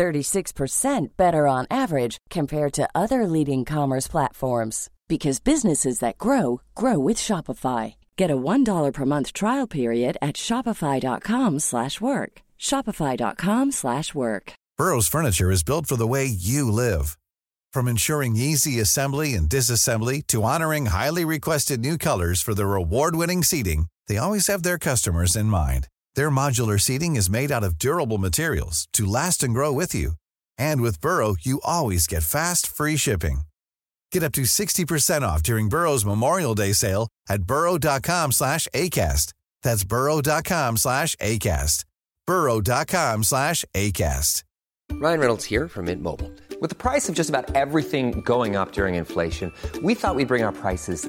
36% better on average compared to other leading commerce platforms because businesses that grow grow with Shopify. Get a $1 per month trial period at shopify.com/work. shopify.com/work. Burrow's furniture is built for the way you live. From ensuring easy assembly and disassembly to honoring highly requested new colors for their award-winning seating, they always have their customers in mind. Their modular seating is made out of durable materials to last and grow with you. And with Burrow, you always get fast, free shipping. Get up to 60% off during Burrow's Memorial Day sale at burrow.com slash ACAST. That's burrow.com slash ACAST. burrow.com slash ACAST. Ryan Reynolds here from Mint Mobile. With the price of just about everything going up during inflation, we thought we'd bring our prices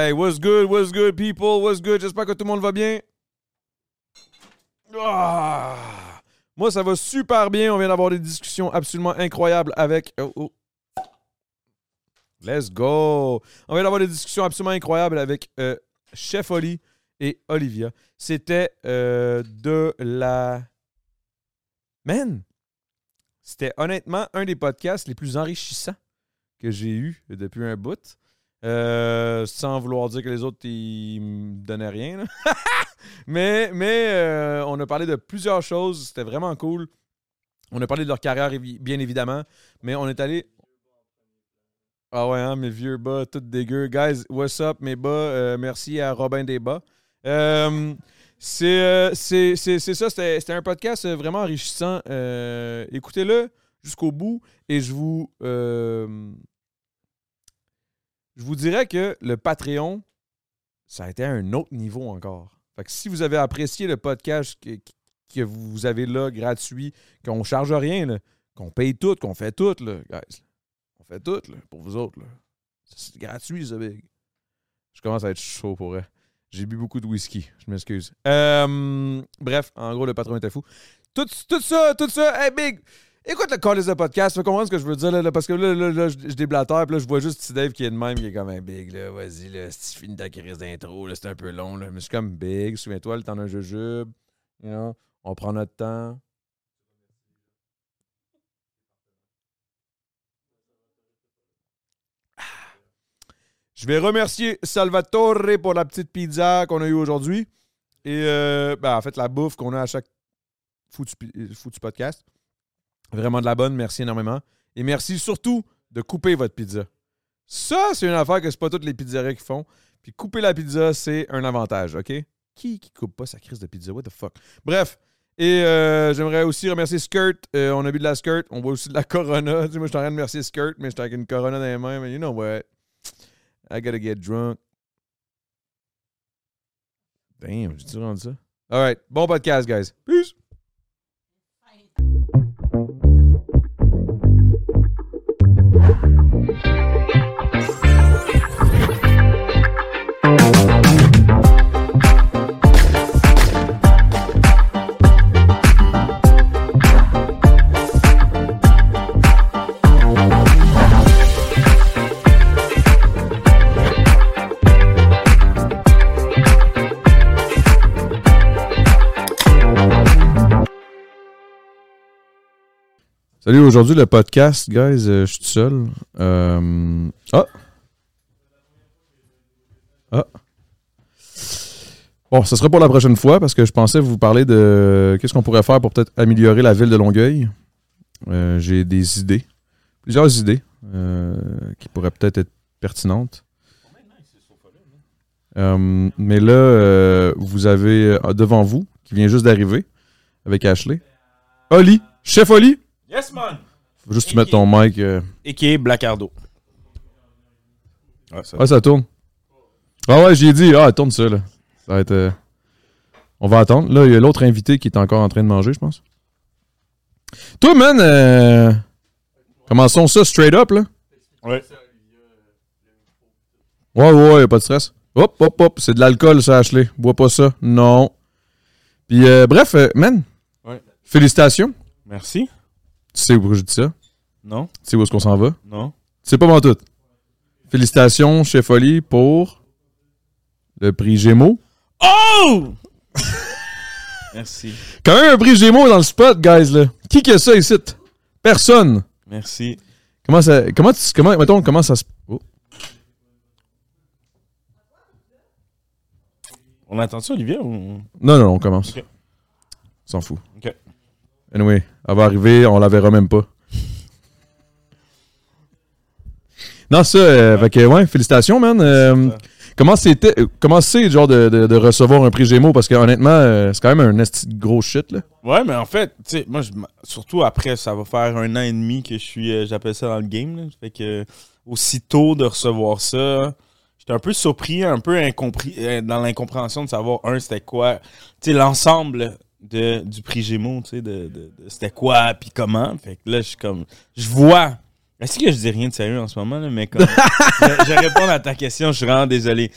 Hey, what's good, what's good, people? What's good? J'espère que tout le monde va bien. Ah! Moi, ça va super bien. On vient d'avoir des discussions absolument incroyables avec. Oh, oh. Let's go! On vient d'avoir des discussions absolument incroyables avec euh, Chef Oli et Olivia. C'était euh, de la. Man! C'était honnêtement un des podcasts les plus enrichissants que j'ai eu depuis un bout. Euh, sans vouloir dire que les autres, ils me donnaient rien. mais mais euh, on a parlé de plusieurs choses. C'était vraiment cool. On a parlé de leur carrière, bien évidemment. Mais on est allé. Ah ouais, hein, mes vieux bas, tout dégueu. Guys, what's up, mes bas? Euh, merci à Robin des bas. Euh, c'est ça, c'était un podcast vraiment enrichissant. Écoutez-le jusqu'au bout et je vous. Je vous dirais que le Patreon, ça a été à un autre niveau encore. Fait que si vous avez apprécié le podcast que, que vous avez là, gratuit, qu'on charge rien, qu'on paye tout, qu'on fait tout, là, guys. On fait tout là, pour vous autres. C'est gratuit, ça, big. Je commence à être chaud pour vrai. J'ai bu beaucoup de whisky, je m'excuse. Euh, bref, en gros, le patron était fou. Tout, tout ça, tout ça, hey, big! Écoute le call de podcast, tu comprends ce que je veux dire, là, parce que là, là, je, je déblatère, puis là, je vois juste petit Dave qui est de même, qui est comme un big, là, vas-y, là, si tu finis ta crise d'intro, là, c'est un peu long, là, mais je suis comme big, souviens-toi, le temps d'un jujube, you know, on prend notre temps. Je vais remercier Salvatore pour la petite pizza qu'on a eue aujourd'hui. Et euh, ben, en fait, la bouffe qu'on a à chaque foutu, foutu podcast. Vraiment de la bonne. Merci énormément. Et merci surtout de couper votre pizza. Ça, c'est une affaire que c'est pas toutes les pizzerias qui font. Puis couper la pizza, c'est un avantage, OK? Qui qui coupe pas sa crise de pizza? What the fuck? Bref. Et euh, j'aimerais aussi remercier Skirt. Euh, on a bu de la Skirt. On boit aussi de la Corona. Tu sais, moi, je suis en train de remercier Skirt, mais j'étais avec une Corona dans les mains. Mais you know what? I gotta get drunk. Damn, j'ai-tu rendu ça? All right. Bon podcast, guys. Peace. Salut, aujourd'hui le podcast, guys, euh, je suis tout seul. Euh, Ah! Ah! Bon, ce sera pour la prochaine fois parce que je pensais vous parler de qu'est-ce qu'on pourrait faire pour peut-être améliorer la ville de Longueuil. Euh, J'ai des idées, plusieurs idées qui pourraient peut-être être pertinente. Euh, mais là, vous avez devant vous, qui vient juste d'arriver, avec Ashley, Oli, chef Oli. Yes, man! Faut juste te mettre ton mic. euh. Et qui est Blackardo. Ouais, ça- Ouais, ça tourne. Ah ouais, j'ai dit, ah, tourne ça, là. Ça va être. euh, On va attendre. Là, il y a l'autre invité qui est encore en train de manger, je pense. Toi, man, euh... commençons ça straight up, là. Ouais. Ouais, ouais, ouais, pas de stress. Hop, hop, hop, c'est de l'alcool, ça, Ashley. Bois pas ça. Non. Puis, euh, bref, euh, man. Ouais. Félicitations. Merci. Tu sais où je dis ça? Non? Tu sais où est-ce qu'on s'en va? Non? C'est pas bon tout. Félicitations, Chef Oli, pour le prix Gémeaux. Oh! Merci. Quand même un prix Gémeaux dans le spot, guys, là. Qui a ça ici? Personne. Merci. Comment ça. Comment tu. Comment, mettons, comment ça se. Oh. On attend ça, Olivier? Ou... Non, non, on commence. S'en fout. Ok. Anyway, elle va arriver, on la verra même pas. Non, ça, euh, fait que, ouais, félicitations, man. Euh, comment c'était, euh, comment c'est, genre, de, de- de recevoir un prix Gémeaux? Parce que, honnêtement, euh, c'est quand même un esti gros shit, là. Ouais, mais en fait, tu sais, moi, je surtout après, ça va faire un an et demi que je suis, j'appelle ça dans le game. Là. Fait que, aussitôt de recevoir ça, j'étais un peu surpris, un peu incompris, dans l'incompréhension de savoir, un, c'était quoi, tu sais, l'ensemble de, du prix Gémeaux, tu sais, de, de- de c'était quoi, puis comment. Fait que là, je suis comme, je vois. Est-ce que je dis rien de sérieux en ce moment, là, mais comme, je, je réponds à ta question, je suis vraiment désolé.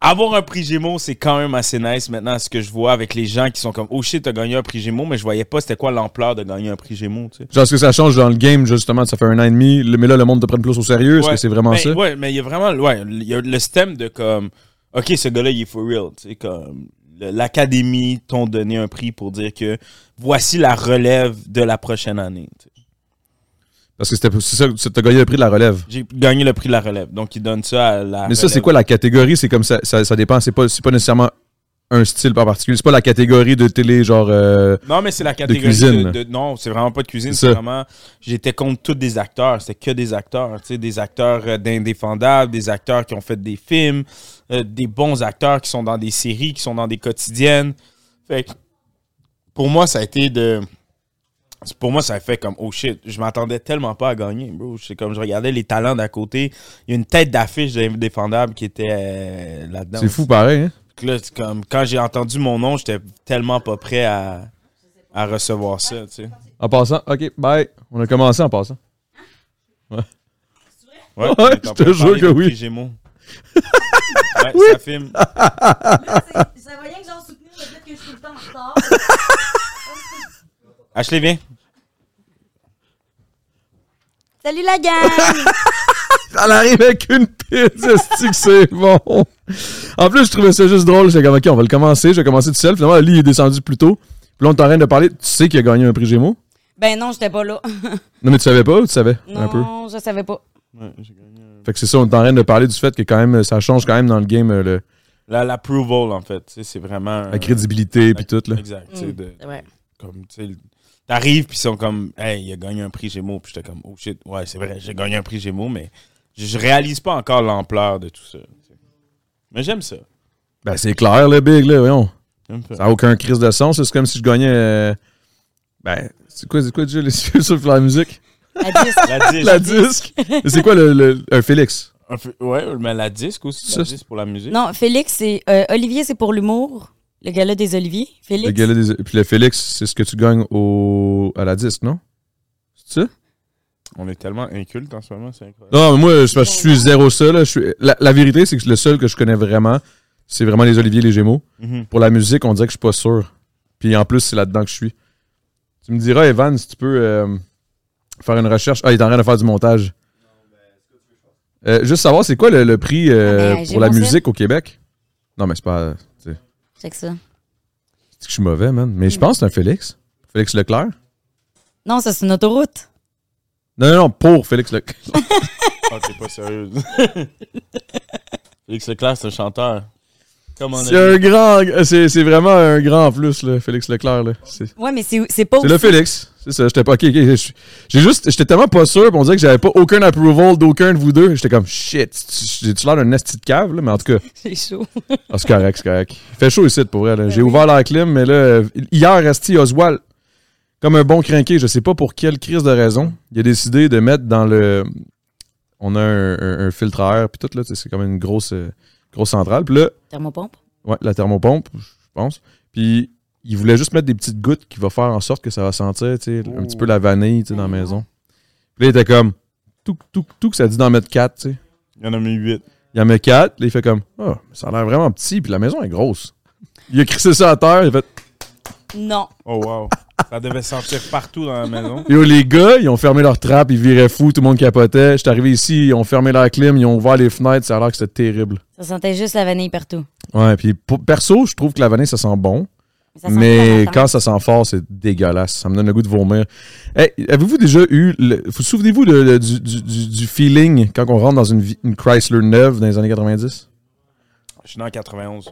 Avoir un prix Gémeaux, c'est quand même assez nice maintenant, ce que je vois avec les gens qui sont comme Oh shit, t'as gagné un prix Gémeaux, mais je voyais pas c'était quoi l'ampleur de gagner un prix Gémeaux, tu sais. Genre, est-ce que ça change dans le game, justement, ça fait un an et demi, mais là, le monde te prenne plus au sérieux? Est-ce que c'est vraiment Ben, ça? Ouais, mais il y a vraiment ouais, il y a le système de comme OK, ce gars-là, il est for real. Tu sais, comme l'académie t'ont donné un prix pour dire que voici la relève de la prochaine année. tu. Parce que c'était, c'est ça, c'est- t'as gagné le prix de la relève. J'ai gagné le prix de la relève. Donc, ils donnent ça à la. Mais ça, c'est quoi la catégorie? C'est comme ça, ça, ça dépend. C'est pas, c'est pas nécessairement un style en particulier. C'est pas la catégorie de télé, genre. euh, Non, mais c'est la catégorie cuisine. de, de- non, c'est vraiment pas de cuisine. C'est vraiment. J'étais contre tous des acteurs. C'était que des acteurs. Tu sais, des acteurs euh, d'indéfendables, des acteurs qui ont fait des films, euh, des bons acteurs qui sont dans des séries, qui sont dans des quotidiennes. Fait que, pour moi, ça a été de. Pour moi, ça a fait comme oh shit, je m'attendais tellement pas à gagner, bro. C'est comme je regardais les talents d'à côté. Il y a une tête d'affiche d'indéfendable qui était euh, là-dedans. c'est fou pareil, hein? Là, c'est comme, quand j'ai entendu mon nom, j'étais tellement pas prêt à, à recevoir ça, tu sais. En passant, ok, bye. On a commencé en passant. Ouais, Ouais, est je te jure que oui. Gémeaux. ouais, ça filme. Ça va rien que genre soutenir le fait que je suis tout le temps en retard. Ashley, viens. Salut la gang! Elle arrive avec une pizza, c'est que c'est bon? En plus, je trouvais ça juste drôle. J'étais comme, ok, on va le commencer. Je vais commencer tout seul. Finalement, Ali il est descendu plus tôt. Puis là, on est en train de parler. Tu sais qu'il a gagné un prix Gémeaux? ben non, j'étais pas là. Non, mais tu savais pas ou tu savais? Un peu. Non, je savais pas. Fait que c'est ça, on est en train de parler du fait que quand même, ça change quand même dans le game euh, le- La- L'approval, en fait, c'est vraiment... la crédibilité puis tout, là. Exact, tu sais, Mm, de- comme, tu sais, t'arrives, puis ils sont comme, hey, il a gagné un prix Gémeaux, puis j'étais comme, oh shit, ouais, c'est vrai, j'ai gagné un prix Gémeaux, mais je, je réalise pas encore l'ampleur de tout ça. Mais j'aime ça. Ben, c'est clair, le big, là, voyons. Ça. N'a aucun crise de sens. C'est comme si je gagnais. euh, Ben, c'est quoi, c'est quoi déjà les yeux sur la musique? La disque. La disque. La disque. C'est quoi le, le- un Félix? Un ouais, mais la disque aussi, Ça, la c'est- disque pour la musique. Non, Félix, c'est. euh, Olivier, c'est pour l'humour. Le gala des Oliviers. Félix. Le gala des- Puis le Félix, c'est ce que tu gagnes au... à la disque, non? C'est ça? On est tellement inculte en ce moment, c'est incroyable. Non, mais moi, je, je suis zéro ça. Là. Je suis- la, la vérité, c'est que le seul que je connais vraiment, c'est vraiment les Olivier et les Gémeaux. Mhm. Pour la musique, on dirait que je suis pas sûr. Puis en plus, c'est là-dedans que je suis. Tu me diras, Evan, si tu peux euh, faire une recherche. Ah, il est en train de faire du montage. Euh, juste savoir, c'est quoi le, le prix euh, Ah, ben, pour la musique au Québec? Non, mais c'est pas. C'est que ça. C'est que je suis mauvais, man. Mais je pense que c'est un Félix. Félix Leclerc? Non, ça, c'est une autoroute. Non, non, non, pour Félix Leclerc. Ah, t'es pas sérieuse. Félix Leclerc, c'est un chanteur. Comme on a C'est un grand. C'est c'est vraiment un grand plus, là, Félix Leclerc. là. Ouais, mais c'est c'est pas c'est le Félix. C'est ça. J'étais pas. J'ai juste. J'étais tellement pas sûr. On dirait que j'avais pas aucun approval d'aucun de vous deux. J'étais comme shit. J'ai-tu l'air d'un nasty de cave, là? Mais en tout cas. C'est chaud. Ah, c'est correct, c'est correct. Il fait chaud ici, pour vrai. là. J'ai ouvert la clim, mais là, hier, Asti Oswald, comme un bon crinqué, je sais pas pour quelle crise de raison, il a décidé de mettre dans le. On a un, un- un filtre à air, puis tout, là, tu sais, c'est comme une grosse, euh, grosse centrale. Puis là, Thermopompe? ouais, la thermopompe, je pense. Puis il voulait juste mettre des petites gouttes qui vont faire en sorte que ça va sentir, tu sais, un petit peu la vanille, tu sais, dans la maison. Puis là, il était comme. Tout, tout, tout, que ça dit d'en mettre 4, tu sais. Il y en a mis 8. Il en met 4, là, il fait comme. Ah, ça a l'air vraiment petit, puis la maison est grosse. Il a crissé ça à terre, il a fait. Non. Oh wow. Ça devait sentir partout dans la maison. Yo, les gars, ils ont fermé leur trappe, ils viraient fous, tout le monde capotait. J'étais arrivé ici, ils ont fermé leur clim, ils ont ouvert les fenêtres, ça a l'air que c'était terrible. Ça sentait juste la vanille partout. Ouais, puis pour- perso, je trouve que la vanille, ça sent bon. Ça la mais quand ça sent fort, c'est dégueulasse. Ça me donne le goût de vomir. Hey, avez-vous déjà eu. Le, vous souvenez-vous de- de- du, du- du- du feeling quand on rentre dans une, vi- une Chrysler neuve dans les années 90? Je suis né en 91.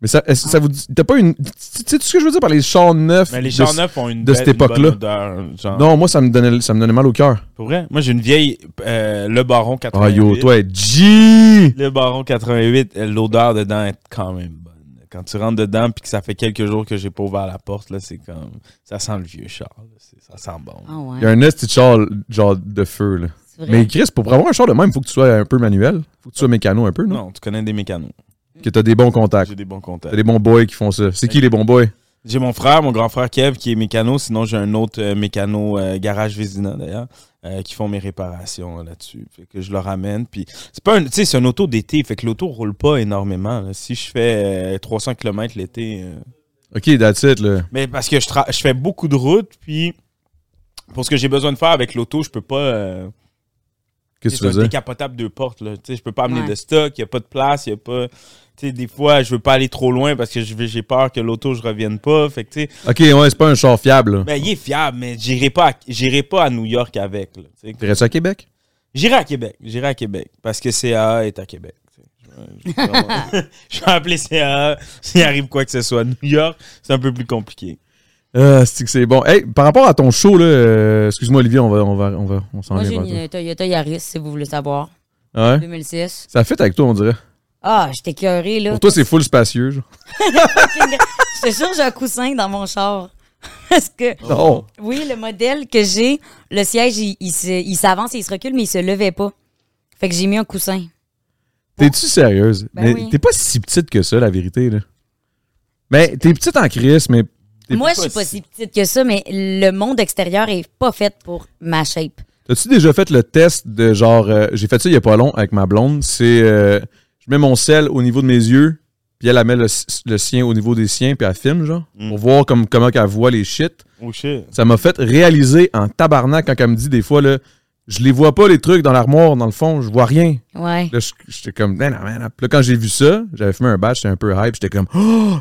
Mais ça, ça vous dit. T'as pas une. Tu sais tout ce que je veux dire par les chars neufs? Mais les chars neufs ont une, de belle- cette une bonne époque-là? odeur, genre. Non, moi, ça me donnait, ça me donnait mal au cœur. Pour vrai? Moi, j'ai une vieille euh, Le Baron Ah, 88. yo, toi, G! Le Baron 88, euh, l'odeur dedans est quand même bonne. Quand tu rentres dedans puis que ça fait quelques jours que j'ai pas ouvert la porte, là, c'est comme. Ça sent le vieux char. là. C'est- Ça sent bon. Ah ouais. Il y a un de char, genre, de feu, là. C'est vrai. Mais Chris, pour avoir un char de même, il faut que tu sois un peu manuel. faut que tu sois mécano un peu, non? Non, tu connais des mécanos. Que t'as des bons contacts. J'ai des bons contacts. T'as des bons boys qui font ça. C'est qui les bons boys? J'ai mon frère, mon grand frère Kev, qui est mécano. Sinon, j'ai un autre euh, mécano, euh, garage Vézina d'ailleurs, euh, qui font mes réparations là-dessus. Fait que je le ramène. Puis c'est pas un, tu sais, c'est un auto d'été. Fait que l'auto roule pas énormément. là. Si je fais euh, 300 km l'été, euh, Ok, that's it, là. mais parce que je, tra- je fais beaucoup de routes, puis pour ce que j'ai besoin de faire avec l'auto, je peux pas. euh, Qu'est-ce que c'est tu un faisais? décapotable deux portes. Là. Tu sais, Je peux pas amener Ouais. de stock, il n'y a pas de place, il y a pas. Tu sais, des fois, je veux pas aller trop loin parce que je vais- j'ai peur que l'auto, je revienne pas. Fait que, Ok, ouais, c'est pas un char fiable, là. ben, il est fiable, mais j'irai pas, à- j'irai pas à New York avec. T'irais-tu à Québec? J'irai à Québec. J'irai à Québec parce que CAA est à Québec. Je vais- appeler CAA s'il arrive quoi que ce soit. New York, c'est un peu plus compliqué. Ah, c'est que c'est bon? Hey, par rapport à ton show, là, euh, excuse-moi, Olivier, on va, on va, on va, on s'en Moi, j'ai une Toyota Yaris, si vous voulez savoir. toi. Ouais? 2006. Ça fit avec toi, on dirait. Ah, j'étais cœurée, là. Pour toi, c'est full spacieux, genre. Sûre que j'ai un coussin dans mon char. Parce que, Non. oui, le modèle que j'ai, le siège, il, il s'avance et il se recule, mais il se levait pas. Fait que j'ai mis un coussin. T'es-tu sérieuse? Ben mais oui. t'es pas si petite que ça, la vérité, là. Mais t'es petite en crise, mais. Moi, je suis pas si petite que ça, mais le monde extérieur est pas fait pour ma shape. T'as-tu déjà fait le test de genre. euh, J'ai fait ça il y a pas long avec ma blonde. C'est. euh, je mets mon sel au niveau de mes yeux, puis elle, elle met le, le sien au niveau des siens, puis elle filme, genre, Mm. pour voir comme, comment elle voit les shit. Oh shit. Ça m'a fait réaliser en tabarnak quand elle me dit des fois, là, je les vois pas les trucs dans l'armoire, dans le fond, je vois rien. Ouais. Là, j'étais comme, non, ben non. Puis là, quand j'ai vu ça, j'avais fumé un batch, j'étais un peu hype, j'étais comme, oh!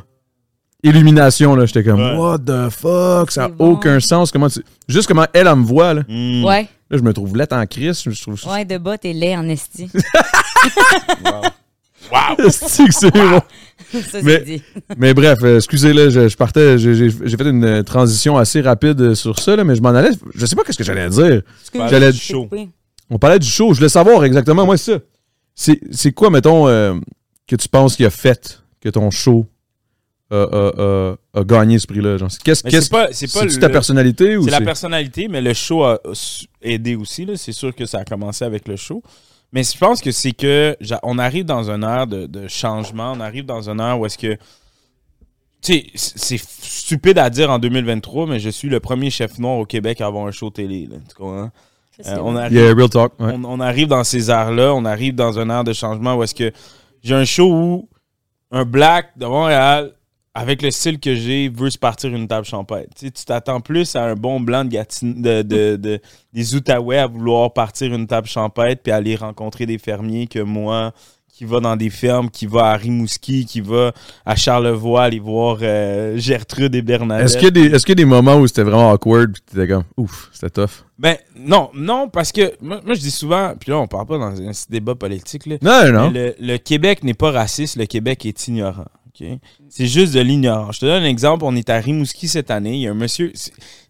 Illumination, là, j'étais comme, Ouais. what the fuck, ça n'a bon. aucun sens. Comment tu... Juste comment elle, elle me voit, là. Mm. Ouais. Là, je me trouve laite en crise, je trouve. Ouais, de bas, t'es laid en esti. que c'est bon. ça, Mais- c'est dit. Mais bref, euh, excusez, là, je, je partais, j'ai fait une euh, transition assez rapide euh, sur ça, là, mais je m'en allais, je sais pas qu'est-ce que j'allais dire. J'allais- du show. On parlait du show, je voulais savoir exactement, moi, c'est ça. C'est quoi, mettons, euh, que tu penses qu'il a fait que ton show a, gagné ce prix-là? Qu'est-ce c'est pas, c'est le- ta personnalité ou C'est la personnalité, mais le show a aidé aussi. là. C'est sûr que ça a commencé avec le show. Mais je pense que c'est que on arrive dans un air de, de changement. On arrive dans un air où est-ce que. Tu sais, c'est stupide à dire en 2023, mais je suis le premier chef noir au Québec à avoir un show télé. là. Tu comprends? Euh, on, arrive, Yeah, real talk. ouais. on, on arrive dans ces airs-là. On arrive dans un air de changement où est-ce que j'ai un show où un black de Montréal, avec le style que j'ai, veut se partir une table champêtre. Tu sais, tu t'attends plus à un bon blanc de, de, de- de- des Outaouais à vouloir partir une table champêtre puis aller rencontrer des fermiers que moi qui va dans des fermes, qui va à Rimouski, qui va à Charlevoix aller voir euh, Gertrude et Bernadette. Est-ce qu'il y, y a des moments où c'était vraiment awkward puis t'étais comme ouf, c'était tough? Ben, non, non, parce que moi, moi, je dis souvent, puis là, on parle pas dans un débat politique, là, Non, non. le Québec n'est pas raciste, le Québec est ignorant. Ok? C'est juste de l'ignorance. Je te donne un exemple. On est à Rimouski cette année. Il y a un monsieur.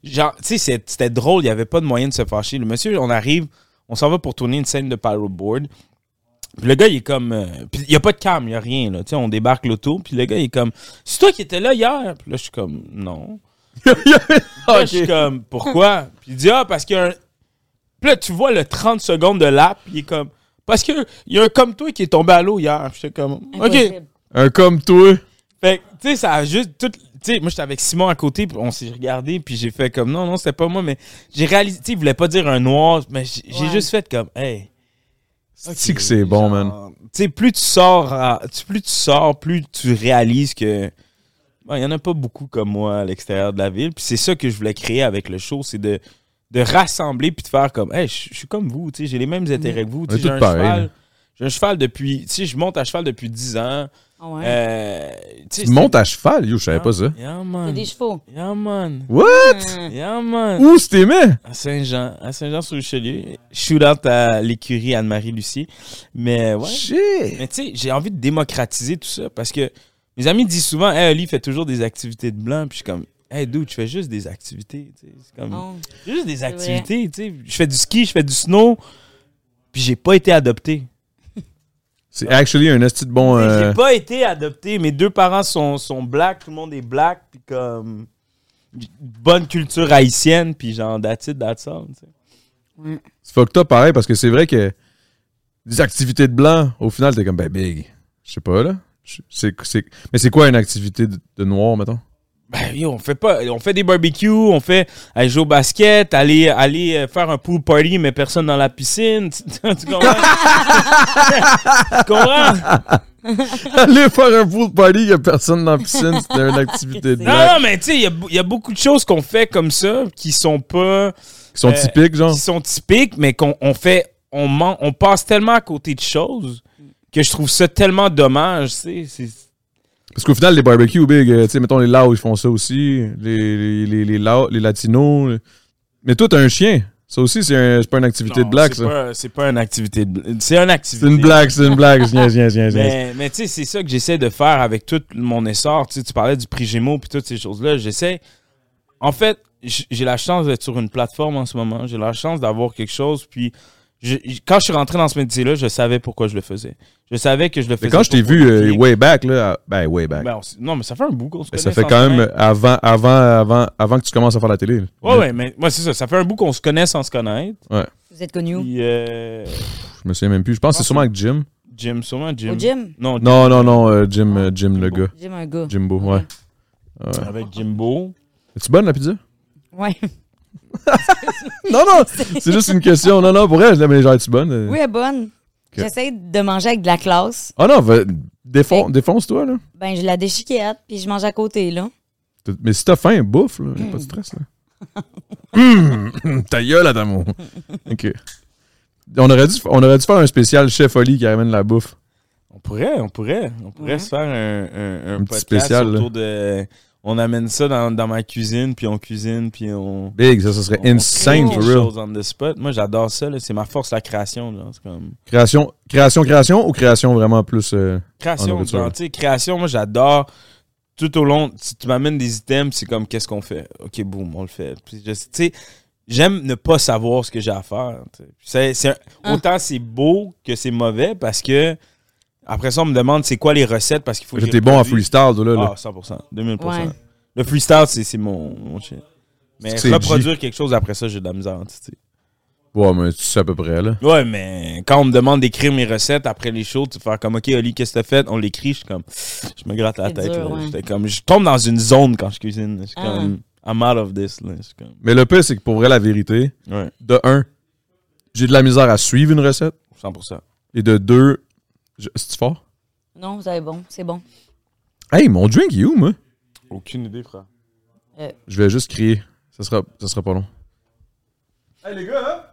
Genre, tu sais, c'était drôle. Il n'y avait pas de moyen de se fâcher. Le monsieur, on arrive, on s'en va pour tourner une scène de paddleboard. Puis le gars, il est comme. euh, puis il n'y a pas de cam, il n'y a rien. Là. Tu sais, on débarque l'auto. Puis le gars, il est comme. C'est toi qui étais là hier? Puis là, je suis comme. Non. Puis là, je suis comme. Pourquoi? Puis il dit, ah, parce qu'il y a un. Puis là, tu vois le 30 secondes de lap. Puis il est comme. Parce qu'il y a un comme toi qui est tombé à l'eau hier. Puis j'étais comme. OK. Un comme toi. Fait que, tu sais, ça a juste tout. Tu sais, moi, j'étais avec Simon à côté, puis on s'est regardé, puis j'ai fait comme non, non, c'était pas moi, mais j'ai réalisé, tu sais, il voulait pas dire un noir, mais j'ai Ouais. juste fait comme, hey. C'est que c'est bon, man. Tu sais, plus tu sors, à- tu- plus tu sors, plus tu réalises que. bon, Il y en a pas beaucoup comme moi à l'extérieur de la ville, puis c'est ça que je voulais créer avec le show, c'est de, de rassembler, puis de faire comme, hey, je suis comme vous, tu sais, j'ai les mêmes intérêts que vous, j'ai un pareils, là. cheval. J'ai un cheval depuis. Tu sais, je monte à cheval depuis 10 ans. Ah ouais? Euh, tu Tu montes à cheval, yo, je savais pas ça. Yeah, C'est man. des chevaux. Yeah, man. What? Hum. Yeah, man. Où c'était mais? À Saint-Jean. À Saint-Jean-sur-Richelieu. Shoot out à l'écurie Anne-Marie Lucier. Mais ouais. Shit! Mais tu sais, j'ai envie de démocratiser tout ça parce que mes amis disent souvent, hey, Oli fait toujours des activités de blanc. Puis je suis comme, hey, dude, je fais juste des activités. tu sais. C'est comme, Oh. juste des activités. tu sais. Je fais du ski, je fais du snow. Puis j'ai pas été adopté. C'est actually un esti de bon. euh, J'ai pas été adopté. Mes deux parents sont, sont black, tout le monde est black, puis comme bonne culture haïtienne, puis genre that's it, that's all, tu sais. C'est fucked up pareil parce que c'est vrai que des activités de blanc, au final, t'es comme ben big. Je sais pas là. Je- c'est- c'est- mais c'est quoi une activité de, de noir, mettons? Ben, yo, on fait pas, on fait des barbecues, on fait aller jouer au basket, aller, aller euh, faire un pool party, mais personne dans la piscine. Tu, tu comprends? tu comprends? Aller faire un pool party, y a personne dans la piscine, c'était une activité de Non, non, mais tu sais, il y a, bou- il y a beaucoup de choses qu'on fait comme ça qui sont pas. Qui sont euh, typiques, genre? qui sont typiques, mais qu'on on fait, on, man- on passe tellement à côté de choses que je trouve ça tellement dommage, tu sais. Parce qu'au final, les barbecues big, euh, tu sais, mettons les Laos, ils font ça aussi. Les, les, les, les, Lao- les Latinos. les- Mais toi, t'as un chien. Ça aussi, c'est un- pas une activité Non, de black, c'est ça. pas- C'est pas une activité de C'est une activité. C'est une blague, c'est une blague. Viens, viens, viens, viens. Mais, mais tu sais, c'est ça que j'essaie de faire avec tout mon essor. Tu parlais du prix Gémeaux puis toutes ces choses-là. J'essaie. En fait, j'ai la chance d'être sur une plateforme en ce moment. J'ai la chance d'avoir quelque chose. Puis, je- quand je suis rentré dans ce métier-là, je savais pourquoi je le faisais. Je savais que je le faisais. Mais quand je t'ai vu euh, way back, là, ben, way back. Ben, non, mais ça fait un bout qu'on se connaît. ça fait quand même avant, avant, avant, avant que tu commences à faire la télé. là. Ouais, ouais, mais moi, c'est ça. Ça fait un bout qu'on se connaît sans se connaître. Vous êtes connu où? Euh, Je me souviens même plus. Je pense que c'est sûrement avec Jim. Jim, sûrement Jim. Au gym? Non, Non, non, non, euh, Jim, euh, Jim, le gars. Jim, un gars. Jimbo, ouais. Avec Jimbo. Es-tu bonne la pizza? Ouais. Non, non, c'est juste une question. Non, non, pour elle, mais genre, es-tu bonne? Oui, elle est bonne. J'essaie de manger avec de la classe. Ah non, va- défon- défonce-toi, là. Ben, je la déchiquette, puis je mange à côté, là. Mais si t'as faim, bouffe, là. Y'a pas de stress, là. Hum, ta gueule, Adamo. OK. On aurait, dû, on aurait dû faire un spécial chef Oli qui ramène la bouffe. On pourrait, on pourrait. On pourrait Ouais. se faire un, un, un Un petit podcast spécial, là. autour de. On amène ça dans, dans ma cuisine, puis on cuisine, puis on. Big, ça, ça serait on insane, for real. chose on the spot. Moi, j'adore ça. là. C'est ma force, la création. là. C'est comme. Création, création, création ou création vraiment plus... euh, Création, tu sais, création, moi, j'adore. Tout au long, si tu m'amènes des items, c'est comme qu'est-ce qu'on fait? Ok, boum, on le fait. Puis, tu sais, j'aime ne pas savoir ce que j'ai à faire. Ah. Autant c'est beau que c'est mauvais parce que après ça, on me demande c'est quoi les recettes parce qu'il faut que T'es bon à freestyle, toi, là. là. Ah, 100%. 2000%. Ouais. Le freestyle, c'est c'est mon, mon shit. Mais reproduire quelque chose après ça, j'ai de la misère. tu sais. Ouais, mais tu sais à peu près, là. Ouais, mais quand on me demande d'écrire mes recettes après les shows, tu fais comme, OK, Oli, qu'est-ce que t'as fait? On l'écrit, je suis comme, je me gratte la tête. dur, là. ouais. J'étais comme, je tombe dans une zone quand je cuisine. Je suis Ah. comme, I'm out of this. Là. Comme, Mais le pire, c'est que pour vrai, la vérité, ouais, de un, j'ai de la misère à suivre une recette. 100%. Et de deux, je- c'est fort? Non, vous avez bon, c'est bon. Hey, mon drink est où, moi? Aucune idée, frère. Je vais juste crier. Ça sera, ça sera pas long. Hey, les gars, hein?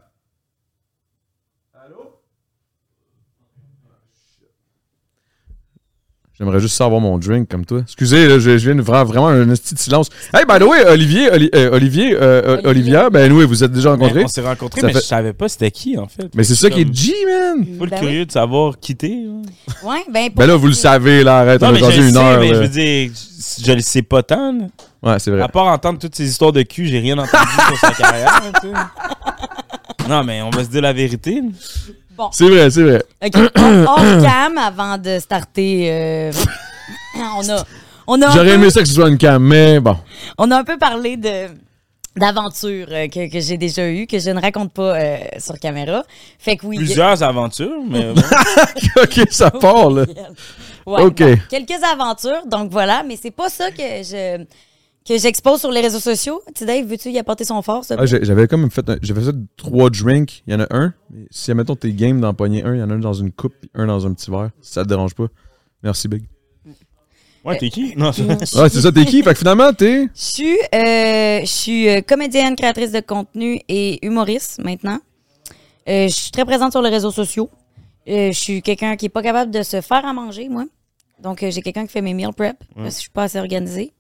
J'aimerais juste savoir mon drink comme toi. Excusez, là, je, je viens de faire vraiment un petit silence. Hey, by the way, Olivier, Oli- euh, Olivier, euh, euh, Olivia, ben oui, vous êtes déjà Mais rencontrés. on s'est rencontrés, Ça mais fait- je savais pas c'était qui, en fait. Mais c'est ça qui est G, man. Full Ben curieux de savoir qui t'es. hein. Ouais, ben, pour- Ben là, vous le savez, là, arrête, Non, on a le une sais, heure. mais là. je veux dire, je le sais pas tant. là. Ouais, c'est vrai. À part entendre toutes ces histoires de cul, j'ai rien entendu sur sa carrière. sais. Non, mais on va se dire la vérité. C'est vrai, c'est vrai. OK, hors hors cam, avant de starter, euh, on a... On a, un J'aurais peu, aimé ça que ce soit une cam, mais bon. on a un peu parlé de d'aventures euh, que, que j'ai déjà eues, que je ne raconte pas euh, sur caméra. Fait que oui. Plusieurs aventures, mais bon. ok, ça part, là. Ouais, OK. bon, quelques aventures, donc voilà, mais c'est pas ça que je que j'expose sur les réseaux sociaux. Tu sais, Dave, veux-tu y apporter son fort, ça? Ah, J'avais comme fait, un- j'avais fait trois drinks. Il y en a un. Mais Si, admettons, t'es game d'en pogner un, il y en a un dans une coupe puis un dans un petit verre. Si ça te dérange pas. Merci, Big. Ouais, t'es qui? Non, c'est- Ouais, c'est ça, t'es qui? Fait que finalement, t'es. Je suis, euh, je suis euh, comédienne, créatrice de contenu et humoriste maintenant. Euh, je suis très présente sur les réseaux sociaux. Euh, je suis quelqu'un qui est pas capable de se faire à manger, moi. Donc, euh, j'ai quelqu'un qui fait mes meal prep parce que je suis pas assez organisée.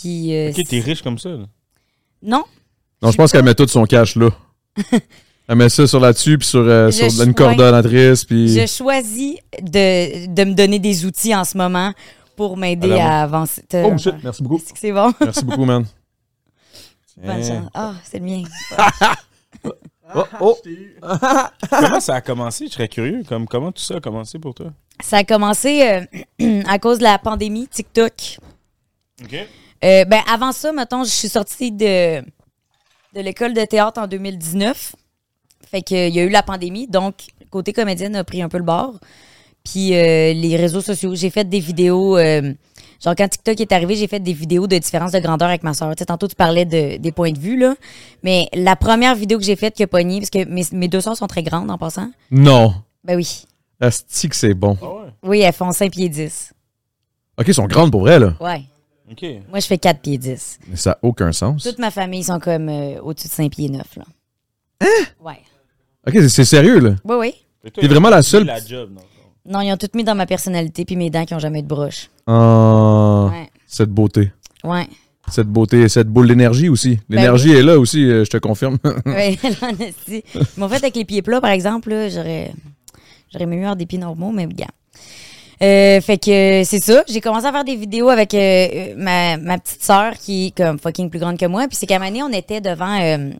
Puis, euh, Ok, t'es riche comme ça. là. non, Non, je pense qu'elle met tout son cash là. Elle met ça sur là-dessus, puis sur, euh, sur une coordonnatrice, puis. je choisis de, de me donner des outils en ce moment pour m'aider À avancer. Te- Oh shit, merci beaucoup. Bon? Merci beaucoup, man. Bonne chance. Ah, c'est le mien. Oh, oh. Comment ça a commencé? Je serais curieux. Comme, comment tout ça a commencé pour toi? Ça a commencé euh, à cause de la pandémie, TikTok. OK. Euh, ben, avant ça, mettons, je suis sortie de, de l'école de théâtre en 2019. Fait qu'il y a eu la pandémie, donc côté comédienne a pris un peu le bord. Puis euh, les réseaux sociaux, j'ai fait des vidéos. euh, genre, quand TikTok est arrivé, j'ai fait des vidéos de différence de grandeur avec ma soeur. Tu sais, tantôt, tu parlais de, des points de vue, là. Mais la première vidéo que j'ai faite qui a pogné, parce que mes, mes deux soeurs sont très grandes en passant. Non. Ben oui. Asti que c'est bon. Ah ouais? Oui, elles font 5 pieds 10. Ok, ils sont grandes pour vrai, là. Ouais. Moi, je fais 4 pieds 10. Mais ça n'a aucun sens. Toute ma famille sont comme euh, au-dessus de 5 pieds 9, là. Hein? Ouais. Ok, c'est- sérieux, là. Oui, oui. T'es vraiment la seule- La job. Non, ils ont tout mis dans ma personnalité puis mes dents qui ont jamais eu de broche. Ah, Ouais. Cette beauté. Ouais. Cette beauté, cette boule d'énergie aussi. L'énergie est là aussi, euh, je te confirme. l'honesty. Ils m'ont fait avec les pieds plats, par exemple, là, j'aurais, j'aurais mieux avoir des pieds normaux, mais gars. Euh, fait que c'est ça. J'ai commencé à faire des vidéos avec euh, ma, ma petite sœur qui est comme fucking plus grande que moi. Puis c'est qu'à un moment donné, on était devant, euh,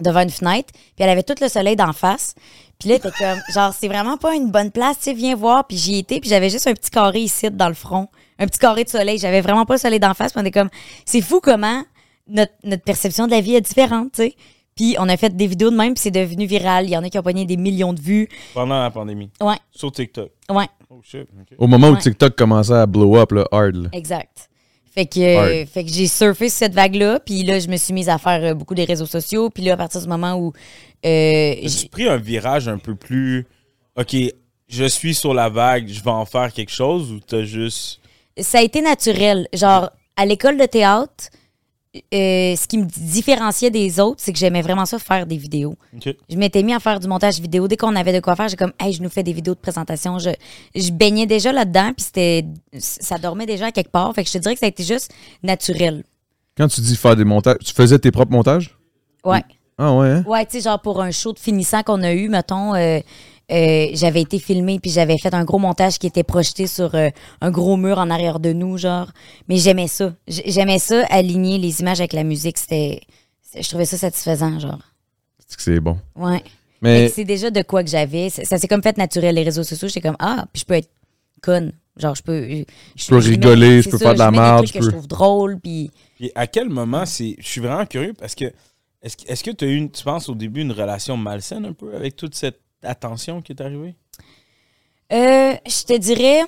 devant une fenêtre. Puis elle avait tout le soleil d'en face. Puis là, était comme, genre, c'est vraiment pas une bonne place, tu sais, viens voir. Puis j'y étais. Puis j'avais juste un petit carré ici dans le front. Un petit carré de soleil. J'avais vraiment pas le soleil d'en face. Puis on était comme, c'est fou comment notre, notre perception de la vie est différente, tu sais. Puis on a fait des vidéos de même, puis c'est devenu viral. Il y en a qui ont pogné des millions de vues. Pendant la pandémie. Ouais, Sur TikTok. ouais. Oh shit. Au moment où. TikTok commençait à blow up, là, hard. là. Exact. Fait que, euh, fait que j'ai surfé sur cette vague-là, puis là, je me suis mise à faire euh, beaucoup des réseaux sociaux. Puis là, à partir du moment où. euh, j'ai- pris un virage un peu plus. OK, je suis sur la vague, je vais en faire quelque chose ou t'as juste. ça a été naturel. Genre, à l'école de théâtre, euh, ce qui me différenciait des autres, c'est que j'aimais vraiment ça faire des vidéos. Je m'étais mis à faire du montage vidéo. Dès qu'on avait de quoi faire, j'ai comme, hey, je nous fais des vidéos de présentation. Je, je baignais déjà là-dedans, puis c'était, ça dormait déjà à quelque part. Fait que je te dirais que ça a été juste naturel. Quand tu dis faire des montages, tu faisais tes propres montages? Ouais. Ah ouais, hein? Ouais, tu sais, genre pour un show de finissant qu'on a eu, mettons, euh, euh, j'avais été filmée puis j'avais fait un gros montage qui était projeté sur euh, un gros mur en arrière de nous, genre. Mais j'aimais ça. J'aimais ça, aligner les images avec la musique. C'était. Je trouvais ça satisfaisant, genre. C'est que c'est bon. Ouais. Mais que C'est déjà de quoi que j'avais. Ça, ça s'est comme fait naturel, les réseaux sociaux. J'étais comme, ah, puis je peux être conne. Genre, je peux. Je, peux je mets- rigoler, je peux ça, faire de la je mets des merde, trucs je que peux- je trouve drôle, puis. Puis à quel moment c'est. Je suis vraiment curieux parce que. Est-ce que- est-ce que tu as eu, une- tu penses, au début, une relation malsaine un peu avec toute cette attention qui est arrivée? Euh, je te dirais.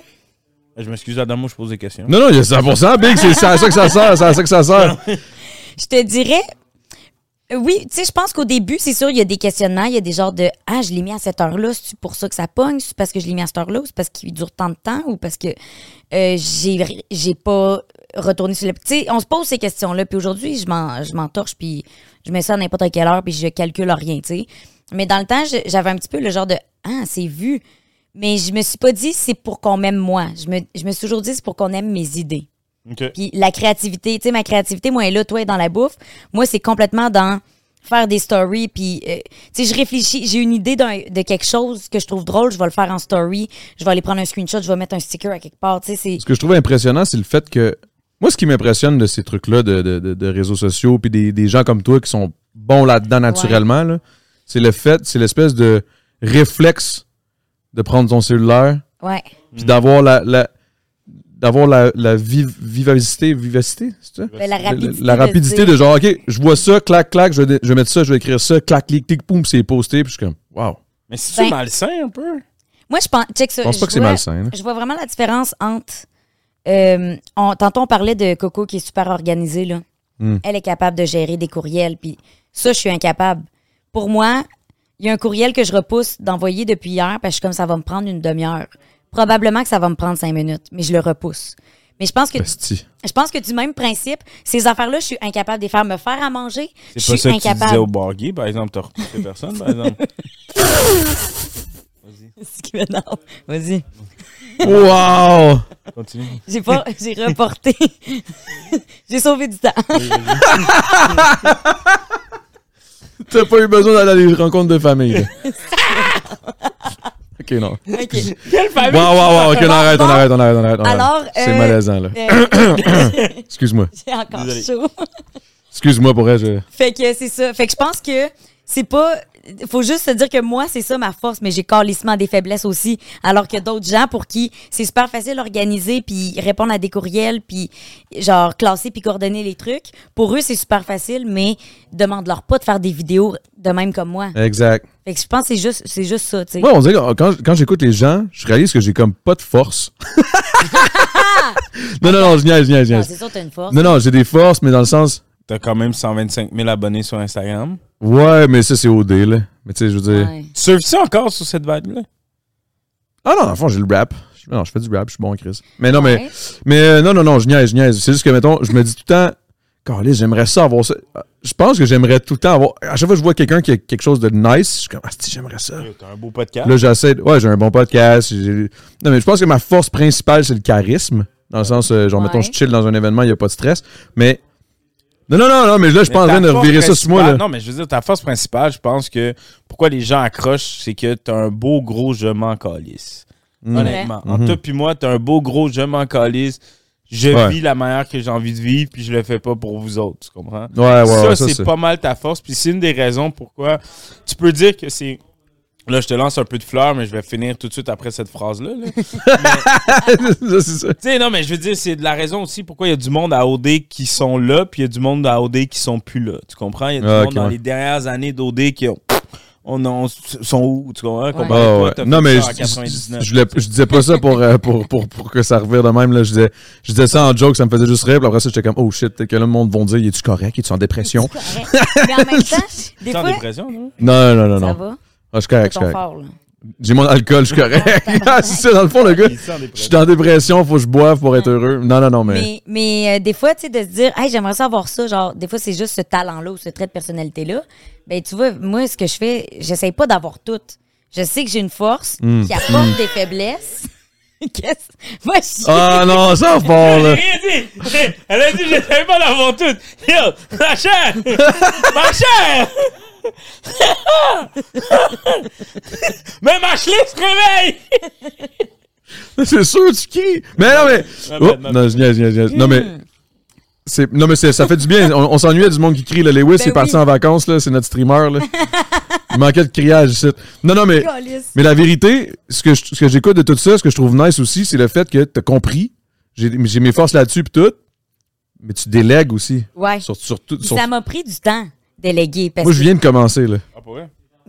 Je m'excuse, Adamo, je pose des questions. non, non, il y a 100%, Big, c'est à ça que ça sert, c'est à ça que ça sert. Je te dirais. Oui, tu sais, je pense qu'au début, c'est sûr, il y a des questionnements. Il y a des genres de Ah, je l'ai mis à cette heure-là, c'est pour ça que ça pogne, c'est parce que je l'ai mis à cette heure-là, ou c'est parce qu'il dure tant de temps, ou parce que euh, j'ai j'ai pas retourné sur le. Tu sais, on se pose ces questions-là, puis aujourd'hui, je m'en je m'en torche, puis je mets ça à n'importe quelle heure, puis je calcule rien, tu sais. Mais dans le temps, j'avais un petit peu le genre de Ah, c'est vu. Mais je me suis pas dit c'est pour qu'on m'aime moi. Je me, je me suis toujours dit c'est pour qu'on aime mes idées. Puis la créativité, tu sais, ma créativité, moi, elle est là, toi, est dans la bouffe. Moi, c'est complètement dans faire des stories. Puis, euh, tu sais, je réfléchis, j'ai une idée d'un- de quelque chose que je trouve drôle, je vais le faire en story. Je vais aller prendre un screenshot, je vais mettre un sticker à quelque part. Tu sais, c'est. Ce que je trouve impressionnant, c'est le fait que. Moi, ce qui m'impressionne de ces trucs-là, de, de- de- de réseaux sociaux, puis des, des gens comme toi qui sont bons là-dedans naturellement, là, c'est le fait, c'est l'espèce de réflexe de prendre ton cellulaire, Ouais. puis d'avoir la. la- d'avoir la, la viv- vivacité, vivacité, c'est ça? Ben, la La- rapidité. la rapidité de. de genre, OK, je vois ça, clac, clac, je vais, je vais mettre ça, je vais écrire ça, clac, clic, clic, poum, c'est posté, puis je suis comme, wow. Mais c'est Ben- malsain un peu? Moi, je pense. Check ça. Je pense pas que c'est malsain. là. Je vois vraiment la différence entre. euh, on- tantôt, on parlait de Coco qui est super organisée. Là. Hmm. Elle est capable de gérer des courriels. Puis ça, je suis incapable. Pour moi, il y a un courriel que je repousse d'envoyer depuis hier parce que je suis comme ça va me prendre une demi-heure. Probablement que ça va me prendre cinq minutes, mais je le repousse. Mais je pense que je pense que du même principe, ces affaires-là, je suis incapable de les faire. Me faire à manger, je C'est pas suis ça que tu incapable. disais au bar gay, par exemple. T'as repoussé personne, par exemple. C'est ce qui m'énerve? Vas-y. Wow! Continue. J'ai pas, j'ai reporté. j'ai sauvé du temps. T'as pas eu besoin d'aller à des rencontres de famille. ok, non. OK. Quelle famille? Wow, wow, wow. Ok, on arrête, on arrête, on arrête, on arrête. on arrête. Alors, C'est euh, malaisant, là. Euh, Excuse-moi. j'ai encore Désolé. chaud. Excuse-moi pour elle. Je... Fait que c'est ça. Fait que je pense que c'est pas. Faut juste se dire que moi, c'est ça ma force, mais j'ai carlissement des faiblesses aussi. Alors que d'autres gens pour qui c'est super facile d'organiser, puis répondre à des courriels, puis genre classer puis coordonner les trucs. Pour eux, c'est super facile, mais demande-leur pas de faire des vidéos de même comme moi. Exact. Fait que je pense que c'est juste, c'est juste ça, tu sais. Moi, on dirait que quand, quand j'écoute les gens, je réalise que j'ai comme pas de force. non, non, non, je niaise, je niaise, je niaise. c'est sûr, t'as une force. Non, non, j'ai des forces, mais dans le sens. T'as quand même 125 000 abonnés sur Instagram. Ouais, mais ça, c'est OD, là. Mais tu sais, je veux dire. Ouais. Tu surfes ça encore sur cette vague-là? Ah non, dans le fond, j'ai le rap. Non, je fais du rap, je suis bon, Chris. Mais non, mais. Ouais. Mais euh, non, non, non, je niaise, je niaise. C'est juste que, mettons, je me dis tout le temps, Carlis, j'aimerais ça avoir ça. Je pense que j'aimerais tout le temps avoir. À chaque fois que je vois quelqu'un qui a quelque chose de nice, je suis comme, ah, si, j'aimerais ça. T'as un beau podcast. Là, j'essaie. de- Ouais, j'ai un bon podcast. Non, mais je pense que ma force principale, c'est le charisme. Dans le sens, euh, genre, mettons, je chill dans un événement, il n'y a pas de stress. Mais. Non, non, non, non, mais là, je suis pas en train de revirer ça sur moi, là. Non, mais je veux dire, ta force principale, je pense que pourquoi les gens accrochent, c'est que t'as un beau gros je m'en calisse. Mm. Honnêtement. Mhm. Entre toi puis moi, t'as un beau gros je m'en calisse. Je Ouais. vis la manière que j'ai envie de vivre, puis je le fais pas pour vous autres. Tu comprends? Ouais, ouais, ça, ouais, ça, c'est c'est- pas mal ta force. Puis c'est une des raisons pourquoi tu peux dire que c'est. Là, je te lance un peu de fleurs, mais je vais finir tout de suite après cette phrase-là. Ça, ça. Tu sais, non, mais je veux dire, c'est de la raison aussi pourquoi il y a du monde à OD qui sont là, puis il y a du monde à OD qui sont plus là. Tu comprends? Il y a du Ah, monde dans ouais. les dernières années d'OD qui ont. On, on- sont où? Tu comprends? Ah, toi, ouais. Non, mais ça je, 99. je, voulais- je disais pas ça pour, euh, pour, pour, pour que ça revire de même. Là. Je, disais, je disais ça en joke, ça me faisait juste rire. Puis après ça, j'étais comme, oh shit, peut-être que là, le monde va dire, es-tu correct? Es-tu en dépression? Mais en même temps, des en dépression, non? Non, non, non, ça non. va. Ah, je suis correct, je suis correct. J'ai mon alcool, je suis correct. Ah, c'est ça, dans le fond, le gars. Je dépression. suis en dépression, faut que je boive pour être heureux. Non, non, non, mais. Mais, mais euh, des fois, tu sais, de se dire, hey, j'aimerais ça avoir ça, genre, des fois, c'est juste ce talent-là ou ce trait de personnalité-là. Ben, tu vois, moi, ce que je fais, j'essaye pas d'avoir tout. Je sais que j'ai une force Hmm. qui apporte des faiblesses. Qu'est-ce? Va chier. Ah non, ça fort, là. rien dit! Elle a dit je savais pas d'avoir tout! Yo! Ma chère! Ma chère! Même Ashley se réveille! C'est sûr, tu cries. Mais non, mais. Oh, non, je niaise, je niaise, je niaise. Non, mais. c'est- Non, mais c'est- ça fait du bien. On, on s'ennuyait du monde qui crie. Là. Lewis Ben est parti oui. en vacances, là. C'est notre streamer, là. Il manquait de criage ici. Non, non, mais. Mais la vérité, ce que je- ce que j'écoute de tout ça, ce que je trouve nice aussi, c'est le fait que t'as compris. J'ai j'ai mes forces là-dessus pis tout. Mais tu délègues aussi. Ouais. Sur, Puis sur- Ça m'a pris du temps, déléguer. Parce Moi, je viens de commencer, là.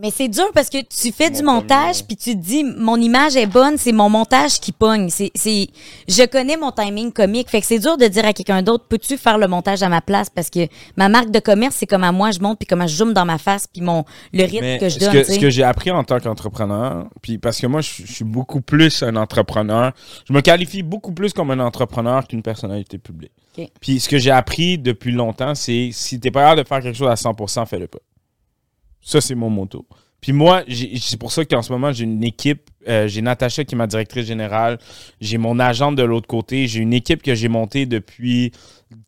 Mais c'est dur parce que tu fais du Mon montage puis tu te dis mon image est bonne, c'est mon montage qui pogne. C'est c'est je connais mon timing comique, fait que c'est dur de dire à quelqu'un d'autre peux-tu faire le montage à ma place? Parce que ma marque de commerce c'est comme à moi je monte puis comment je zoome dans ma face puis mon le rythme Mais que je donne. que, ce que j'ai appris en tant qu'entrepreneur, puis parce que moi, je, je suis beaucoup plus un entrepreneur. Je me qualifie beaucoup plus comme un entrepreneur qu'une personnalité publique. Ok. Puis ce que j'ai appris depuis longtemps, c'est si t'es pas capable de faire quelque chose à 100%, fais-le pas. Ça, c'est mon motto. Puis moi, j'ai- c'est pour ça qu'en ce moment, j'ai une équipe. euh, j'ai Natacha qui est ma directrice générale. J'ai mon agent de l'autre côté. J'ai une équipe que j'ai montée depuis.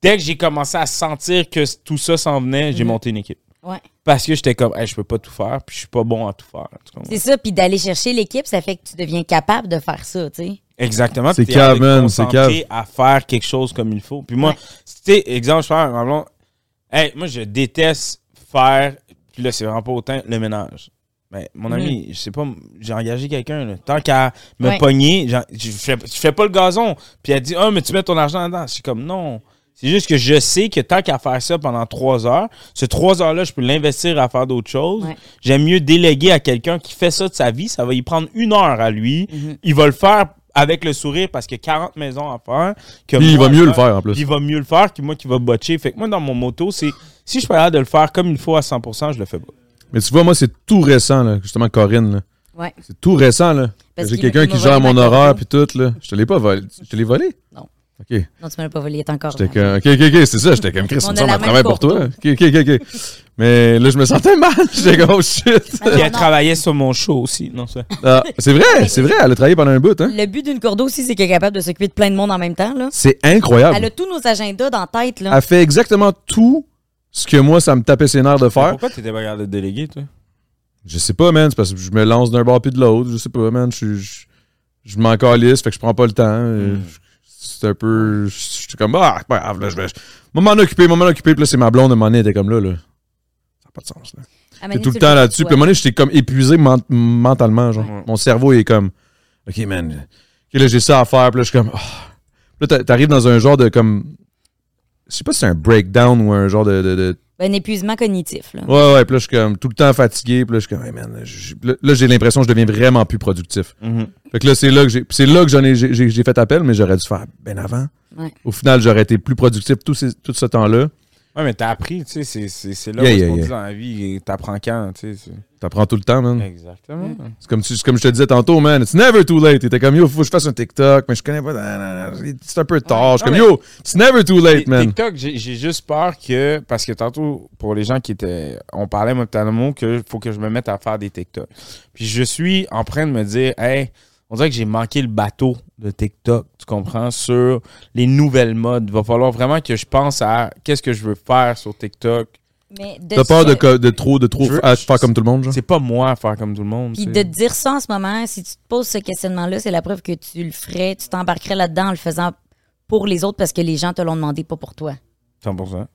Dès que j'ai commencé à sentir que tout ça s'en venait, j'ai Mhm. monté une équipe. Ouais. Parce que j'étais comme, hey, je peux pas tout faire, puis je suis pas bon à tout faire. C'est ça, puis d'aller chercher l'équipe, ça fait que tu deviens capable de faire ça, tu sais. Exactement. C'est man, c'est concentrer à faire quelque chose comme il faut. Puis moi, Ouais. tu sais, exemple, je fais un hey, moi, je déteste faire, puis là, c'est vraiment pas autant le ménage. Mais mon ami, je sais pas, j'ai engagé quelqu'un, là. tant qu'à me Ouais. pogner, je fais, je fais pas le gazon. Puis elle dit, ah, mais tu mets ton argent dedans. C'est comme, non. C'est juste que je sais que tant qu'à faire ça pendant trois heures, ce trois heures-là, je peux l'investir à faire d'autres choses. Ouais. J'aime mieux déléguer à quelqu'un qui fait ça de sa vie. Ça va y prendre une heure à lui. Mhm. Il va le faire avec le sourire parce qu'il y a 40 maisons à faire. que Puis il va mieux le faire en plus. Puis il va mieux le faire que moi qui va botcher. Fait que moi, dans mon moto, c'est si je suis pas capable de le faire comme il faut à 100%, je le fais pas. Mais tu vois, moi, c'est tout récent, là. Justement, Corinne, là. Ouais. C'est tout récent, là. Parce J'ai qu'il- quelqu'un qui gère mon horaire puis tout, là. Je te l'ai pas volé. Je te l'ai volé? Non. OK. Non, tu me l'as pas volé, il est encore J'étais comme, OK, OK, OK, c'est ça. J'étais comme, Chris, On me semble la un même travail pour toi. OK, OK, OK, OK. Mais là, je me sentais mal. J'étais comme, oh shit. Ah, Puis elle travaillait sur mon show aussi. Non, ça. Ah, c'est vrai, c'est vrai. Elle a travaillé pendant un bout, hein. Le but d'une cordeau aussi, c'est qu'elle est capable de s'occuper de plein de monde en même temps, là. C'est Elle incroyable. a tous nos agendas dans la tête, là. Elle fait exactement tout ce que moi, ça me tapait ses nerfs de faire. Pourquoi t'étais pas capable de déléguer, toi? Je sais pas, man. C'est parce que je me lance d'un bord puis de l'autre. Je sais pas, man. Je, je, je m'en calisse, fait que je prends pas le temps. Mm. C'est un peu. Je suis comme, ah, pas grave, là, je vais. M'en occuper, m'en occuper. Puis là, c'est ma blonde, à un moment donné, elle était comme là, là. Pas de sens, T'es tout le temps là-dessus. Puis à un moment donné, j'étais comme épuisé ment- mentalement, genre. Ouais. Mon cerveau est comme, OK, man. Là, j'ai ça à faire. Puis là, je suis comme, ah. Puis là, t'a- t'arrives dans un genre de comme. Je sais pas si c'est un breakdown ou un genre de- de- de Un épuisement cognitif, là. Ouais, ouais, puis là, je suis comme tout le temps fatigué, puis là, je suis comme, hey, man, là, j'ai l'impression que je deviens vraiment plus productif. Mhm. Fait que là, c'est là que j'ai, c'est là que j'en ai, j'ai, fait appel, mais j'aurais dû faire bien avant. Ouais. Au final, j'aurais été plus productif tout, ces- tout ce temps-là. Ouais, mais t'as appris, tu sais, c'est- c'est c'est là Yeah, où yeah, dit dans la vie, t'apprends quand, tu sais. T'apprends tout le temps, man. Exactement. C'est comme, tu- c'est comme je te disais tantôt, man, it's never too late. T'étais comme, yo, faut que je fasse un TikTok, mais je connais pas, c'est un peu tard. Je suis comme, yo, it's never too late, man. TikTok, j'ai juste peur que, parce que tantôt, pour les gens qui étaient, on parlait momentanément que faut que je me mette à faire des TikTok. Puis je suis en train de me dire, hey, on dirait que j'ai manqué le bateau de TikTok, tu comprends, sur les nouvelles modes. Il va falloir vraiment que je pense à qu'est-ce que je veux faire sur TikTok. Mais de T'as peur de, co- de trop, de trop veux- à faire comme tout le monde, genre? C'est pas moi à faire comme tout le monde. Puis de dire ça en ce moment, si tu te poses ce questionnement-là, c'est la preuve que tu le ferais, tu t'embarquerais là-dedans en le faisant pour les autres parce que les gens te l'ont demandé, pas pour toi. 100%.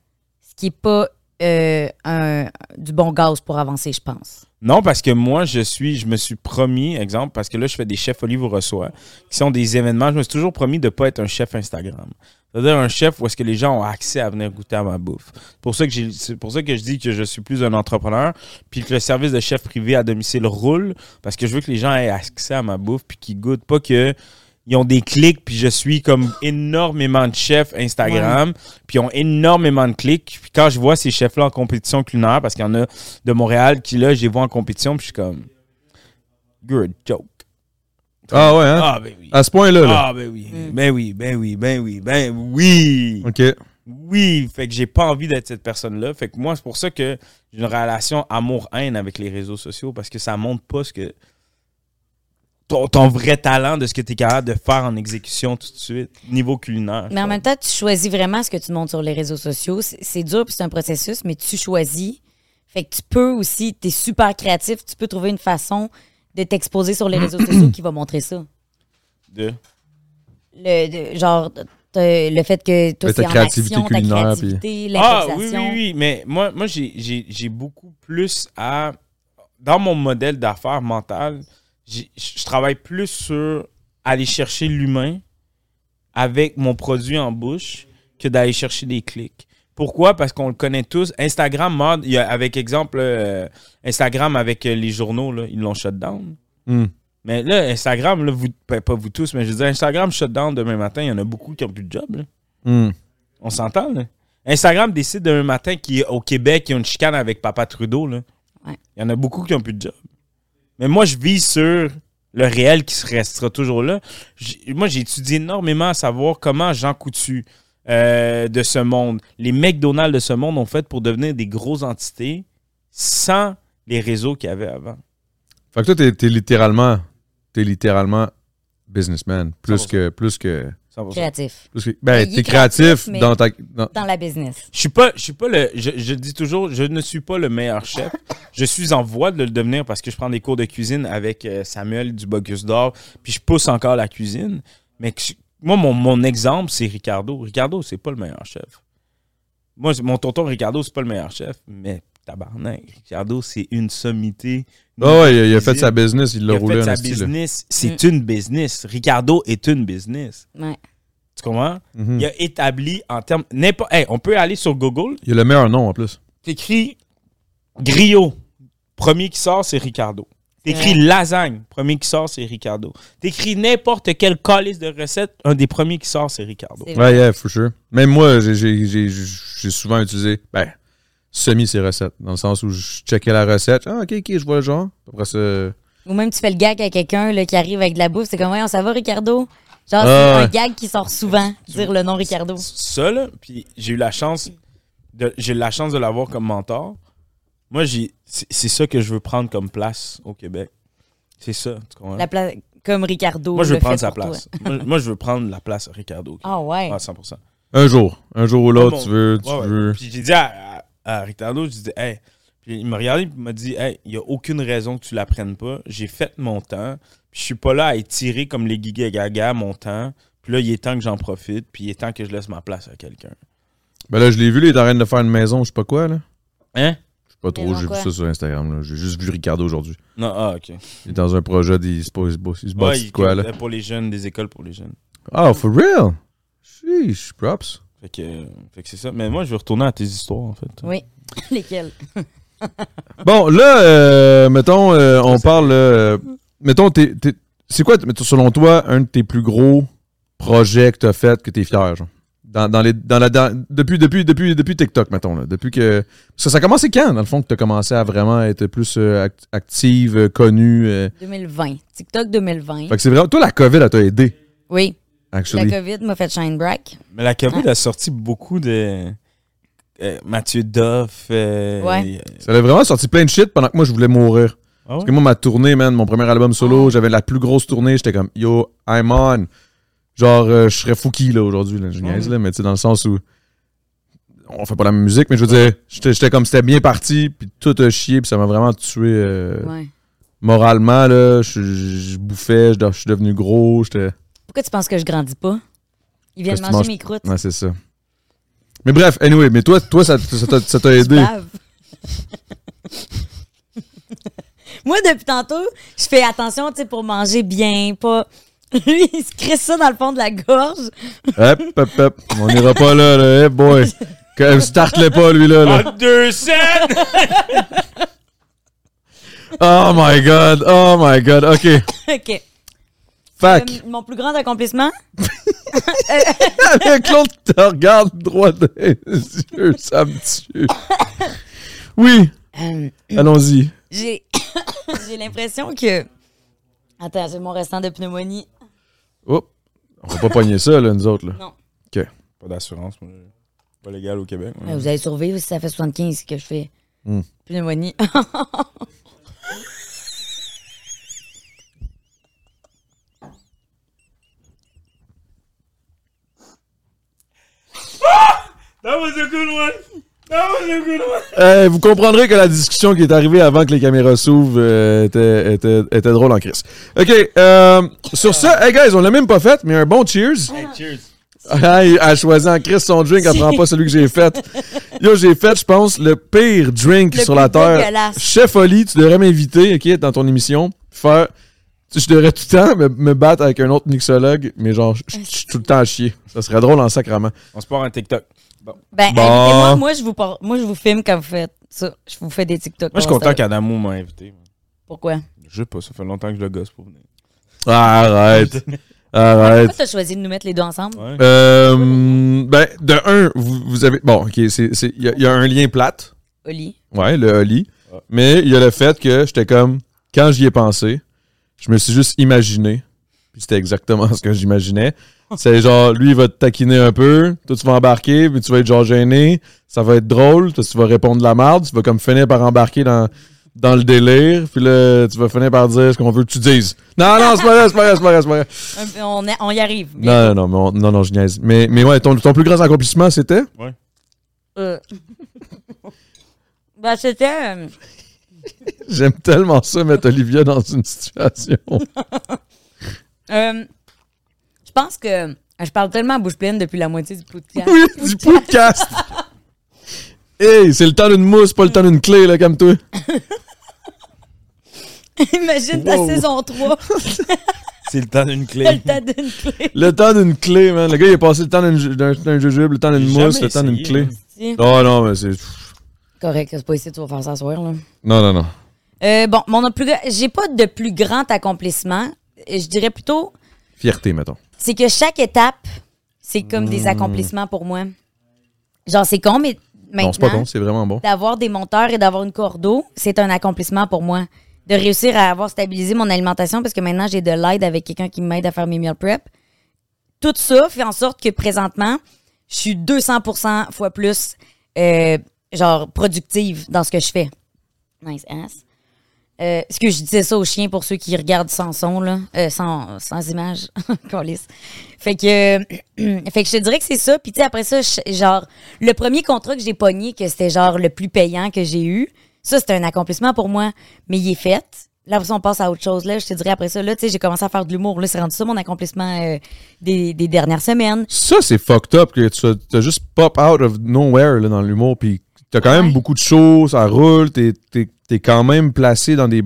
Ce qui est pas euh, du bon gaz pour avancer, je pense. Non, parce que moi, je suis, je me suis promis, exemple, parce que là, je fais des chefs Olive vous reçoit, qui sont des événements. Je me suis toujours promis de ne pas être un chef Instagram. C'est-à-dire un chef où est-ce que les gens ont accès à venir goûter à ma bouffe. Pour ça que c'est pour ça que je dis que je suis plus un entrepreneur, puis que le service de chef privé à domicile roule, parce que je veux que les gens aient accès à ma bouffe, puis qu'ils goûtent pas que ils ont des clics, puis je suis comme énormément de chefs Instagram, puis ils ont énormément de clics. Puis quand je vois ces chefs-là en compétition culinaire, parce qu'il y en a de Montréal qui, là, je les vois en compétition, puis je suis comme, a joke. Ah ouais, hein? Ah, ben oui. À ce point-là, là. Ah, ben oui. Ben oui, ben oui, ben oui, ben oui. OK. Oui, fait que j'ai pas envie d'être cette personne-là. Fait que moi, c'est pour ça que j'ai une relation amour-haine avec les réseaux sociaux parce que ça montre pas ce que. Ton, ton vrai talent de ce que tu es capable de faire en exécution tout de suite, niveau culinaire. Mais en même temps, tu choisis vraiment ce que tu montes sur les réseaux sociaux. C'est dur, puis c'est un processus, mais tu choisis. Fait que tu peux aussi, tu es super créatif, tu peux trouver une façon de t'exposer sur les réseaux sociaux qui va montrer ça. De... Le, de- genre, le fait que toi, c'est en créativité action, ta culinaire, créativité, Ah oui, oui, oui. Mais moi, moi j'ai- beaucoup plus à. Dans mon modèle d'affaires mental, je travaille plus sur aller chercher l'humain avec mon produit en bouche que d'aller chercher des clics. Pourquoi? Parce qu'on le connaît tous. Instagram, mode, il y a, avec exemple, euh, Instagram avec euh, les journaux, là, ils l'ont shut down. Hmm. Mais là, Instagram, là, vous, pas vous tous, mais je veux dire, Instagram shut down demain matin, il y en a beaucoup qui n'ont plus de job. là. Hmm. On s'entend, là? Instagram décide demain matin qu'au Québec, il y a une chicane avec Papa Trudeau, là. Ouais. Il y en a beaucoup qui n'ont plus de job. Mais moi, je vis sur le réel qui restera toujours là. Moi, j'ai étudié énormément à savoir comment Jean Coutu euh, de ce monde, les McDonald's de ce monde ont fait pour devenir des grosses entités sans les réseaux qu'il y avait avant. Fait que toi, t'es, littéralement, littéralement businessman. Plus 100%. que, plus que, 100%. Créatif. plus que- ben, t'es créatif, créatif, dans ta, dans- Dans la business. Je suis pas, je suis pas le, je, je dis toujours, je ne suis pas le meilleur chef. Je suis en voie de le devenir parce que je prends des cours de cuisine avec euh, Samuel du Bocuse d'Or, puis je pousse encore la cuisine. Mais que moi, mon, mon exemple, c'est Ricardo. Ricardo, c'est pas le meilleur chef. Moi, mon tonton Ricardo, c'est pas le meilleur chef, mais tabarnak, Ricardo, c'est une sommité. Ah ouais, il a, il a fait sa business, il l'a Il a roulé fait en sa esti, là. business. C'est une business. Ricardo est une business. Ouais. Tu comprends? Mhm. Il a établi en termes. n'importe- Hey, on peut aller sur Google, Il a le meilleur nom en plus. T'écris griot. Premier qui sort, c'est Ricardo. T'écris Ouais. lasagne. Premier qui sort, c'est Ricardo. T'écris n'importe quelle calice de recette. Un des premiers qui sort, c'est Ricardo. Ouais, yeah, for sure. Même moi, j'ai souvent utilisé, ben, semi ces recettes. Dans le sens où je checkais la recette. Ah, ok, ok, je vois le genre. Après ça. Ou même tu fais le gag à quelqu'un là, qui arrive avec de la bouffe, c'est comme, ouais, ça va, Ricardo? Genre, Ah, c'est ouais. un gag qui sort souvent, dire le nom Ricardo. Ça, là, puis j'ai eu la chance de, j'ai eu la chance de l'avoir comme mentor. Moi, j'ai, c'est, c'est ça que je veux prendre comme place au Québec. C'est ça, tu comprends? La pla- comme Ricardo. moi, je veux prendre sa place. moi, moi, je veux prendre la place à Ricardo. Ah ouais. Ah, 100%. Un jour. Un jour ou l'autre, tu veux. Tu Ouais, ouais. veux. Puis j'ai dit à, à, Ricardo, je disais, hey. Puis il m'a regardé et il m'a dit, hey, il n'y a aucune raison que tu la prennes pas. J'ai fait mon temps. Puis je suis pas là à étirer comme les giga gaga mon temps. Puis là, il est temps que j'en profite. Puis il est temps que je laisse ma place à quelqu'un. Ben là, je l'ai vu, là, il est en train de faire une maison, je sais pas quoi, là. Hein? Je sais pas trop, j'ai vu ça sur Instagram, là. J'ai juste vu Ricardo aujourd'hui. Non, ah, ok. Il est dans un projet, il se pose- il se Ouais, de quoi, là. il- pour les jeunes, des écoles pour les jeunes. Oh, for real? Sheesh, props. Fait que, fait que c'est ça. Mais moi, je veux retourner à tes histoires, en fait. Oui. Lesquels? Bon, là, euh, mettons, euh, on parle. euh, mettons, t'es- t'es- c'est quoi, mettons, selon toi, un de tes plus gros projets que t'as fait que t'es fier, genre? Dans, dans les, dans la, dans- depuis, depuis, depuis, depuis TikTok, mettons, là. Depuis que. Ça, ça a commencé quand, dans le fond, que t'as commencé à vraiment être plus euh, act- active, euh, connue? euh? 2020. TikTok 2020. Fait que c'est vraiment. Toi, la COVID, elle t'a aidé, Oui. La. COVID m'a fait shine break. Mais la COVID a sorti beaucoup de. euh, Mathieu Doff. euh, Ouais. Ça a vraiment sorti plein de shit pendant que moi, je voulais mourir. Ah ouais? Parce que moi, ma tournée, man, mon premier album solo, j'avais la plus grosse tournée. J'étais comme, yo, I'm on. Genre, euh, je serais fouki, là, aujourd'hui. Là, je niaise, là, mais tu sais, dans le sens où on fait pas la même musique, mais je veux dire, j'étais j'étais comme, c'était bien parti, puis tout a chié, puis ça m'a vraiment tué euh, Ouais. moralement, là. Je, je- je bouffais, je, je suis devenu gros, j'étais... Pourquoi tu penses que je grandis pas? Ils viennent manger manges- mes croûtes. Ouais, c'est ça. Mais bref, anyway, mais toi, toi ça ça t'a ça t'a aidé. Moi, depuis tantôt, je fais attention, tu sais, pour manger bien, pas. Lui, il se crée ça dans le fond de la gorge. Hop, hop, hop. On ira pas là, là. Hey boy. Quand même, starte-le pas, lui, là. là. En deux scènes! Oh my god, oh my god. OK. OK. Fac. Euh, mon plus grand accomplissement, Claude qui te regarde droit dans les yeux, ça me tue. Oui, euh, allons-y. j'ai j'ai l'impression que. Attends, j'ai mon restant de pneumonie. Oh, on va pas pogner ça, là, nous autres. Là. Non. Pas d'assurance, moi. Pas légal au Québec. moi. Euh, Vous allez survivre si ça fait 75 que je fais Hmm. pneumonie. That was a good one! That was a good one! Euh, vous comprendrez que la discussion qui est arrivée avant que les caméras s'ouvrent euh, était, était, était drôle en crise. OK, euh, sur ça, hey guys, on l'a même pas fait, mais un bon cheers. Hey, cheers! Ah, elle a choisi en Chris son drink, elle prend pas celui que j'ai fait. Yo, j'ai fait, je pense, le pire drink Le sur plus la terre. Chef Oli, tu devrais m'inviter, OK, dans ton émission. Faire. Je devrais tout le temps me, me battre avec un autre mixologue, mais genre, je suis tout le temps à chier. Ça serait drôle en sacrament. On se part un TikTok. Ben, Bon. invitez-moi, moi, je vous, par- moi, je vous filme quand vous faites ça. Je vous fais des TikTok. Moi, je suis content ça. qu'Adamo m'a invité. Pourquoi? Je sais pas, ça fait longtemps que je le gosse pour venir. Arrête. Arrête. Pourquoi t'as choisi de nous mettre les deux ensemble? Ouais. Euh, ben, de un, vous, vous avez. Bon, ok, c'est- c'est- il y, a- il y a un lien plate. Oli. Ouais, le Oli. Ouais. Mais il y a le fait que j'étais comme. Quand j'y ai pensé, je me suis juste imaginé. Puis c'était exactement ce que j'imaginais. C'est genre, lui, il va te taquiner un peu. Toi, tu vas embarquer, puis tu vas être genre gêné. Ça va être drôle. Toi, tu vas répondre de la merde. Tu vas comme finir par embarquer dans, dans le délire, puis là, tu vas finir par dire ce qu'on veut que tu dises. Non, non, c'est pas vrai, c'est pas vrai, c'est pas vrai, c'est pas vrai. Euh, On, est- on y arrive. Non, non, non, mais on- non, non, je niaise. Mais, mais ouais, ton, ton plus grand accomplissement, c'était? Euh. ben, c'était. J'aime tellement ça, mettre Olivia dans une situation. euh, je pense que. Je parle tellement à bouche pleine depuis la moitié du podcast. oui, du podcast! Hey, c'est le temps d'une mousse, pas le temps d'une clé, là, comme toi. Imagine ta Wow. saison 3, C'est le temps d'une clé. le temps d'une clé. Le temps d'une clé, man. Le gars, il a passé le temps d'un ju- d'un d'un jujube, le temps d'une mousse, le temps d'une clé. Oh non, mais c'est. Correct, c'est pas ici que tu vas faire soir, là. Non, non, non. Euh, bon, mon plus j'ai pas de plus grand accomplissement. Je dirais plutôt, Fierté, mettons. c'est que chaque étape, c'est comme des accomplissements pour moi. Genre, c'est con, mais Non, c'est pas maintenant, con, c'est vraiment bon. d'avoir des monteurs et d'avoir une cordeau, c'est un accomplissement pour moi. De réussir à avoir stabilisé mon alimentation parce que maintenant, j'ai de l'aide avec quelqu'un qui m'aide à faire mes meal prep. Tout ça fait en sorte que présentement, je suis 200% fois plus, euh, genre, productive dans ce que je fais. Nice ass. Euh, est-ce que je disais ça aux chiens pour ceux qui regardent sans son, là? Euh, sans, sans image? Fait que, fait que je te dirais que c'est ça. Puis, tu sais, après ça, je- genre, le premier contrat que j'ai pogné, que c'était genre le plus payant que j'ai eu, ça, c'était un accomplissement pour moi. Mais il est fait. Là, après ça, on passe à autre chose. Là, je te dirais après ça, là, tu sais, j'ai commencé à faire de l'humour. Là, c'est rendu ça mon accomplissement euh, des, des dernières semaines. Ça, c'est fucked up que tu as, juste pop out of nowhere là, dans l'humour. Puis t'as quand même Ouais. beaucoup de shows, ça roule. T'es, t'es, t'es quand même placé dans des,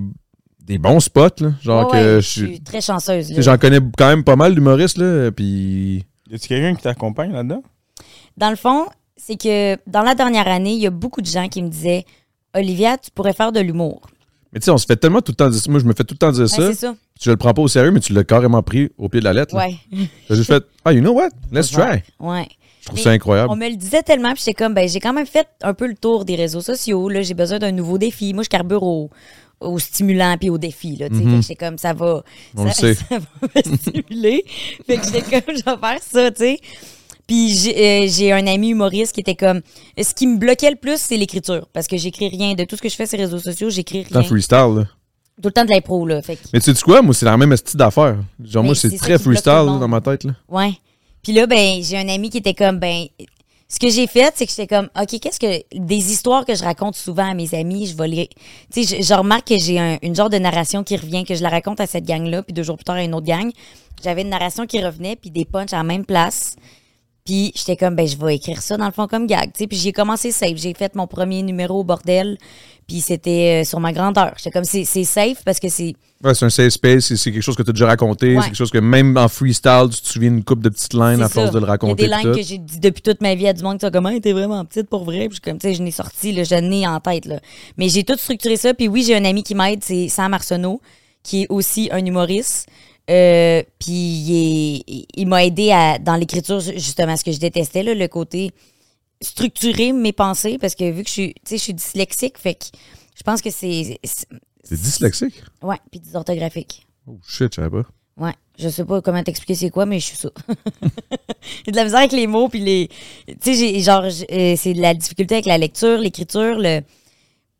des bons spots. Là. Genre Ouais, que ouais, je suis très chanceuse. J'en connais quand même pas mal d'humoristes. Là, puis Y a-tu quelqu'un qui t'accompagne là-dedans? Dans le fond, c'est que dans la dernière année, il y a beaucoup de gens qui me disaient Olivia, tu pourrais faire de l'humour. Mais tu sais, on se fait tellement tout le temps dire ça. Moi, je me fais tout le temps dire Ouais, ça. c'est ça. Tu le prends pas au sérieux, mais tu l'as carrément pris au pied de la lettre. Ouais. T'as juste fait, ah, you know what? Let's try. Ouais. Je trouve Mais ça incroyable. On me le disait tellement, puis j'étais comme, ben, j'ai quand même fait un peu le tour des réseaux sociaux. Là, j'ai besoin d'un nouveau défi. Moi, je carbure au, au stimulant puis au défi. Là. Fait que j'étais comme, ça va, Mhm. On ça, le sait. ça va me stimuler. fait que j'étais comme, je vais faire ça, tu sais. Puis j'ai euh, j'ai un ami humoriste qui était comme, ce qui me bloquait le plus, c'est l'écriture. Parce que j'écris rien. De tout ce que je fais sur les réseaux sociaux, j'écris rien. freestyle, là. Tout le temps de l'impro, là. Fait que, Mais tu sais quoi? Moi, c'est la même style d'affaires. Genre, Mais moi, c'est très freestyle dans ma tête. Là. Ouais. Puis là, ben, j'ai un ami qui était comme, ben, ce que j'ai fait, c'est que j'étais comme, OK, qu'est-ce que. Des histoires que je raconte souvent à mes amis, je vais les. Tu sais, je, remarque que j'ai un- une genre de narration qui revient, que je la raconte à cette gang-là, puis deux jours plus tard à une autre gang. J'avais une narration qui revenait, puis des punchs à la même place. Puis j'étais comme, ben, je vais écrire ça dans le fond comme gag, tu sais. Puis j'ai commencé safe. J'ai fait mon premier numéro au bordel, puis c'était euh, sur ma grandeur. J'étais comme, c'est safe parce que c'est. Ouais, c'est un safe space, c'est- quelque chose que tu as déjà raconté, Ouais. c'est quelque chose que même en freestyle, tu te souviens d'une coupe de petites lignes à force de le raconter. Il y a des lignes que j'ai dit depuis toute ma vie à du monde qui sont comme Ah, t'es vraiment petite pour vrai. Puis je suis comme tu sais, je n'ai sorti, là, je n'ai en tête. Là. Mais j'ai tout structuré ça. Puis oui, j'ai un ami qui m'aide, c'est Sam Arsenault, qui est aussi un humoriste. Euh, puis il, il m'a aidé à, dans l'écriture, justement, ce que je détestais, là, le côté structurer mes pensées, parce que vu que je suis, tu sais, je suis dyslexique, fait que je pense que c'est. c'est- dyslexique? Ouais, puis dysorthographique. Oh shit, je savais pas. Ouais, je sais pas comment t'expliquer c'est quoi, mais je suis ça. j'ai de la misère avec les mots, puis les. Tu sais, j'ai- genre, euh, c'est de la difficulté avec la lecture, l'écriture, le.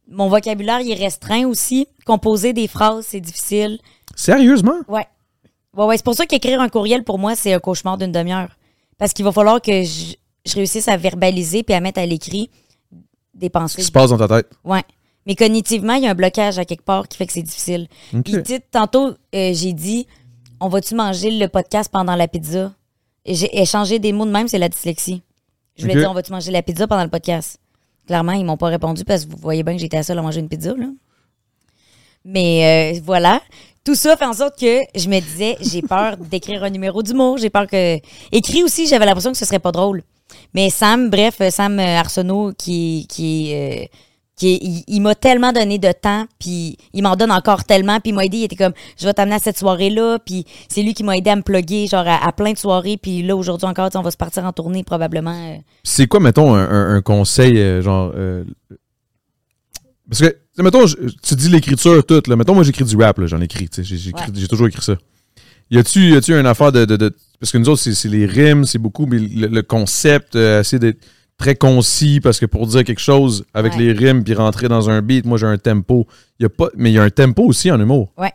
Mon vocabulaire, il est restreint aussi. Composer des phrases, c'est difficile. Sérieusement? Ouais. Ouais, ouais, c'est pour ça qu'écrire un courriel, pour moi, c'est un cauchemar d'une demi-heure. Parce qu'il va falloir que je, je réussisse à verbaliser puis à mettre à l'écrit des Ce pensées. qui se passe dans ta tête. Ouais. Mais cognitivement, il y a un blocage à quelque part qui fait que c'est difficile. Ok. Puis, tantôt, euh, j'ai dit, on va-tu manger le podcast pendant la pizza? Et J'ai échangé des mots de même, c'est la dyslexie. Je voulais Ok. dire, on va-tu manger la pizza pendant le podcast? Clairement, ils m'ont pas répondu parce que vous voyez bien que j'étais seule à manger une pizza, là. Mais euh, voilà. Tout ça fait en sorte que je me disais, j'ai peur d'écrire un numéro d'humour. J'ai peur que. Écrit aussi, j'avais l'impression que ce serait pas drôle. Mais Sam, bref, Sam euh, Arsenault, qui, qui, euh, qui il, il m'a tellement donné de temps, puis il m'en donne encore tellement, puis il m'a aidé, il était comme, je vais t'amener à cette soirée-là, puis c'est lui qui m'a aidé à me plugger, genre, à, à plein de soirées, puis là, aujourd'hui encore, on va se partir en tournée, probablement. euh. C'est quoi, mettons, un, un- un conseil, genre. euh, parce que, mettons, je- tu dis l'écriture toute, là. Mettons, moi, j'écris du rap, là. J'en écris, tu sais. J'ai Ouais. toujours écrit ça. Y a-tu y a-tu une affaire de, de- de- Parce que nous autres, c'est les rimes, c'est beaucoup, mais le, le concept, euh, essayer d'être très concis parce que pour dire quelque chose avec Ouais. les rimes puis rentrer dans un beat, moi j'ai un tempo. Il y a pas, mais il y a un tempo aussi en humour. Ouais.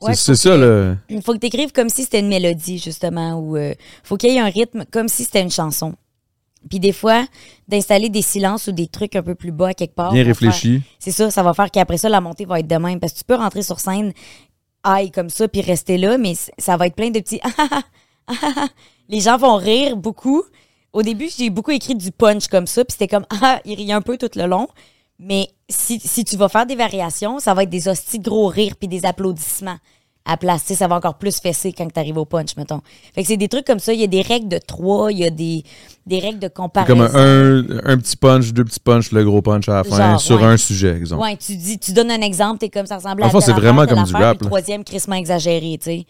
C'est- Ouais, c'est faut ça, là. Il faut que tu écrives comme si c'était une mélodie, justement, ou euh, faut qu'il y ait un rythme comme si c'était une chanson. Puis des fois, d'installer des silences ou des trucs un peu plus bas à quelque part. Bien réfléchi. C'est ça, ça va faire qu'après ça, la montée va être de même. Parce que tu peux rentrer sur scène, aïe, comme ça, puis rester là, mais ça va être plein de petits Les gens vont rire beaucoup. Au début, j'ai beaucoup écrit du punch comme ça, puis c'était comme ah, il riait un peu tout le long. Mais si, si tu vas faire des variations, ça va être des hosties de gros rires puis des applaudissements à place. Ça va encore plus fesser quand tu arrives au punch, mettons. Fait que c'est des trucs comme ça. Il y a des règles de trois, il y a des, des règles de comparaison. comme un, un petit punch, deux petits punch, le gros punch à la fin Genre, sur ouais. un sujet, exemple. Ouais, tu dis, tu donnes un exemple, t'es comme ça ressemble En à fait, telle c'est vraiment comme du rap, puis. Le troisième, crissement exagéré, tu sais.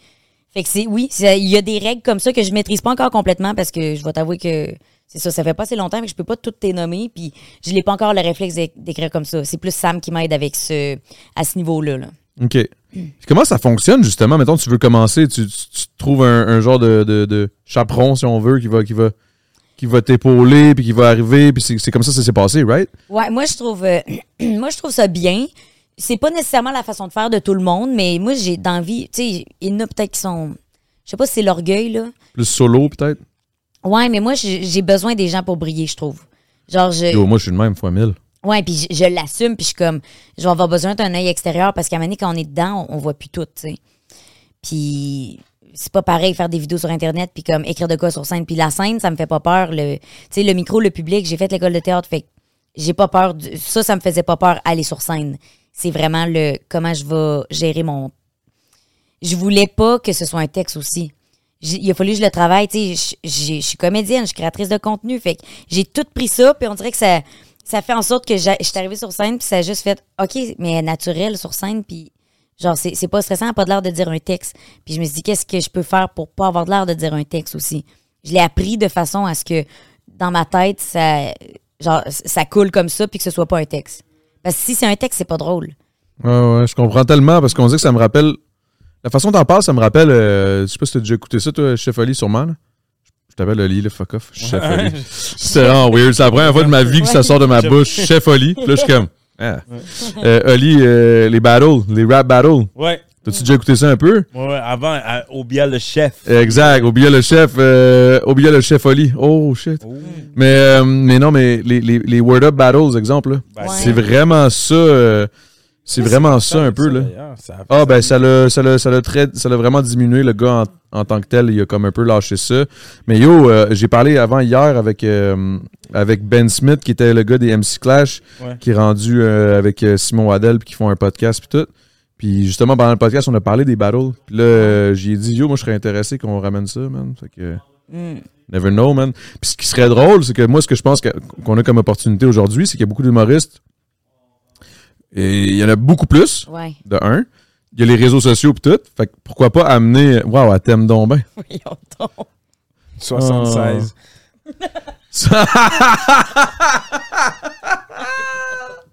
Fait que c'est, oui, il y a des règles comme ça que je maîtrise pas encore complètement parce que je vais t'avouer que c'est ça, ça fait pas assez longtemps que je peux pas toutes les nommer puis je n'ai pas encore le réflexe d'é- d'écrire comme ça. C'est plus Sam qui m'aide avec ce, à ce niveau-là, là. OK. Comment ça fonctionne, justement? Mettons, tu veux commencer, tu, tu- tu trouves un, un genre de, de- de chaperon, si on veut, qui va, qui va, qui va t'épauler, puis qui va arriver, puis c'est c'est comme ça que ça s'est passé, right? Ouais, moi je trouve euh, moi je trouve ça bien. C'est pas nécessairement la façon de faire de tout le monde, mais moi j'ai d'envie, tu sais, il y en a peut-être qui sont je sais pas si c'est l'orgueil là. Plus solo, peut-être? Ouais, mais moi j'ai besoin des gens pour briller, je trouve. Genre je Yo, moi, je suis le même, fois mille. Ouais, puis je, je l'assume, puis je suis comme, je vais avoir besoin d'un œil extérieur parce qu'à un moment donné, quand on est dedans, on, on voit plus tout, tu sais. Puis c'est pas pareil faire des vidéos sur Internet, puis comme écrire de quoi sur scène. Puis la scène, ça me fait pas peur. Le, tu sais, le micro, le public, j'ai fait l'école de théâtre, fait que j'ai pas peur. du- ça, ça me faisait pas peur aller sur scène. C'est vraiment le comment je vais gérer mon. Je voulais pas que ce soit un texte aussi. Il a fallu que je le travaille. Tu sais, je- suis comédienne, je suis créatrice de contenu. Fait que j'ai tout pris ça, puis on dirait que ça, ça fait en sorte que je suis arrivée sur scène, puis ça a juste fait OK, mais naturel sur scène, puis genre, c'est pas stressant, pas de l'air de dire un texte. Puis je me suis dit, qu'est-ce que je peux faire pour pas avoir de l'air de dire un texte aussi? Je l'ai appris de façon à ce que dans ma tête, ça, genre, ça coule comme ça, puis que ce soit pas un texte. Parce que si c'est un texte, c'est pas drôle. Ouais, ouais, je comprends tellement parce qu'on dit que ça me rappelle. La façon dont t'en parles, ça me rappelle. euh, je sais pas si t'as déjà écouté ça, toi, Chef Oli, sûrement. là. Je t'appelle Oli, le fuck off. Chef Oli. C'était vraiment weird. C'est la première fois de ma vie que ça sort de ma bouche. Chef Oli. Puis là, je suis comme. Ah. Euh, Oli, euh, les battles, les rap battles. Ouais. T'as-tu déjà écouté ça un peu? Ouais, avant, à- au bial le chef. Exact. Oubliez le chef. Euh, oubliez le chef Oli. Oh shit. Mais, euh, mais non, mais les, les, les Word Up Battles, exemple, là, Ben, Ouais. c'est vraiment ça. euh, c'est vraiment ça un peu, là. ça- Ah, ben, ça l'a, ça l'a, ça l'a très, ça l'a vraiment diminué, le gars, en, en tant que tel. Il a comme un peu lâché ça. Mais yo, euh, j'ai parlé avant hier avec, euh, avec Ben Smith, qui était le gars des MC Clash, Ouais. qui est rendu euh, avec Simon Waddell, puis qui font un podcast, puis tout. Puis justement, pendant le podcast, on a parlé des battles. Puis là, j'ai dit, yo, moi, je serais intéressé qu'on ramène ça, man. Fait que. Mm. Never know, man. Puis ce qui serait drôle, c'est que moi, ce que je pense qu'on a comme opportunité aujourd'hui, c'est qu'il y a beaucoup d'humoristes. Et il y en a beaucoup plus, Ouais. de un. Il y a les réseaux sociaux et tout. Fait que pourquoi pas amener. Waouh, à thème donc ben. Voyons donc. 76.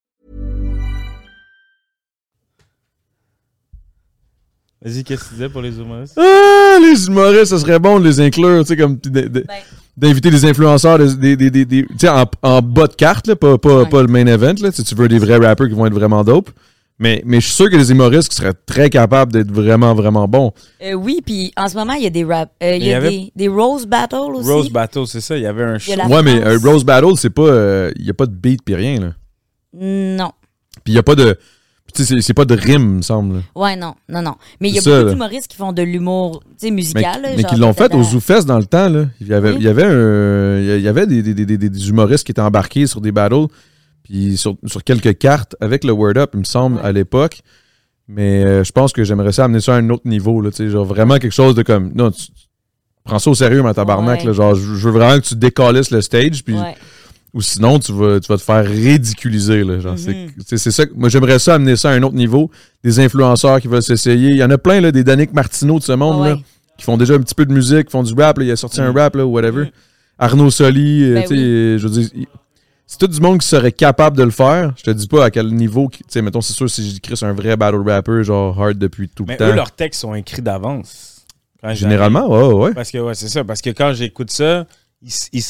Vas-y, qu'est-ce que tu disais pour les humoristes? Ah, les humoristes, ça serait bon de les inclure, tu sais, comme. de- de- Ben. D'inviter des influenceurs, des, des, des, des- des- tu sais, en, en bas de carte, là, pas, pas, Ouais. pas le main event, là, si tu veux des vrais rappers qui vont être vraiment dope. Mais, mais je suis sûr que les humoristes qui seraient très capables d'être vraiment, vraiment bons. Euh, oui, puis en ce moment, il y a des rap. euh, il y a avait- des, des Rose Battles aussi. Rose Battle, c'est ça. Il y avait un show. ouais, mais euh, Rose Battle, c'est pas. Il n'y a pas de beat puis rien, là. Non. Puis il n'y a pas de. Tu sais, c'est- pas de rime, me semble. Ouais, non, non, non. Mais il y a ça, beaucoup d'humoristes qui font de l'humour, Mais, musical. mais qui l'ont fait peut-être au à- ZooFest dans le temps. Là. Il y avait, Oui. il y avait, un- il y avait des, des- des- des- des humoristes qui étaient embarqués sur des battles, puis sur, sur quelques cartes avec le Word Up, il me semble, Ouais. à l'époque. Mais euh, je pense que j'aimerais ça amener ça à un autre niveau. Là, tu sais, genre vraiment quelque chose de comme. Non, tu, prends ça au sérieux, ma tabarnak. Ouais. là, genre, je je veux vraiment que tu décalisses le stage, puis Ouais. Ou sinon tu vas, tu vas te faire ridiculiser. Là, genre, c'est- Mhm. c'est, c'est ça. Moi, j'aimerais ça amener ça à un autre niveau. Des influenceurs qui veulent s'essayer. Il y en a plein, là, des Danick Martineau de ce monde, là, Ouais. qui font déjà un petit peu de musique, qui font du rap. là. Il a sorti un rap, là, ou whatever. Mm. Arnaud Soli, euh, Ben je veux dire, c'est tout du monde qui serait capable de le faire. Je te dis pas à quel niveau. Tu sais, mettons, c'est sûr, si j'écris un vrai battle rapper, genre hard depuis tout Mais le temps. eux, leurs textes sont écrits d'avance. Généralement, ouais, ouais. Parce que ouais, c'est ça. Parce que quand j'écoute ça, ils ils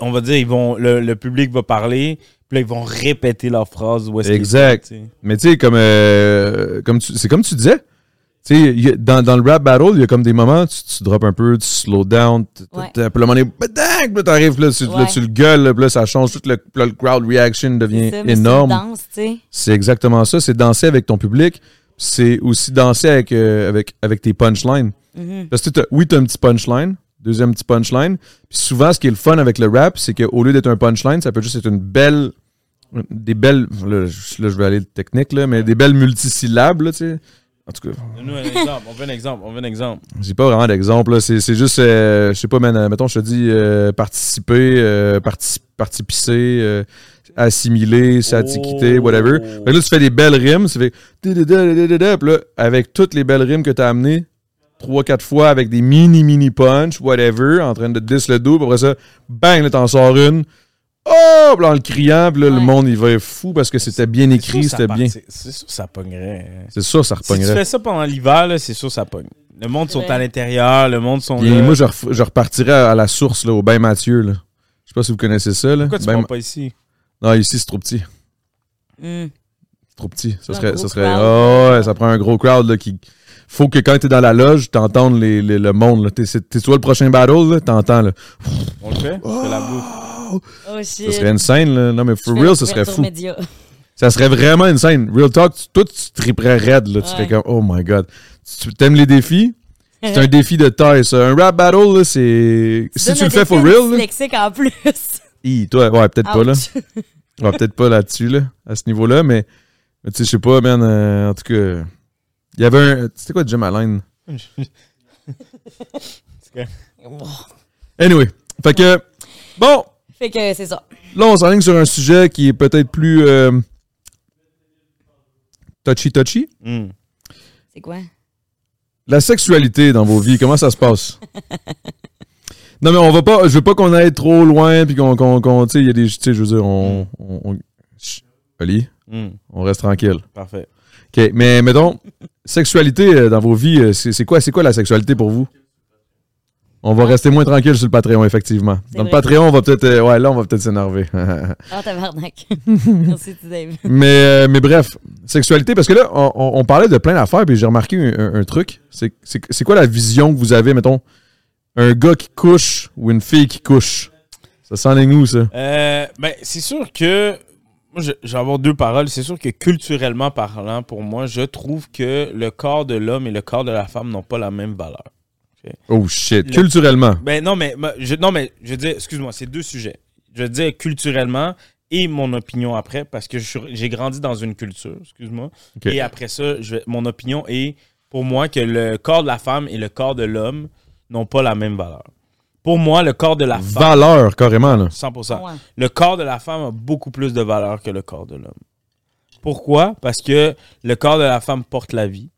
on va dire, ils vont, le, le public va parler, puis là, ils vont répéter leur phrase. Où est-ce qu'ils Exact. sont, sais. Mais tu sais, comme, euh, comme tu- c'est comme tu disais. Tu dans, dans le rap battle, il y a comme des moments, tu, tu drops un peu, tu slow down, tu- Ouais. là, un moment donné, puis là, t'arrives, là, tu, là, Ouais. tu le gueules, là, puis là, ça change, tout le, là, le crowd reaction devient C'est ça, mais c'est une énorme. danse. C'est exactement ça. C'est danser avec ton public. C'est aussi danser avec, euh, avec, avec tes punchlines. Mhm. Parce que t'as- oui, tu as un petit punchline, deuxième petit punchline. Puis souvent, ce qui est le fun avec le rap, c'est qu'au lieu d'être un punchline, ça peut juste être une belle. Des belles. Là, je là, je vais aller technique, là, mais des belles multisyllabes, là, tu sais. En tout cas, Donne-nous un exemple. On veut un exemple. On veut un exemple. j'ai pas vraiment d'exemple. C'est c'est juste, euh, je sais pas, man, euh, mettons, je te dis euh, participer, euh, parti- participer, euh, assimiler, s'attiquiter, Oh. whatever. Fait que là, tu fais des belles rimes, tu fais puis là, avec toutes les belles rimes que tu as amenées, trois, quatre fois avec des mini, mini punch, whatever, en train de diss le dos, puis après ça, bang, là, t'en sors une. Oh! En le criant, puis là, le monde, il va être fou parce que c'était bien écrit, c'était bien. C'est c'est sûr que ça pognerait. C'est sûr, ça Si tu repognerait. fais ça pendant l'hiver, là, c'est sûr que ça pogne. Le monde sont à l'intérieur, le monde sont là. moi, je, ref- je repartirais à la source, là, au Bain Mathieu, là. Je sais pas si vous connaissez ça, là. Pourquoi tu parles pas ici? Non, ici, c'est trop petit. Mm. C'est trop petit. Ça serait. Ça, serait oh, ouais, ça prend un gros crowd là, qui. Faut que quand t'es dans la loge, t'entendes les, les- le monde. T'es, toi le prochain battle, là, t'entends. Là. On le fait? La bouffe. Oh shit. Ça serait une scène. Là. Non, mais for real, ça serait fou. média. Ça serait vraiment une scène. Real talk, tu- toi, tu triperais raide. Là. Tu serais comme, oh my god. Tu t'aimes les défis? C'est un défi de taille, ça. Un rap battle, là, c'est. Si tu le fais for real, dyslexique en plus. Hi, toi, ouais, peut-être pas là. Ouais, peut-être pas là-dessus, là, à ce niveau-là, mais, mais tu sais, je sais pas, man, euh, en tout cas, il y avait un, c'était quoi Jim Allen? Anyway, fait que, bon, Fait que c'est ça. là, on s'enligne sur un sujet qui est peut-être plus euh, touchy-touchy. Hmm. C'est quoi? La sexualité dans vos vies, comment ça se passe? non, mais on va pas, je veux pas qu'on aille trop loin, puis qu'on, qu'on, qu'on- tu sais, il y a des, tu sais, je veux dire, on, on, on- Chut, Oli, Hmm. on reste tranquille. Parfait. OK, mais mettons, sexualité euh, dans vos vies, euh, c'est quoi, c'est quoi la sexualité pour vous? On va rester moins tranquille sur le Patreon, effectivement. Dans le. Patreon, on va peut-être. euh, ouais, là, on va peut-être s'énerver. Ah, tabarnak. Merci, Dave. mais, euh, mais bref, sexualité, parce que là, on, on- on parlait de plein d'affaires, puis j'ai remarqué un, un- un truc. C'est quoi la vision que vous avez, mettons, un gars qui couche ou une fille qui couche? Ça sent nous, ça. Euh, ben, c'est sûr que. Moi, vais avoir deux paroles. C'est sûr que culturellement parlant, pour moi, je trouve que le corps de l'homme et le corps de la femme n'ont pas la même valeur. Oh shit. Le- Culturellement. Ben non, mais ma- je, non, mais je veux dire, excuse-moi, c'est deux sujets. Je veux dire culturellement et mon opinion après, parce que j'ai grandi dans une culture, excuse-moi. Et après ça, je mon opinion est pour moi que le corps de la femme et le corps de l'homme n'ont pas la même valeur. Pour moi, le corps de la femme. Valeur, carrément, là. 100%. Ouais. Le corps de la femme a beaucoup plus de valeur que le corps de l'homme. Pourquoi? Parce que le corps de la femme porte la vie.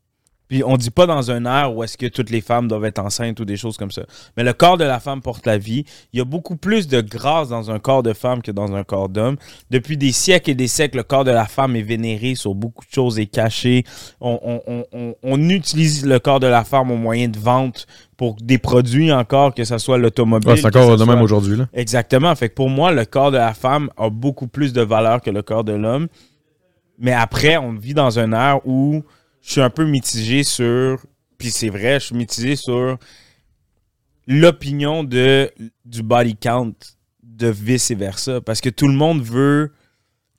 Puis on dit pas dans un air où est-ce que toutes les femmes doivent être enceintes ou des choses comme ça. Mais le corps de la femme porte la vie. Il y a beaucoup plus de grâce dans un corps de femme que dans un corps d'homme. Depuis des siècles et des siècles, le corps de la femme est vénéré sur beaucoup de choses et caché. On, on- on- on- on utilise le corps de la femme au moyen de vente pour des produits encore, que ce soit l'automobile. Ouais, c'est encore de même aujourd'hui, là. Exactement. Fait que pour moi, le corps de la femme a beaucoup plus de valeur que le corps de l'homme. Mais après, on vit dans un ère où je suis un peu mitigé sur. Puis c'est vrai, je suis mitigé sur l'opinion de du body count de vice et versa. Parce que tout le monde veut.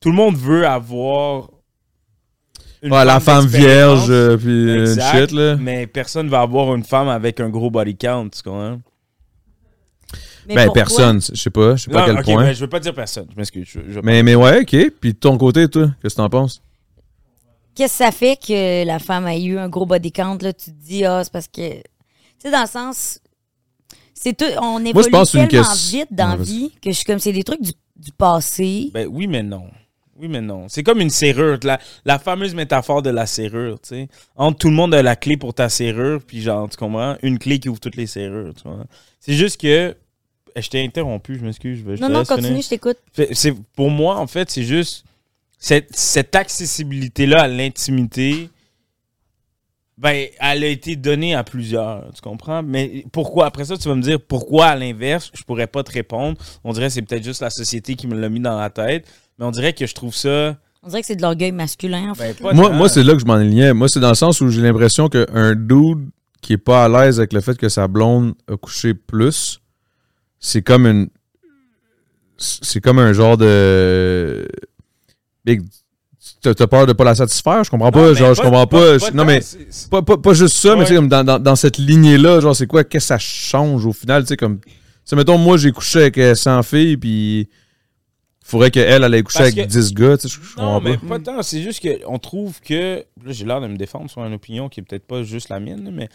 Tout le monde veut avoir une Ouais, la femme vierge, euh, puis Exact, shit, là. Mais personne va avoir une femme avec un gros body count, tu comprends? Mais Ben, personne, je sais pas, je sais pas à quel ok, point. ben, je veux pas dire personne. Je m'excuse. Mais, mais ouais, ok. Puis de ton côté, toi, qu'est-ce que t'en penses? Qu'est-ce que ça fait que la femme a eu un gros body count? Là, tu te dis, ah, c'est parce que. Tu sais, dans le sens. C'est tout, on évolue tellement une question- vite dans la vie que je suis comme, c'est des trucs du, du passé. Ben oui, mais non. Oui, mais non. C'est comme une serrure. La, la fameuse métaphore de la serrure, tu sais. Entre tout le monde a la clé pour ta serrure, puis genre, tu comprends? Une clé qui ouvre toutes les serrures, tu vois. C'est juste que. Je t'ai interrompu, je m'excuse. je non, non, continue, finir. je t'écoute. C'est pour moi en fait c'est juste cette, cette accessibilité là à l'intimité ben elle a été donnée à plusieurs tu comprends? Mais pourquoi après ça tu vas me dire pourquoi à l'inverse je pourrais pas te répondre on dirait que c'est peut-être juste la société qui me l'a mis dans la tête mais on dirait que je trouve ça On dirait que c'est de l'orgueil masculin, en fait. ben, pas Moi, moi c'est là que je m'en alignais. Moi, c'est dans le sens où j'ai l'impression qu'un dude qui est pas à l'aise avec le fait que sa blonde a couché plus, c'est comme une. C'est comme un genre de. Big. T'as peur de pas la satisfaire? Je comprends pas. Non, genre, je comprends pas. je- non, mais. c'est- c'est- Pas, pas, pas juste ça, mais Ouais. tu sais, comme dans, dans, dans cette lignée-là, genre, c'est quoi, qu'est-ce que ça change au final, tu sais, comme. Tu sais, mettons, moi, j'ai couché avec euh, 100 filles, puis. Faudrait qu'elle, elle ait couché Parce avec que- 10 gars, tu sais, je je Non, mais pas. pas tant. C'est juste qu'on trouve que. Là, j'ai l'air de me défendre sur une opinion qui est peut-être pas juste la mienne, là, mais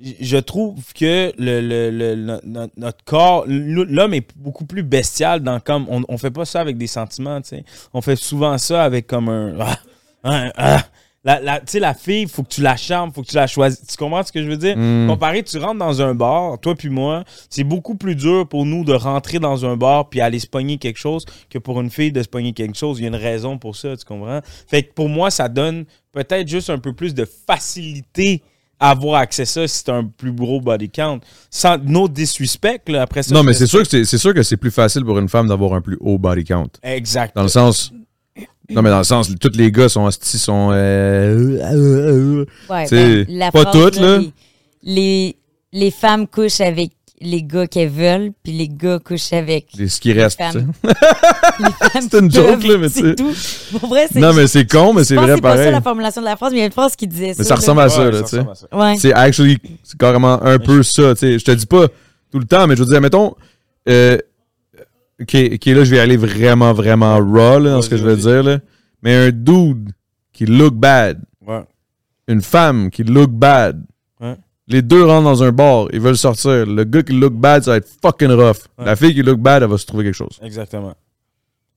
je trouve que le, le- le- no- no- notre corps, l'homme est beaucoup plus bestial dans comme. On, on fait pas ça avec des sentiments, tu sais. On fait souvent ça avec comme un. Ah, un- ah. La, la- tu sais, la fille, faut que tu la charmes, faut que tu la choisisses. Tu comprends ce que je veux dire? Mm. Comparé, tu rentres dans un bar, toi puis moi, c'est beaucoup plus dur pour nous de rentrer dans un bar puis aller se pogner quelque chose que pour une fille de se pogner quelque chose. Il y a une raison pour ça, tu comprends? Fait que pour moi, ça donne peut-être juste un peu plus de facilité avoir accès à ça si t'as un plus gros body count. Sans no disrespect, là, après ça. Non, mais c'est sûr que c'est c'est sûr que c'est plus facile pour une femme d'avoir un plus haut body count. Exact. Dans le sens. Non, mais dans le sens, tous les gars sont sont. euh, euh, euh, Ouais, T'sais, ben, la pas toutes, là. Les, les femmes couchent avec les gars qu'elles veulent, puis les gars couchent avec les- ce qui reste. tu sais. femmes. les femmes C'est une qui joke, là, mais tu sais. c'est tout. Pour vrai, c'est. Non, mais c'est con, mais c'est vrai c'est pas ça pareil. la formulation de la phrase, mais il y a une phrase qui disait ça. Mais ça là. ressemble à ça, Ouais, là, tu sais. Ouais. C'est actually, c'est carrément un peu ça, tu sais. Je te dis pas tout le temps, mais je veux dire, mettons, euh, ok, ok, là, je vais aller vraiment, vraiment raw, là, dans ce que je veux dire, là. Mais un dude qui look bad, Ouais. une femme qui look bad, Ouais. Les deux rentrent dans un bar, ils veulent sortir. Le gars qui look bad, ça va être fucking rough. Ouais. La fille qui look bad, elle va se trouver quelque chose. Exactement.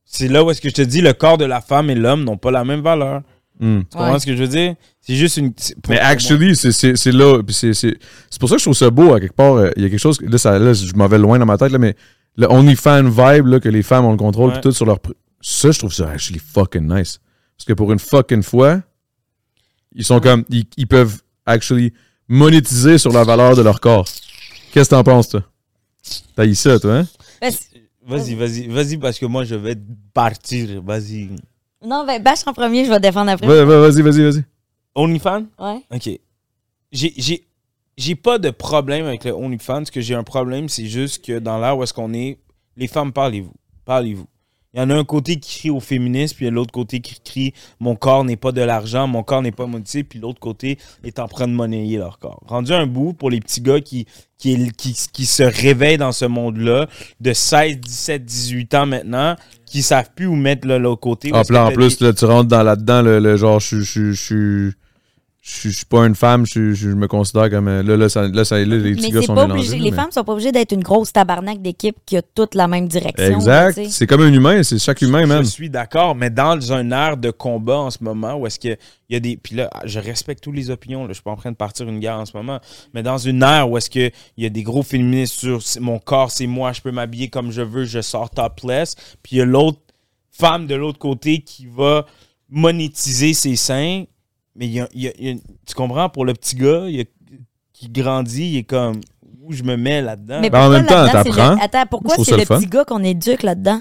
C'est là où est-ce que je te dis, le corps de la femme et l'homme n'ont pas la même valeur. Hmm. Tu comprends Ouais. ce que je veux dire? C'est juste une. Mais actually, c'est- c'est c'est là. C'est c'est- c'est pour ça que je trouve ça beau, à quelque part. euh, Il y a quelque chose. Là, ça, là je m'en vais loin dans ma tête, là, mais le OnlyFans vibe, là, que les femmes ont le contrôle, Ouais. tout sur leur. pr- Ça, je trouve ça actually fucking nice. Parce que pour une fucking fois, ils sont comme. Ils, ils peuvent actually monétiser sur la valeur de leur corps. Qu'est-ce que t'en penses, toi? T'as eu ça, toi, hein? Ben. Vas-y, vas-y, vas-y, parce que moi, je vais partir. Vas-y. non, ben, bâche en premier, je vais défendre après. Va- va- Vas-y, vas-y, vas-y. OnlyFans? Ouais. OK. J'ai- J'ai j'ai pas de problème avec le OnlyFans. Ce que j'ai un problème, c'est juste que dans l'ère où est-ce qu'on est, les femmes, parlez-vous. Parlez-vous. Il y en a un côté qui crie au féminisme, puis il y a l'autre côté qui crie mon corps n'est pas de l'argent, mon corps n'est pas monétisé, puis l'autre côté est en train de monnayer leur corps. Rendu un bout pour les petits gars qui, qui, qui, qui se réveillent dans ce monde-là, de 16, 17, 18 ans maintenant, qui savent plus où mettre le- l'autre côté. Ah, en plus, des- là, tu rentres dans là-dedans, le, le genre, je suis- je suis- je pas une femme, je, je me considère comme. euh, Là, là, ça, là, ça- là, les petits Mais gars sont pas mélangés. obligé. Les mais- femmes sont pas obligées d'être une grosse tabarnak d'équipe qui a toute la même direction. Exact. C'est comme un humain, c'est chaque humain, man. Je suis d'accord, mais dans un air de combat en ce moment, où est-ce qu'il y a des. Puis là, je respecte toutes les opinions, là, je suis pas en train de partir une guerre en ce moment, mais dans une ère où est-ce qu'il y a des gros féministes sur mon corps, c'est moi, je peux m'habiller comme je veux, je sors topless, puis il y a l'autre femme de l'autre côté qui va monétiser ses seins, mais il y a, il y a- il y a- tu comprends, pour le petit gars il y a- qui grandit, il est comme. Où je me mets là-dedans? Mais Ben, en même temps, t'apprends. Attends, pourquoi c'est le petit gars qu'on éduque là-dedans?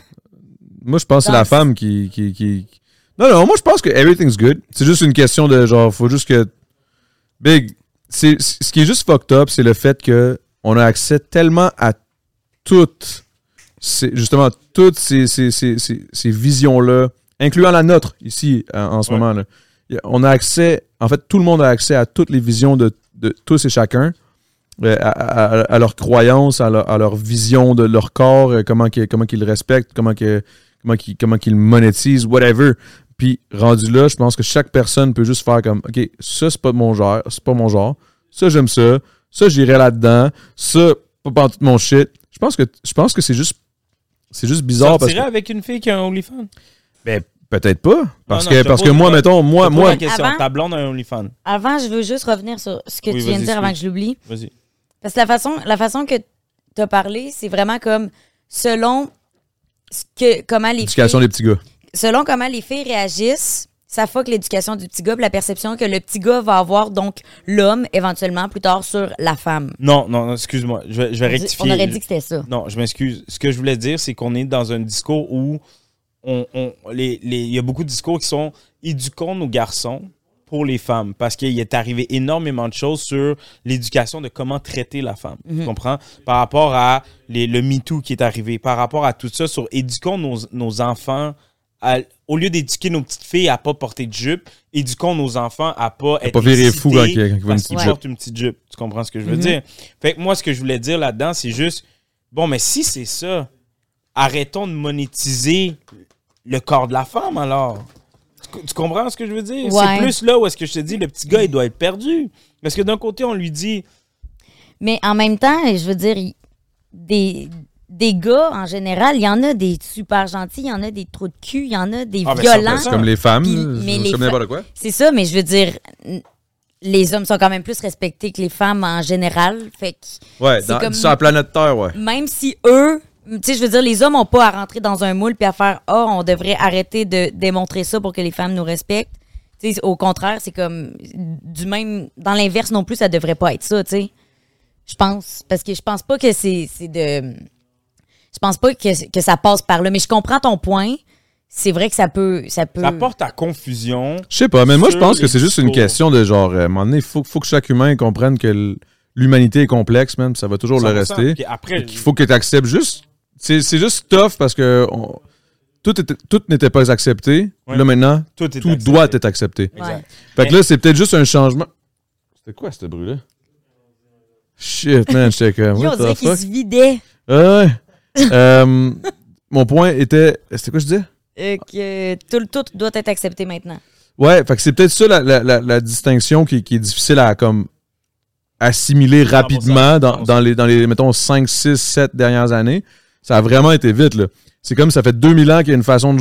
Moi, je pense que c'est la femme qui, qui, qui- Non, non, moi, je pense que everything's good. C'est juste une question de genre, faut juste que. Big. C'est, ce qui est juste fucked up, c'est le fait que on a accès tellement à toutes. justement, toutes ces, ces, ces, ces- ces visions-là, incluant la nôtre ici, en, en ce Ouais. moment. On a accès, en fait, tout le monde a accès à toutes les visions de, de tous et chacun, euh, à, à- à leurs croyances, à leur, à leur vision de leur corps, euh, comment qu'ils comment qu'ils le respectent, comment que comment qu'ils comment le monétisent, whatever. Puis rendu là, je pense que chaque personne peut juste faire comme, ok, ça c'est pas mon genre, c'est pas mon genre, ça j'aime ça, ça j'irai là-dedans, ça pas pas tout mon shit. Je pense que je pense que c'est juste c'est juste bizarre parce que avec une fille qui a un OnlyFans? ben, peut-être pas. Parce Non, non, que, parce que moi, la- mettons, moi, moi, la question, Avant- ta blonde a un OnlyFans. Avant, je veux juste revenir sur ce que Oui, tu viens de vas-y, dire avant que je l'oublie. Vas-y. Parce que la façon, la façon que tu as parlé, c'est vraiment comme selon ce que, comment les l'éducation filles, des petits gars. selon comment les filles réagissent, ça fuck l'éducation du petit gars, puis la perception que le petit gars va avoir, donc l'homme, éventuellement, plus tard, sur la femme. Non, non, non, excuse-moi. Je vais, je vais rectifier. On aurait dit que c'était ça. Non, je m'excuse. Ce que je voulais dire, c'est qu'on est dans un discours où on, on- les, les- il y a beaucoup de discours qui sont éduquons nos garçons pour les femmes parce qu'il est arrivé énormément de choses sur l'éducation de comment traiter la femme. Tu comprends? Par rapport à les- le MeToo qui est arrivé, par rapport à tout ça, sur éduquons nos, nos enfants. à- au lieu d'éduquer nos petites filles à pas porter de jupe, éduquons nos enfants à pas être pas virer fou quand il- quand il une petite jupe. une petite jupe. Tu comprends ce que je veux Mhm. dire? Fait que moi, ce que je voulais dire là-dedans, c'est juste, bon, mais si c'est ça, arrêtons de monétiser le corps de la femme alors. Tu, tu comprends ce que je veux dire? Ouais. C'est plus là où est-ce que je te dis, le petit gars, il doit être perdu. Parce que d'un côté, on lui dit, Mais en même temps, je veux dire, des, des gars, en général, il y en a des super gentils, il y en a des trous de cul, il y en a des Ah, ben, violents. C'est comme les femmes, Puis- mais les comme fa- n'importe quoi. C'est ça, mais je veux dire, les hommes sont quand même plus respectés que les femmes en général. Fait que Ouais, dans, comme- sur la planète Terre, ouais. même si eux, tu sais, je veux dire, les hommes n'ont pas à rentrer dans un moule puis à faire Oh, on devrait arrêter de démontrer ça pour que les femmes nous respectent. Tu sais, au contraire, c'est comme du même. Dans l'inverse non plus, ça devrait pas être ça, tu sais. Je pense. Parce que je pense pas que c'est c'est de. Je pense pas que, que ça passe par là. Mais je comprends ton point. C'est vrai que ça peut. Ça peut. ça porte à confusion. Je sais pas, mais moi, je pense que c'est juste une question de genre, euh, à un moment donné, il faut, faut que chaque humain comprenne que l'humanité est complexe, même, ça va toujours le 100%. rester. Puis après, Il faut que tu acceptes juste. C'est c'est juste tough parce que on- tout, était- tout n'était pas accepté. Ouais. Là, maintenant, tout, est tout accepté. doit être accepté. Exact. Fait que là, c'est peut-être juste un changement. C'était quoi, ce bruit-là? Shit, man, j'étais comme. Yo, on What dirait the qu'il se vidait. Ouais. Euh, mon point était. C'était quoi je disais? euh, que tout, tout doit être accepté maintenant. Ouais, fait que c'est peut-être ça la, la- la- la distinction qui, qui est difficile à comme assimiler rapidement dans, dans les, dans les, mettons, 5, 6, 7 dernières années. Ça a vraiment été vite, là. C'est comme ça fait 2000 ans qu'il y a une façon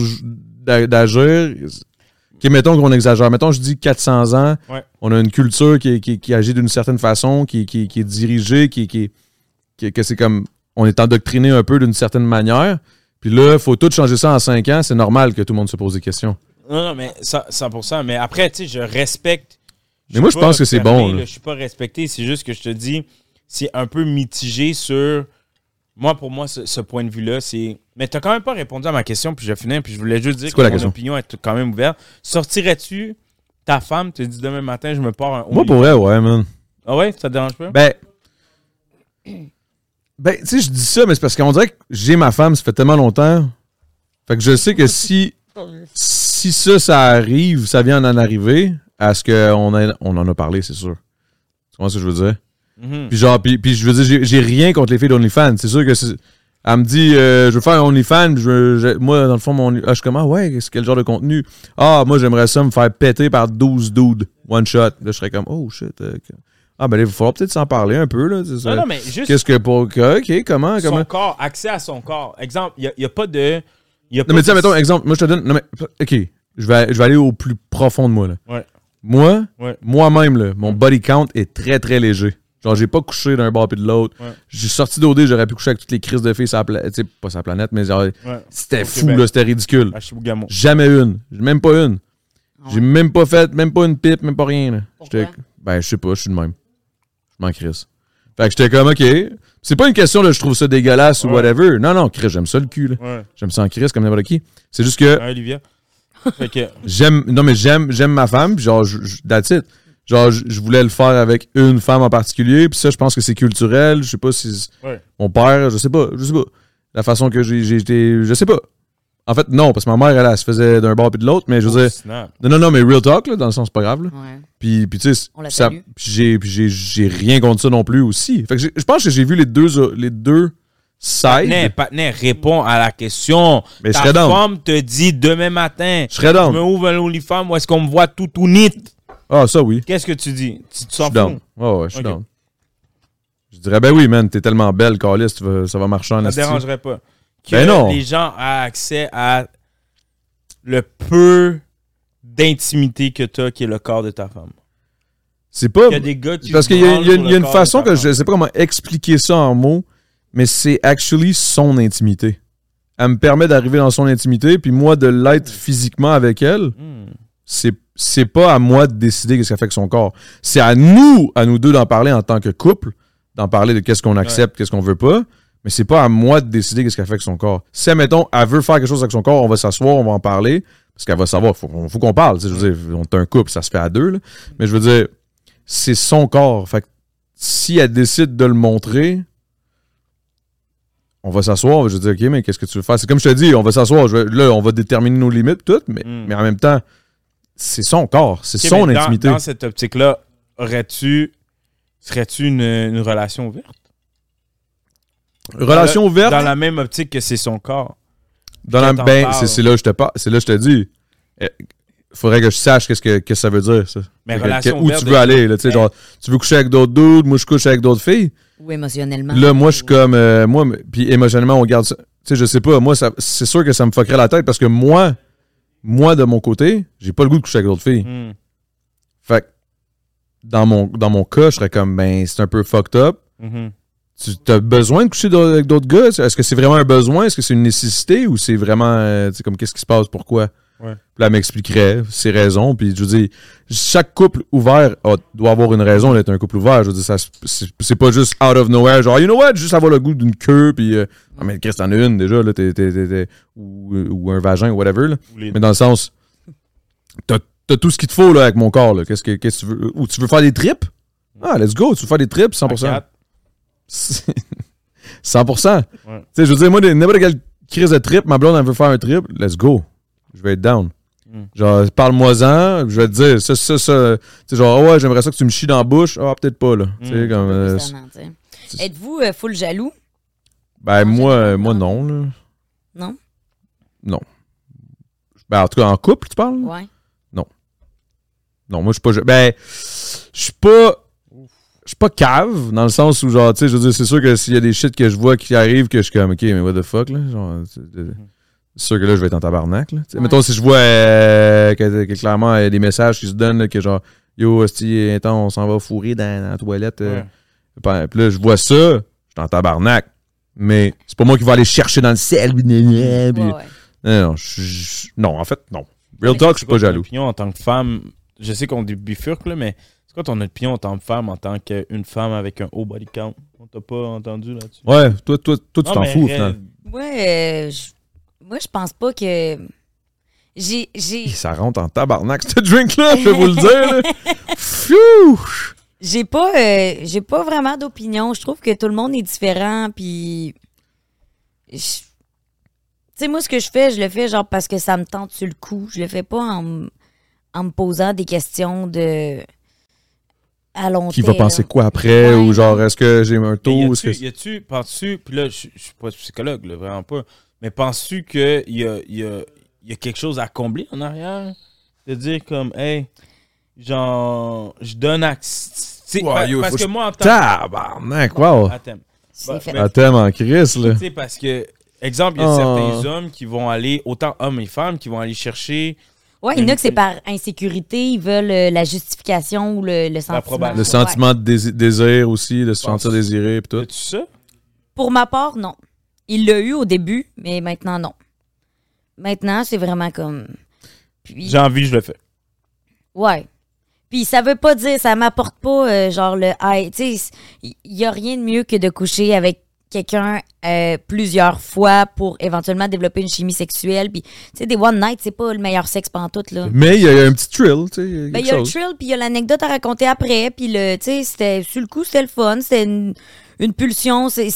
d'agir. Qui, mettons qu'on exagère. Mettons, je dis 400 ans. Ouais. On a une culture qui, est- qui- qui agit d'une certaine façon, qui, est dirigée, qui, qui, que c'est comme. On est endoctriné un peu d'une certaine manière. Puis là, il faut tout changer ça en 5 ans. C'est normal que tout le monde se pose des questions. Non, non, mais ça- 100%. Mais après, tu sais, je respecte. Mais moi, je pense que c'est bon, là. là. Je suis pas respecté. C'est juste que je te dis, c'est un peu mitigé sur. Moi, pour moi, ce, ce point de vue-là, c'est. Mais tu quand même pas répondu à ma question, puis je finis, puis je voulais juste dire quoi que la mon question? opinion est quand même ouverte. Sortirais-tu ta femme, te dit demain matin, je me pars un Moi, pour vrai, ouais, man. Ah ouais, ça te dérange pas? Ben. Ben, tu sais, je dis ça, mais c'est parce qu'on dirait que j'ai ma femme, ça fait tellement longtemps. Fait que je sais que si. Si ça, ça arrive, ça vient d'en arriver, à ce qu'on on en a parlé, c'est sûr. Tu comprends ce que je veux dire? Mhm. Puis genre, puis, puis je veux dire, j'ai- rien contre les filles d'OnlyFans. C'est sûr que Elle me dit, euh, je veux faire un OnlyFans. Je, veux- je- moi, dans le fond, mon, ah, je suis comme, ah ouais, c'est quel genre de contenu? Ah, moi, j'aimerais ça me faire péter par 12 dudes, one shot. Là, je serais comme, oh shit. euh, ah, ben il va falloir peut-être s'en parler un peu, là. Non, non, mais juste Qu'est-ce que pour. Ok, comment? son comment? corps, accès à son corps. Exemple, il n'y a, pas de. y a Non, pas mais tiens, de- mettons, exemple, moi, je te donne. Non, mais, ok, je vais, je vais aller au plus profond de moi, là. Ouais. Moi, Ouais. moi-même, mon body count est très, très léger. Genre, j'ai pas couché d'un bord puis de l'autre. Ouais. J'ai sorti d'OD, j'aurais pu coucher avec toutes les crises de filles sur la planète. Pas sur la planète, mais genre, Ouais. c'était fou, Québec. là, c'était ridicule. Jamais une. Même pas une. J'ai même pas fait, même pas une pipe, même pas rien, là. J'étais- Ben, je sais pas, je suis de même. Je m'en crisse. Fait que j'étais comme, ok. C'est pas une question de je trouve ça dégueulasse ou whatever. Non, non, Chris, j'aime ça le cul, là. J'aime ça en crise comme n'importe qui. C'est juste que Ouais, Olivia. fait que. j'aime non mais j'aime j'aime ma femme genre that's it. Genre je, je voulais le faire avec une femme en particulier puis ça je pense que c'est culturel je sais pas si Ouais. mon père je sais pas je sais pas la façon que j'ai été je sais pas En fait, non, parce que ma mère, elle, elle se faisait d'un bord puis de l'autre, mais je veux Oh, dire. snap. Non, non, non, mais real talk, là, dans le sens, c'est pas grave. là. Ouais. Puis, puis tu sais, j'ai, j'ai, j'ai rien contre ça non plus aussi. Fait que je pense que j'ai vu les deux, les deux sides. Patnais, Patnais, réponds à la question. Mais je Ta serais down. femme te dit demain matin, Je serais down. je me ouvre un OnlyFans, où est-ce qu'on me voit tout tout nit? Ah, ça oui. Qu'est-ce que tu dis? Tu te Je suis? Ouais, ouais, je suis Ok. down. Je dirais, ben oui, man, t'es tellement belle, vas- ça va marcher en Ça te esti. dérangerait pas. Que Ben non. les gens aient accès à le peu d'intimité que tu as qui est le corps de ta femme. C'est pas. Il y a des gars qui Parce qu'il y a, y a- y une façon que je sais pas comment expliquer ça en mots, mais c'est actually son intimité. Elle me permet d'arriver dans son intimité, puis moi de l'être physiquement avec elle, Hmm. c'est c'est pas à moi de décider qu'est-ce qu'elle fait avec son corps. C'est à nous, à nous deux d'en parler en tant que couple, d'en parler de qu'est-ce qu'on accepte, qu'est-ce qu'on veut pas. Mais c'est pas à moi de décider qu'est-ce qu'elle fait avec son corps. Si, admettons, elle veut faire quelque chose avec son corps, on va s'asseoir, on va en parler, parce qu'elle va savoir. Faut, qu'on- faut qu'on parle. Je veux dire, on est un couple, ça se fait à deux. là. Mais je veux dire, c'est son corps. Fait que si elle décide de le montrer, on va s'asseoir, je vais dire, OK, mais qu'est-ce que tu veux faire? C'est comme je te dis, on va s'asseoir, là, on va déterminer nos limites, toutes, mais, Mm. mais en même temps, c'est son corps, c'est son dans- intimité. Dans cette optique-là, aurais-tu. Serais-tu une, une relation ouverte? Relation ouverte, Dans la même optique que c'est son corps. dans la, ben, c'est là que je te parle, c'est là que je te dis. Il faudrait que je sache qu'est-ce que, que ça veut dire, ça. Mais que- relation que- où tu veux aller, là, tu sais, genre, tu veux coucher avec d'autres dudes, moi je couche avec d'autres filles. Ou émotionnellement. Là, moi, je suis comme. euh, moi, puis émotionnellement, on garde ça. Tu sais, je sais pas. Moi, c'est sûr que ça me fuckerait la tête parce que moi, moi, de mon côté, j'ai pas le goût de coucher avec d'autres filles. Hmm. Fait que, dans mon, dans mon cas, je serais comme, ben, c'est un peu fucked up. Mhm. Tu as besoin de coucher avec d'autres gars? Est-ce que c'est vraiment un besoin? Est-ce que c'est une nécessité ou c'est vraiment, euh, tu sais, comme, qu'est-ce qui se passe? Pourquoi? Ouais. Puis là, elle m'expliquerait ses raisons. Puis je veux dire, chaque couple ouvert a- doit avoir une raison d'être un couple ouvert. Je veux dire, ça, c'est, pas juste out of nowhere, genre, you know what, juste avoir le goût d'une queue, puis. euh, ah, mais Chris, t'en as une déjà, là, t'es- t'es- t'es- t'es- ou, ou un vagin, ou whatever. Là. Ou les Mais dans le sens, t'as, t'as tout ce qu'il te faut là, avec mon corps. Là. Qu'est-ce que, qu'est-ce que tu veux? Ou tu veux faire des trips? Ah, let's go, tu veux faire des trips, 100%. À quatre. 100%. Ouais. Tu sais, je veux dire, moi, n'importe quelle crise de trip, ma blonde, elle veut faire un trip, let's go. Je vais être down. Mm. Genre, parle-moi-en, je vais te dire, ça, ça, ça. Tu sais, genre, Ah ouais, j'aimerais ça que tu me chies dans la bouche. Ah, peut-être pas, là. Tu sais, Mm. comme. euh, Constamment, tu sais. Êtes-vous euh, full jaloux? ben, En moi, euh, moi, non. non, là. Non? Non. Ben, en tout cas, en couple, tu parles? Ouais. Non, moi, je suis pas. Ben, je suis pas. Je suis pas cave, dans le sens où, genre, tu sais, je veux dire, c'est sûr que s'il y a des shit que je vois qui arrivent, que je suis comme, OK, mais what the fuck, là? Genre, c'est c'est sûr que là, je vais être en tabarnak, là. Ouais. Mettons, si je vois euh, que, que clairement, il y a des messages qui se donnent, là, que genre, yo, esti, attends, on s'en va fourrer dans, dans la toilette. euh, Ouais. puis puis là, je vois ça, je suis en tabarnak. Mais c'est pas moi qui vais aller chercher dans le sel. puis- puis- Ouais, ouais. Non, non, je- je- non, en fait, non. Real Mais talk, je suis C'est pas quoi ton jaloux. opinion en tant que femme? Je sais qu'on dit bifurque, là, mais c'est quoi ton opinion en tant que femme, en tant qu'une femme avec un haut body count? On t'a pas entendu là-dessus? Ouais, toi, toi, toi tu Non, t'en fous, euh, je- moi, je pense pas que. J'ai. j'ai- Ça rentre en tabarnak, ce drink-là, je vais vous le dire. J'ai pas, euh, j'ai pas vraiment d'opinion. Je trouve que tout le monde est différent. Puis, je- tu sais, moi, ce que je fais, je le fais genre parce que ça me tente sur le coup. Je le fais pas en, m- en me posant des questions de à long Qui va penser quoi après? Ouais. Ou genre, est-ce que j'ai un taux? Y a-tu, que... penses-tu, puis là, je, je suis pas psychologue, là, vraiment pas, mais penses-tu qu'il y a, y, a, y a quelque chose à combler en arrière? De dire comme, hey, genre, je donne accès. yo, parce faut que moi, en tant Tabarnak, wow! Bah, thème en crise, là. Tu sais, parce que, exemple, il y a Oh. certains hommes qui vont aller, autant hommes et femmes, qui vont aller chercher Ouais, il y en a que c'est par insécurité, ils veulent euh, la justification ou le, le sentiment. Le Ouais. sentiment de dési- désir aussi, de se sentir désiré, pis tout. Ça? Pour ma part, non. Il l'a eu au début, mais maintenant, non. Maintenant, c'est vraiment comme. Puis, J'ai envie, je le fais. ouais. Puis ça veut pas dire, ça m'apporte pas euh, genre le high. Tu sais, il y a rien de mieux que de coucher avec quelqu'un euh, plusieurs fois pour éventuellement développer une chimie sexuelle. Puis, tu sais, des one night, c'est pas le meilleur sexe pantoute, là. Mais il y a un petit thrill, tu sais. Ben, il y a le chose. thrill, puis il y a l'anecdote à raconter après. Puis, le, tu sais, c'était, sur le coup, c'était le fun. C'était une, une pulsion. C'est,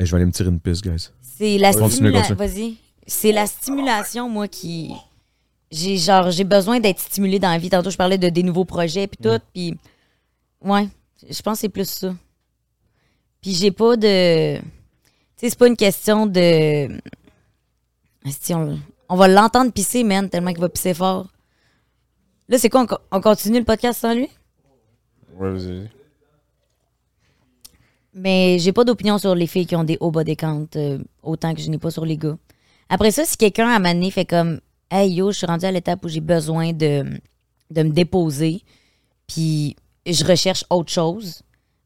Hey, je vais aller me tirer une piste, guys. c'est la stimula- stimulation, moi, qui. J'ai genre, j'ai besoin d'être stimulée dans la vie. Tantôt, je parlais de des nouveaux projets, puis tout. Puis, ouais, je pense que c'est plus ça. Puis, j'ai pas de. Tu sais, c'est pas une question de. On, on va l'entendre pisser, man, tellement qu'il va pisser fort. Là, c'est quoi? On continue le podcast sans lui? Ouais, vas-y. Mais j'ai pas d'opinion sur les filles qui ont des hauts body count, euh, autant que je n'ai pas sur les gars. Après ça, si quelqu'un à mané fait comme Hey yo, je suis rendu à l'étape où j'ai besoin de, me déposer, puis je recherche autre chose,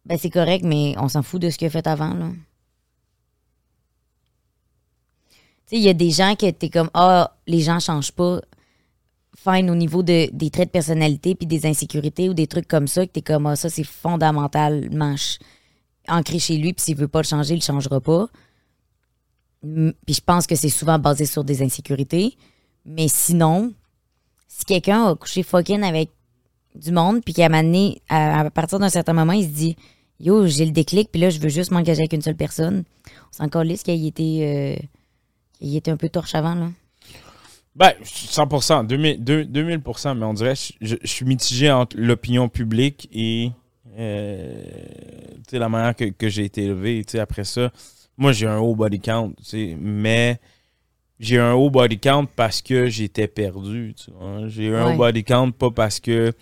ben c'est correct, mais on s'en fout de ce qu'il a fait avant, là. Tu sais, il y a des gens qui étaient comme Ah, les gens changent pas. Fine au niveau de, des traits de personnalité puis des insécurités ou des trucs comme ça, que t'es comme Ah, ça, c'est fondamentalement ch- ancré chez lui, puis s'il veut pas le changer, il le changera pas. Puis je pense que c'est souvent basé sur des insécurités. Mais sinon, si quelqu'un a couché fucking avec du monde, puis qu'à un à, à partir d'un certain moment, il se dit Yo, j'ai le déclic, puis là, je veux juste m'engager avec une seule personne. On s'en calisse qu'il ait été, euh, un peu torche avant, là. Ben, 100%, 2000, deux- 2000%, mais on dirait, je- je suis mitigé entre l'opinion publique et euh, tu sais, la manière que, que j'ai été élevé. Après ça, moi, j'ai un haut body count, tu sais, mais j'ai un haut body count parce que j'étais perdu. tu vois. J'ai un Ouais. haut body count pas parce que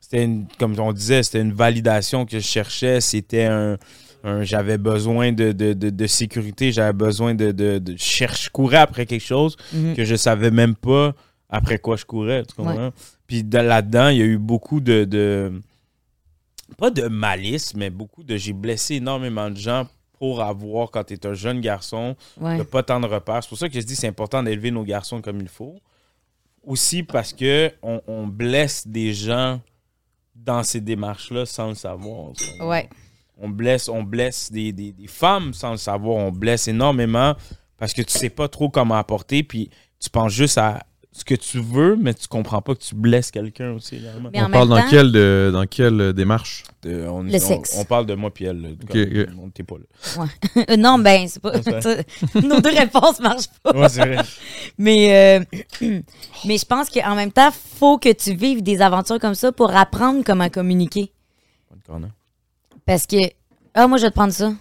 c'était, une- comme on disait, c'était une validation que je cherchais, c'était un... un- j'avais besoin de, de, de, de sécurité, j'avais besoin de, de, de cherche, je courais après quelque chose Mhm. que je savais même pas après quoi je courais. Tu comprends? Puis de- là-dedans, il y a eu beaucoup de, de- Pas de malice, mais beaucoup de. J'ai blessé énormément de gens pour avoir, quand tu es un jeune garçon, Ouais. de pas tant de repères. C'est pour ça que je dis que c'est important d'élever nos garçons comme il faut. Aussi parce que on, on blesse des gens dans ces démarches-là sans le savoir. Ouais. On blesse, on blesse des, des- des femmes sans le savoir. On blesse énormément parce que tu sais pas trop comment apporter. Puis tu penses juste à ce que tu veux, mais tu comprends pas que tu blesses quelqu'un aussi également. On parle dans quelle, de- dans quelle euh, démarche? De- on, Le on- sexe. On, parle de moi puis elle. Ok, ok. On t'es pas là. Euh, non, ben, c'est pas. Nos deux réponses marchent pas. Ouais, c'est vrai. Mais, euh, mais je pense qu'en même temps, faut que tu vives des aventures comme ça pour apprendre comment communiquer. Pas de corner. Parce que. Ah, moi, je vais te prendre ça.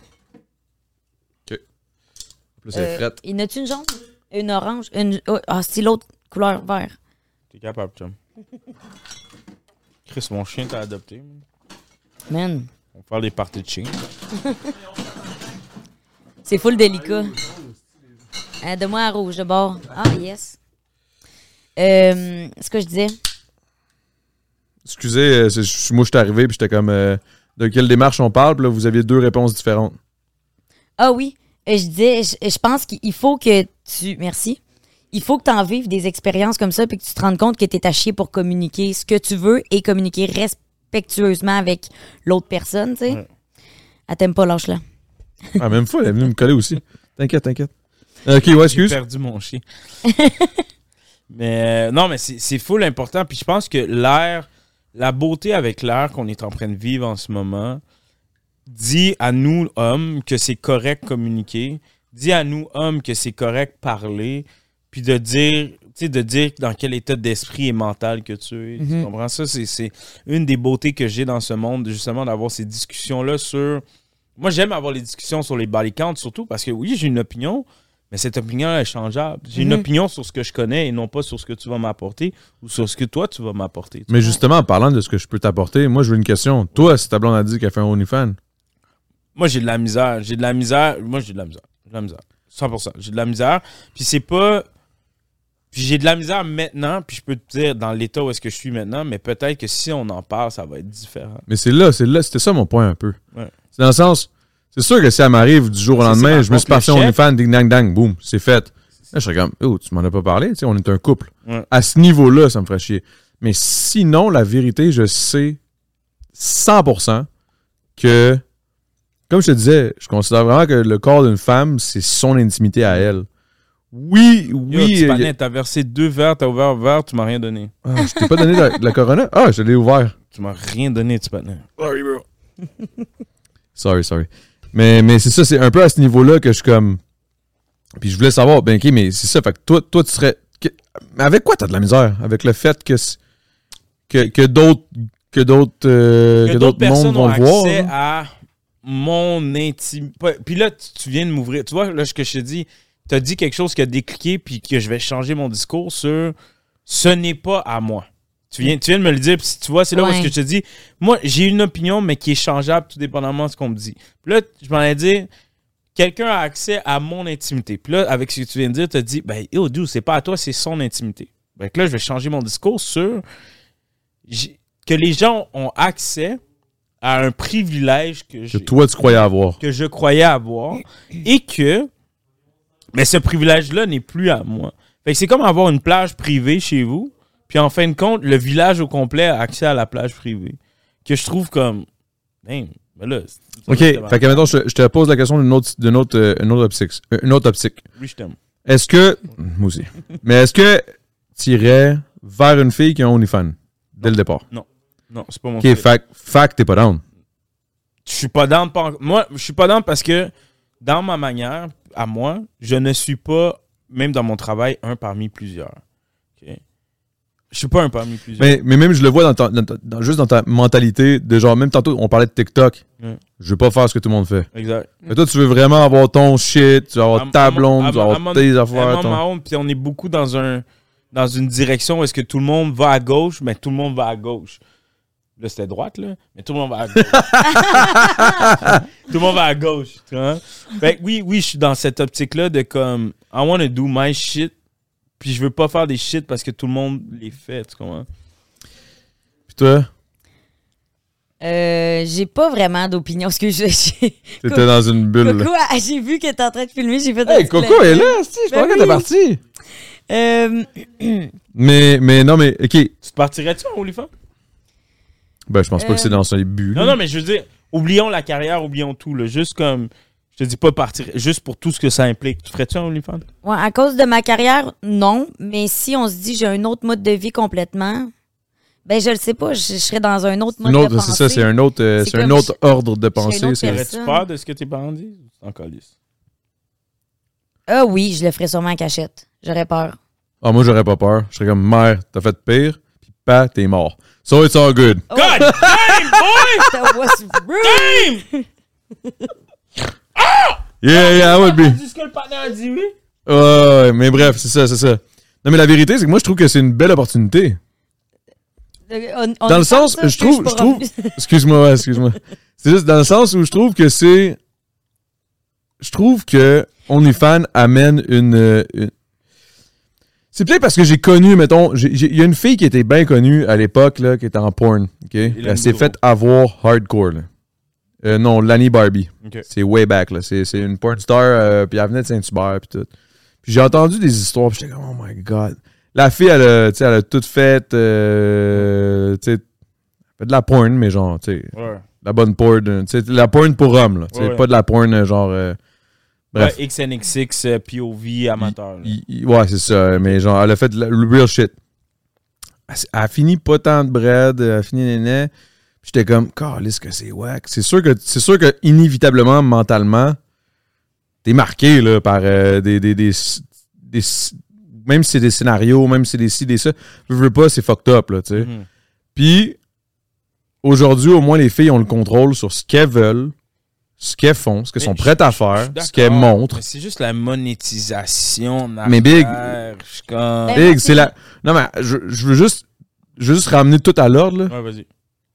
Plus elle est Euh, frette. Il y en a-tu une jaune? Une orange? Une... oh, ah, c'est l'autre couleur vert. T'es capable, chum. Chris, mon chien t'a adopté. Man, On va faire des parties de chien. c'est full délicat. Euh, de moi à rouge, de bord. Ah, yes. Euh, ce que je disais. Excusez, euh, moi je suis arrivé puis j'étais comme euh, de quelle démarche on parle, puis là vous aviez deux réponses différentes. Ah oui, je disais, je, je pense qu'il faut que tu. Merci. Il faut que tu en vives des expériences comme ça puis que tu te rendes compte que tu es à chier pour communiquer ce que tu veux et communiquer respectueusement avec l'autre personne, tu sais. Ouais. Elle t'aime pas, lâche-la. Ah, même fois, elle est venue me coller aussi. T'inquiète, t'inquiète. Ok, ouais, J'ai excuse. perdu mon chien. mais euh, non, mais c'est c'est full important. Puis je pense que l'air, la beauté avec l'air qu'on est en train de vivre en ce moment, dit à nous, hommes, que c'est correct communiquer. Dit à nous, hommes, que c'est correct parler. Puis de dire, tu sais, de dire dans quel état d'esprit et mental que tu es. Tu Mhm. comprends? Ça? C'est- une des beautés que j'ai dans ce monde, justement, d'avoir ces discussions-là sur. Moi, j'aime avoir les discussions sur les body counts, surtout parce que oui, j'ai une opinion, mais cette opinion est changeable. J'ai une Mhm. opinion sur ce que je connais et non pas sur ce que tu vas m'apporter ou sur ce que toi, tu vas m'apporter. Mais justement, en parlant de ce que je peux t'apporter, moi je veux une question. Toi, si ta blonde a dit qu'elle fait un OnlyFans, Moi, j'ai de la misère. J'ai de la misère. Moi, j'ai de la misère. J'ai de la misère. 100%. J'ai de la misère. Puis c'est pas. Puis j'ai de la misère maintenant. Puis je peux te dire dans l'état où est-ce que je suis maintenant. Mais peut-être que si on en parle, ça va être différent. mais c'est là, c'est là, c'était ça mon point un peu. Ouais. C'est dans le sens, c'est sûr que si elle m'arrive du jour au lendemain, je me suis par parti en OnlyFans, ding dang dang, boum, c'est fait. Là, je serais comme, oh, tu m'en as pas parlé, tu sais, on est un couple. Ouais. À ce niveau-là, ça me ferait chier. Mais sinon, la vérité, je sais 100% que, comme je te disais, je considère vraiment que le corps d'une femme, c'est son intimité à elle. Oui, Yo, oui. tu euh, t'as versé deux verres, t'as ouvert un verre, tu m'as rien donné. ah, je t'ai pas donné de la, la Corona? Ah, je l'ai ouvert. Tu m'as rien donné, tu panais. Sorry, sorry. Mais, mais c'est ça, c'est un peu à ce niveau-là que je suis comme. Puis je voulais savoir, ben ok, mais c'est ça, fait que toi, toi tu serais. mais avec quoi t'as de la misère? Avec le fait que que, que d'autres que d'autres euh, que que d'autres personnes ont vont le voir. accès à mon intimité. Puis là, tu viens de m'ouvrir. Tu vois, là, ce que je te dis, tu as dit quelque chose qui a décliqué, puis que je vais changer mon discours sur ce n'est pas à moi. Tu viens, tu viens de me le dire, puis tu vois, c'est là où Ouais. est-ce que je te dis, moi, j'ai une opinion, mais qui est changeable tout dépendamment de ce qu'on me dit. Puis là, je m'en ai dit, quelqu'un a accès à mon intimité. Puis là, avec ce que tu viens de dire, tu as dit, ben, yo, dude, c'est pas à toi, c'est son intimité. Ben, que là, je vais changer mon discours sur que les gens ont accès à un privilège que, Que toi tu croyais avoir. que je croyais avoir et que mais ce privilège-là n'est plus à moi. Fait que c'est comme avoir une plage privée chez vous, puis en fin de compte, le village au complet a accès à la plage privée. Que je trouve comme. Damn, mais là. Ok, fait que maintenant je, te- je te pose la question d'une autre, d'une autre, euh, une autre optique. euh, Une autre optique. Oui, je t'aime. Est-ce que. Moi aussi. Mais est-ce que tu irais vers une fille qui a un OnlyFans dès le départ? Non, c'est pas mon Ok, fait, fait t'es pas down. Je suis pas down. pas Moi, je suis pas down parce que dans ma manière, à moi, je ne suis pas, même dans mon travail, un parmi plusieurs. Ok? Je suis pas un parmi plusieurs. Mais, mais même je le vois dans ta- dans ta- dans- juste dans ta mentalité de genre, même tantôt on parlait de TikTok. Ouais. Je veux pas faire ce que tout le monde fait. Exact. Mais toi, tu veux vraiment avoir ton shit, tu veux avoir I'm- ta blonde, tu veux avoir tes affaires. Ton- puis on est beaucoup dans un dans une direction où est-ce que tout le monde va à gauche, mais tout le monde va à gauche. Là, c'était droite, là, mais tout le monde va à gauche. tout le monde va à gauche, tu vois? Fait que oui, oui, je suis dans cette optique-là de comme, I want to do my shit, puis je veux pas faire des shit parce que tout le monde les fait, tu comprends? Puis toi, Euh, j'ai pas vraiment d'opinion. Parce que je- t'étais dans une bulle. Coco, ah, j'ai vu que t'es en train de filmer. J'ai fait Hey, Coco est là, si, je Ben pense qu'elle oui. est partie. Euh, Mais, mais non, mais ok. Tu te partirais-tu en OnlyFans? Ben, je pense pas Euh, que c'est dans son but. Non, non, mais je veux dire, oublions la carrière, oublions tout, là, juste comme, je te dis pas partir, juste pour tout ce que ça implique. Tu ferais-tu un OnlyFans? ouais, à cause de ma carrière, non. Mais si on se dit j'ai un autre mode de vie complètement, ben je le sais pas. Je, je serais dans un autre mode Une de pensée. c'est ça, c'est un autre, euh, C'est c'est un comme autre ordre de pensée. personne. Aurais-tu peur de ce que tes parents disent? Encore lisse. Ah oui, je le ferais sûrement en cachette. J'aurais peur. Ah, moi, j'aurais pas peur. Je serais comme, mère, t'as fait pire, puis pas, t'es mort. So it's all good. Oh, God damn, boy! that was rude. Damn! Yeah, yeah, I would be. C'est ce que le partenaire a dit, oui? Ouais, ouais, mais bref, c'est ça, c'est ça. Non, mais la vérité, c'est que moi, je trouve que c'est une belle opportunité. On- on Dans le sens, ça, je trouve, je trouve, excuse-moi, ouais, excuse-moi. C'est juste dans le sens où je trouve que c'est, je trouve que OnlyFans amène une, euh, une- c'est peut-être parce que j'ai connu, mettons, il y a une fille qui était bien connue à l'époque, là, qui était en porn, ok? Elle s'est faite avoir hardcore, là. Euh, non, Lanny Barbie. C'est way back, là. C'est une porn star, euh, puis elle venait de Saint-Hubert, puis tout. Puis j'ai entendu des histoires, puis j'étais comme, oh my god. La fille, elle a, elle a tout fait, euh, tu sais, elle fait de la porn, mais genre, tu sais, Ouais. la bonne porn, la porn pour hommes, là. Ouais, pas de la porn, euh, genre, euh, bref. Ouais, XNXX, euh, POV, amateur. là. Il- il- ouais, c'est ça, mais genre, elle a fait le real shit. Elle, elle a fini pas tant de bread, elle a fini néné. J'étais comme, calisse que c'est wack. C'est sûr que, c'est sûr que, inévitablement, mentalement, t'es marqué, là, par euh, des, des, des, des- Même si c'est des scénarios, même si c'est des ci, des ça. Je veux pas, c'est fucked up, là, tu sais. Mhm. Puis, aujourd'hui, au moins, les filles ont le contrôle sur ce qu'elles veulent, ce qu'elles font, ce qu'elles sont prêtes à faire, ce qu'elles montrent. C'est juste la monétisation. Mais Big- affaires. Je suis comme. Ben, Big, c'est la. Non, mais je, je veux juste. Je veux juste ramener tout à l'ordre, là. Ouais, vas-y.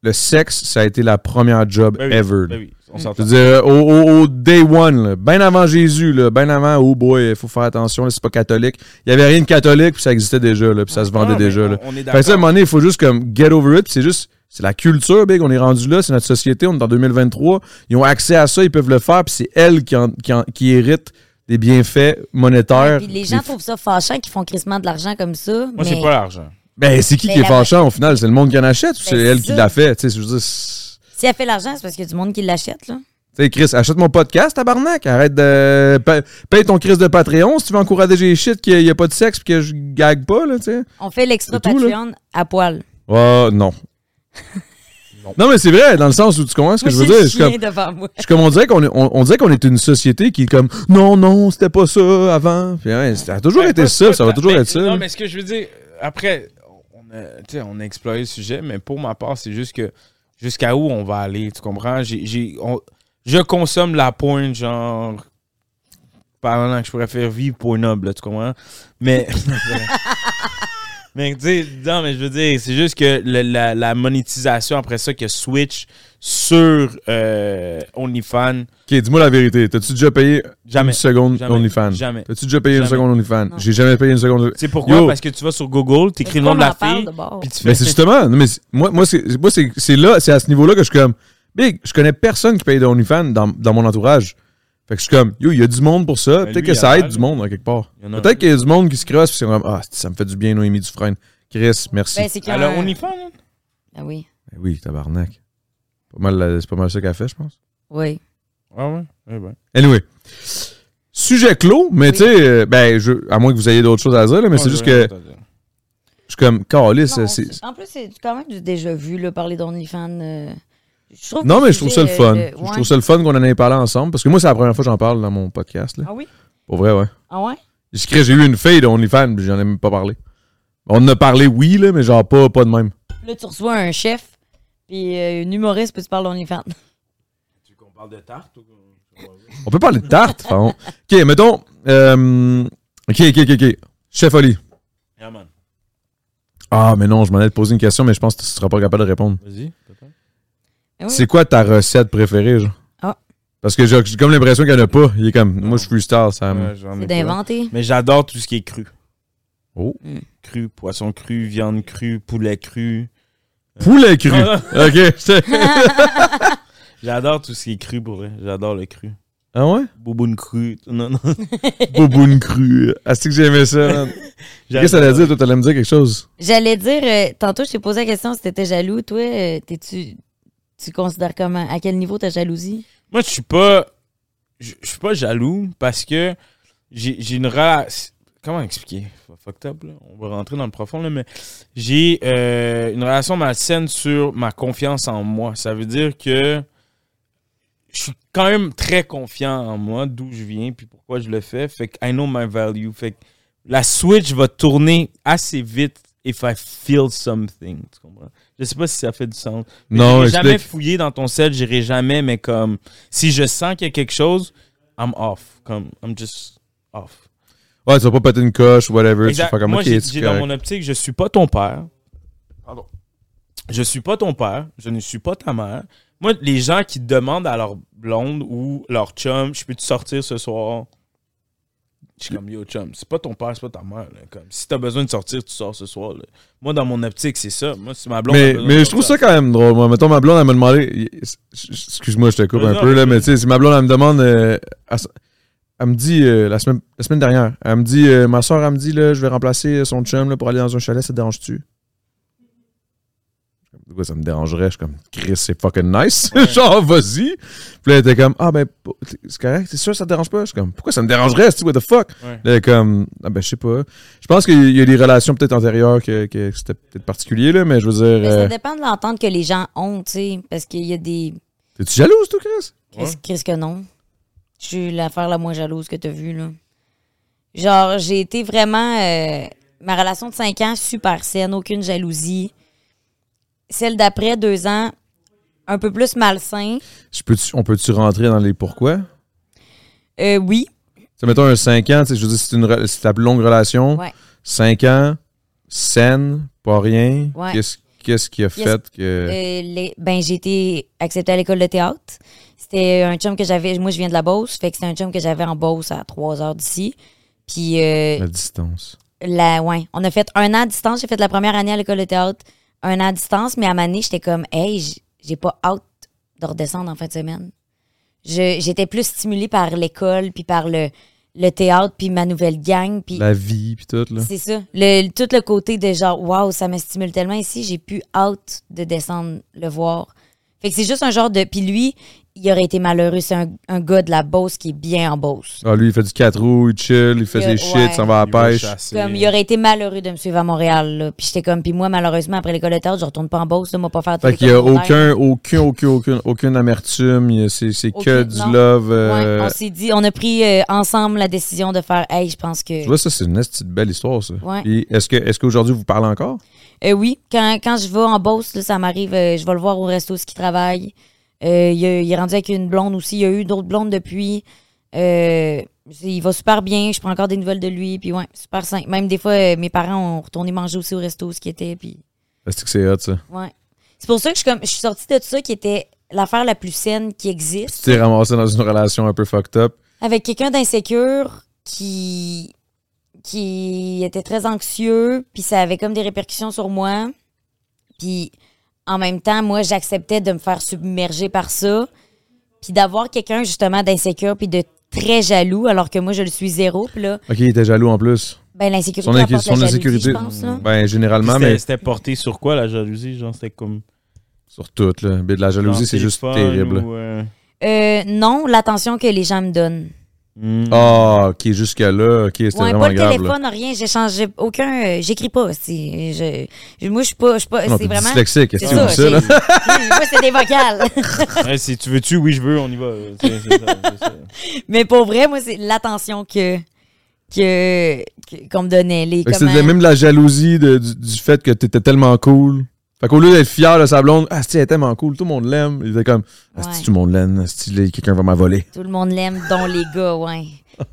Le sexe, ça a été la première job Ben oui, ever. ben oui, on Je veux dire, au, au- au day one, là, bien avant Jésus, là, bien avant, oh boy, il faut faire attention, là, c'est pas catholique. Il y avait rien de catholique, puis ça existait déjà, là, puis ça se vendait Non, mais déjà. on- Là. On est Fait que ça, à un moment donné, il faut juste comme get over it, puis c'est juste, c'est la culture, big, on est rendu là, c'est notre société, on est en 2023, ils ont accès à ça, ils peuvent le faire, puis c'est elle qui, en- qui, en- qui hérite des bienfaits monétaires. Puis les gens trouvent ça fâchant qu'ils font crissement de l'argent comme ça. Moi, mais c'est pas l'argent. Ben, c'est qui Mais qui est fâchant au final? C'est le monde qui en achète ou c'est Ben, elle qui l'a fait? Tu sais, je veux dire, si elle fait l'argent, c'est parce qu'il y a du monde qui l'achète. là. Tu sais, Chris, achète mon podcast, tabarnak. Arrête de. pa- Paye ton Chris de Patreon si tu veux encourager les shit qu'il n'y a pas de sexe puis que je gague pas, là, tu sais. On fait l'extra tout. Patreon à poil. Oh, non. Non, mais c'est vrai, dans le sens où tu comprends ce que je veux dire. Je suis comme, devant moi. je suis comme on dirait qu'on est, on, on dirait qu'on est une société qui est comme non, non, c'était pas ça avant. Puis, ouais, ça a toujours Ouais, été pas- ça, ça va tant- toujours mais- être ça. Non, mais ce que je veux dire, après, on a, tu sais, on a exploré le sujet, mais pour ma part, c'est juste que jusqu'à où on va aller, tu comprends? J'ai, je consomme la pointe, genre, pendant que je pourrais faire vivre Pornhub, là, tu comprends? Mais, mais tu sais, non, mais je veux dire, c'est juste que le- la, la monétisation après ça que switch sur euh, OnlyFans, Ok, dis-moi la vérité. T'as-tu déjà payé Jamais. une seconde Jamais. OnlyFans? Jamais. T'as-tu déjà payé une seconde OnlyFans? J'ai jamais payé une seconde. c'est pourquoi? Yo. Parce que tu vas sur Google, t'écris le nom de la fille, puis tu fais... Mais c'est justement, non, mais moi, moi, c'est, moi, c'est, c'est là, c'est à ce niveau-là que je suis comme, big, je connais personne qui paye de OnlyFans dans, dans mon entourage. Fait que je suis comme, yo, il y a du monde pour ça. Ben, Peut-être que ça aide du monde, quelque part. Peut-être qu'il y a du monde qui se crosse, puis c'est comme, ah, ça me fait du bien, Noémie Dufresne. Chris, merci. Ben, c'est qu'il y Alors, OnlyFans, hein? Ah oui. Ben oui, tabarnak. Pas mal, c'est pas mal ça qu'elle fait, je pense. Oui. Ah ouais? Ouais, ben. Anyway. Sujet clos, mais Oui. tu sais, euh, ben, je, à moins que vous ayez d'autres choses à dire, là, mais c'est Ouais, juste que je suis comme, Non, c'est. c'est- en plus, c'est quand même du déjà vu, là, parler d'OnlyFans. euh, je trouve Non, mais je trouve ça le fun. Je trouve ça le fun qu'on en ait parlé ensemble, parce que moi, c'est la première fois que j'en parle dans mon podcast, là. Ah oui? Pour vrai, ouais. Ah ouais? J'ai eu une fille de OnlyFans, puis j'en ai même pas parlé. On en a parlé, oui, là, mais genre pas, pas de même. Là, tu reçois un chef, puis euh, une humoriste, puis tu parles d'OnlyFans. Tu veux qu'on parle de tarte ou... On peut parler de tarte, enfin, Ok, mettons. euh, ok, ok, ok, ok. Chef Oli. Yeah, man. Ah, mais non, je m'en ai posé une question, mais je pense que tu seras pas capable de répondre. Vas-y, oui. C'est quoi ta recette préférée, genre? Ah. Parce que j'ai comme l'impression qu'il y en a pas. Il est comme, moi, je freestyle, ça me. Ouais, C'est d'inventer. Mais j'adore tout ce qui est cru. Oh. Mm. Cru, poisson cru, viande crue, poulet cru. Poulet cru. Ok. J'adore tout ce qui est cru pour vrai. J'adore le cru. ah ouais? Bouboune cru. Non, non. Boboune cru. Ah, c'est que j'aimais ça. Qu'est-ce que ça allait dire? Toi, t'allais me dire quelque chose? J'allais dire, euh, tantôt, je t'ai posé la question si t'étais jaloux. Toi, euh, t'es-tu, tu considères comment, à quel niveau ta jalousie? Moi, je suis pas. Je suis pas jaloux parce que j'ai j'ai une relation. Comment expliquer? Fucked up, là. On va rentrer dans le profond, là, mais j'ai euh, une relation malsaine sur ma confiance en moi. Ça veut dire que je suis quand même très confiant en moi, d'où je viens, puis pourquoi je le fais. Fait que I know my value. Fait que la switch va tourner assez vite if I feel something. Tu comprends? Je sais pas si ça fait du sens. Mais Non, j'irai jamais fouiller dans ton sel, j'irai jamais, mais comme si je sens qu'il y a quelque chose, I'm off. Comme I'm just off. Ouais, tu vas pas péter une coche ou whatever. Exact. Tu fais comme, Moi, ok, j'ai dans mon optique, je suis pas ton père. Pardon. Je suis pas ton père. Je ne suis pas ta mère. Moi, les gens qui demandent à leur blonde ou leur chum, je peux-tu sortir ce soir? Je suis comme, yo, chum, c'est pas ton père, c'est pas ta mère. là. Comme, si t'as besoin de sortir, tu sors ce soir. là. Moi, dans mon optique, c'est ça. Moi, si ma blonde. Mais, mais je trouve ça quand même drôle. Moi, mettons, ma blonde, elle m'a demandé. Excuse-moi, je te coupe un non, peu, là, mais tu sais, si ma blonde, elle me demande. euh, elle, me dit, euh, la, semaine, la semaine dernière, elle me dit, euh, ma soeur, elle me dit, là, je vais remplacer son chum là, pour aller dans un chalet, ça te dérange-tu? Quoi ça me dérangerait? Je suis comme, Chris, c'est fucking nice. Genre, vas-y. Puis là, elle était comme, ah, ben, c'est correct, c'est sûr, ça te dérange pas? Je suis comme, pourquoi ça me dérangerait? What the fuck? Ouais. Là, elle est comme, ah, ben, je sais pas. Je pense qu'il y a des relations peut-être antérieures que, que c'était peut-être particulier, là, mais je veux dire. Mais euh, ça dépend de l'entente que les gens ont, tu sais, parce qu'il y a des. T'es-tu jalouse, toi, Chris? Qu'est-ce qu'est-ce que non? Je suis l'affaire la moins jalouse que t'as vue, là. Genre, j'ai été vraiment. euh, ma relation de 5 ans, super saine, aucune jalousie. Celle d'après, deux ans, un peu plus malsain. Je peux on peut-tu rentrer dans les pourquoi? Euh, oui. Sais, mettons un 5 ans, je veux dire, c'est une plus longue relation. Ouais. 5 ans, saine, pas rien. Ouais. Qu'est-ce qu'est-ce qui a fait que. Euh, les- ben, j'ai été acceptée à l'école de théâtre. C'était un chum que j'avais. Moi, je viens de la Beauce. Fait que c'était un chum que j'avais en Beauce à 3 heures d'ici. Puis, euh, La distance. la, ouais, on a fait un an à distance. J'ai fait la première année à l'école de théâtre, un an à distance. Mais à ma année, j'étais comme, hey, j'ai pas hâte de redescendre en fin de semaine. J'étais plus stimulée par l'école, puis par le, le théâtre, puis ma nouvelle gang. Puis La vie, puis tout, là. c'est ça. Le, tout le côté de genre, waouh, ça me stimule tellement ici, j'ai plus hâte de descendre le voir. Fait que c'est juste un genre de. Puis lui, il aurait été malheureux. C'est un, un gars de la Beauce qui est bien en Beauce. Ah, lui, il fait du 4 roues, il chill, il fait Il- des shit, ouais. il s'en va à la pêche. Comme, il aurait été malheureux de me suivre à Montréal. Là. Puis j'étais comme, puis moi, malheureusement, après l'école de théâtre, je retourne pas en Beauce. Là, moi, pas faire tous Fait qu'il y a aucun, aucun, aucun, aucun, aucune amertume. il y a- C'est c'est que du non. love. Ouais, euh, on s'est dit, on a pris euh, ensemble la décision de faire, hey, je pense que. Tu vois, ça, c'est une petite belle histoire, ça. Ouais. Puis Est-ce que- est-ce qu'aujourd'hui, vous parlez encore? Euh, oui, quand, quand je vais en Beauce, là, ça m'arrive, euh, je vais le voir au resto ce qu'il travaille. Euh, il, a- il est rendu avec une blonde aussi. Il y a eu d'autres blondes depuis. Euh, il va super bien. Je prends encore des nouvelles de lui. Puis ouais, super simple. Même des fois, euh, mes parents ont retourné manger aussi au resto ce qui était. Puis Est-ce que c'est hot, ça? ouais. C'est pour ça que je suis, comme, je suis sortie de ça qui était l'affaire la plus saine qui Tu existe. t'es ramassé dans une relation un peu fucked up. Avec quelqu'un d'insécure qui qui était très anxieux, puis ça avait comme des répercussions sur moi. Puis en même temps, moi, j'acceptais de me faire submerger par ça, puis d'avoir quelqu'un justement d'insécure puis de très jaloux, alors que moi, je le suis zéro. Puis là, Ok, il était jaloux en plus. ben l'insécurité Son, apporte la son jalousie, insécurité. je pense. Là. Ben, généralement, C'était mais c'était porté sur quoi la jalousie? Genre, c'était comme. sur tout, là. Mais de la jalousie, c'est juste terrible. ou, euh, Euh, non, l'attention que les gens me donnent. Hmm. Ah, ok, jusqu'à-là, ok, c'était Ouais, vraiment pas le grave, là. téléphone, rien. J'échange aucun. euh, J'écris pas. Je, je- moi, je suis pas. Je suis pas c'est vraiment. dyslexique, C'est ça. là? moi, c'est des vocales. Ouais, si tu veux-tu, oui, je veux, on y va. Ça. Mais pour vrai, moi, c'est l'attention que que qu'on me donnait. Les, C'était même de la jalousie de- du, du fait que t'étais tellement cool. Fait qu'au lieu d'être fier de sa blonde, ah, c'est elle est tellement cool, tout le monde l'aime. Il était comme, ah, Ouais. tout le monde l'aime, quelqu'un va m'avoler. Tout le monde l'aime, dont les gars, ouais.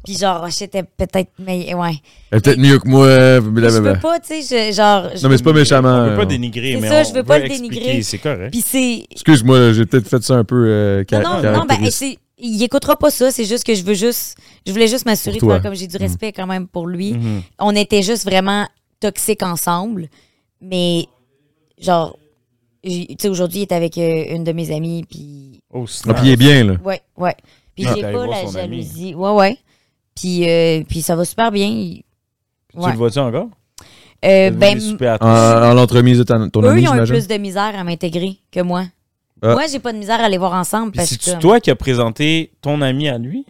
Puis genre, j'étais peut-être. Mais ouais. Elle est peut-être mieux que moi. Mais Je blablabla. veux pas, tu sais, je- genre. je Non, mais c'est pas veux- méchamment. On peut pas euh, dénigrer, mais ça, on je veux pas le dénigrer. C'est correct. Puis c'est. Excuse-moi, j'ai peut-être fait ça un peu euh, Non, non, non, ben, c'est- il écoutera pas ça. C'est juste que je veux juste. Je voulais juste m'assurer comme j'ai du respect quand même pour lui. Mhm. On était juste vraiment toxiques ensemble. Mais, genre, tu sais, aujourd'hui, il est avec euh, une de mes amies. Puis, Oh, Ah, puis il est bien, là. ouais, ouais. Puis, Ah, j'ai pas la ami. jalousie. Ouais, ouais. Puis, euh, puis ça va super bien. Il- Tu le vois-tu encore? Euh, ben, En, en l'entremise de ta- ton eux, ami, ils ont eu plus de misère à m'intégrer que moi. Ah. Moi, j'ai pas de misère à les voir ensemble. Puis Parce c'est-tu que, toi qui as présenté ton ami à lui?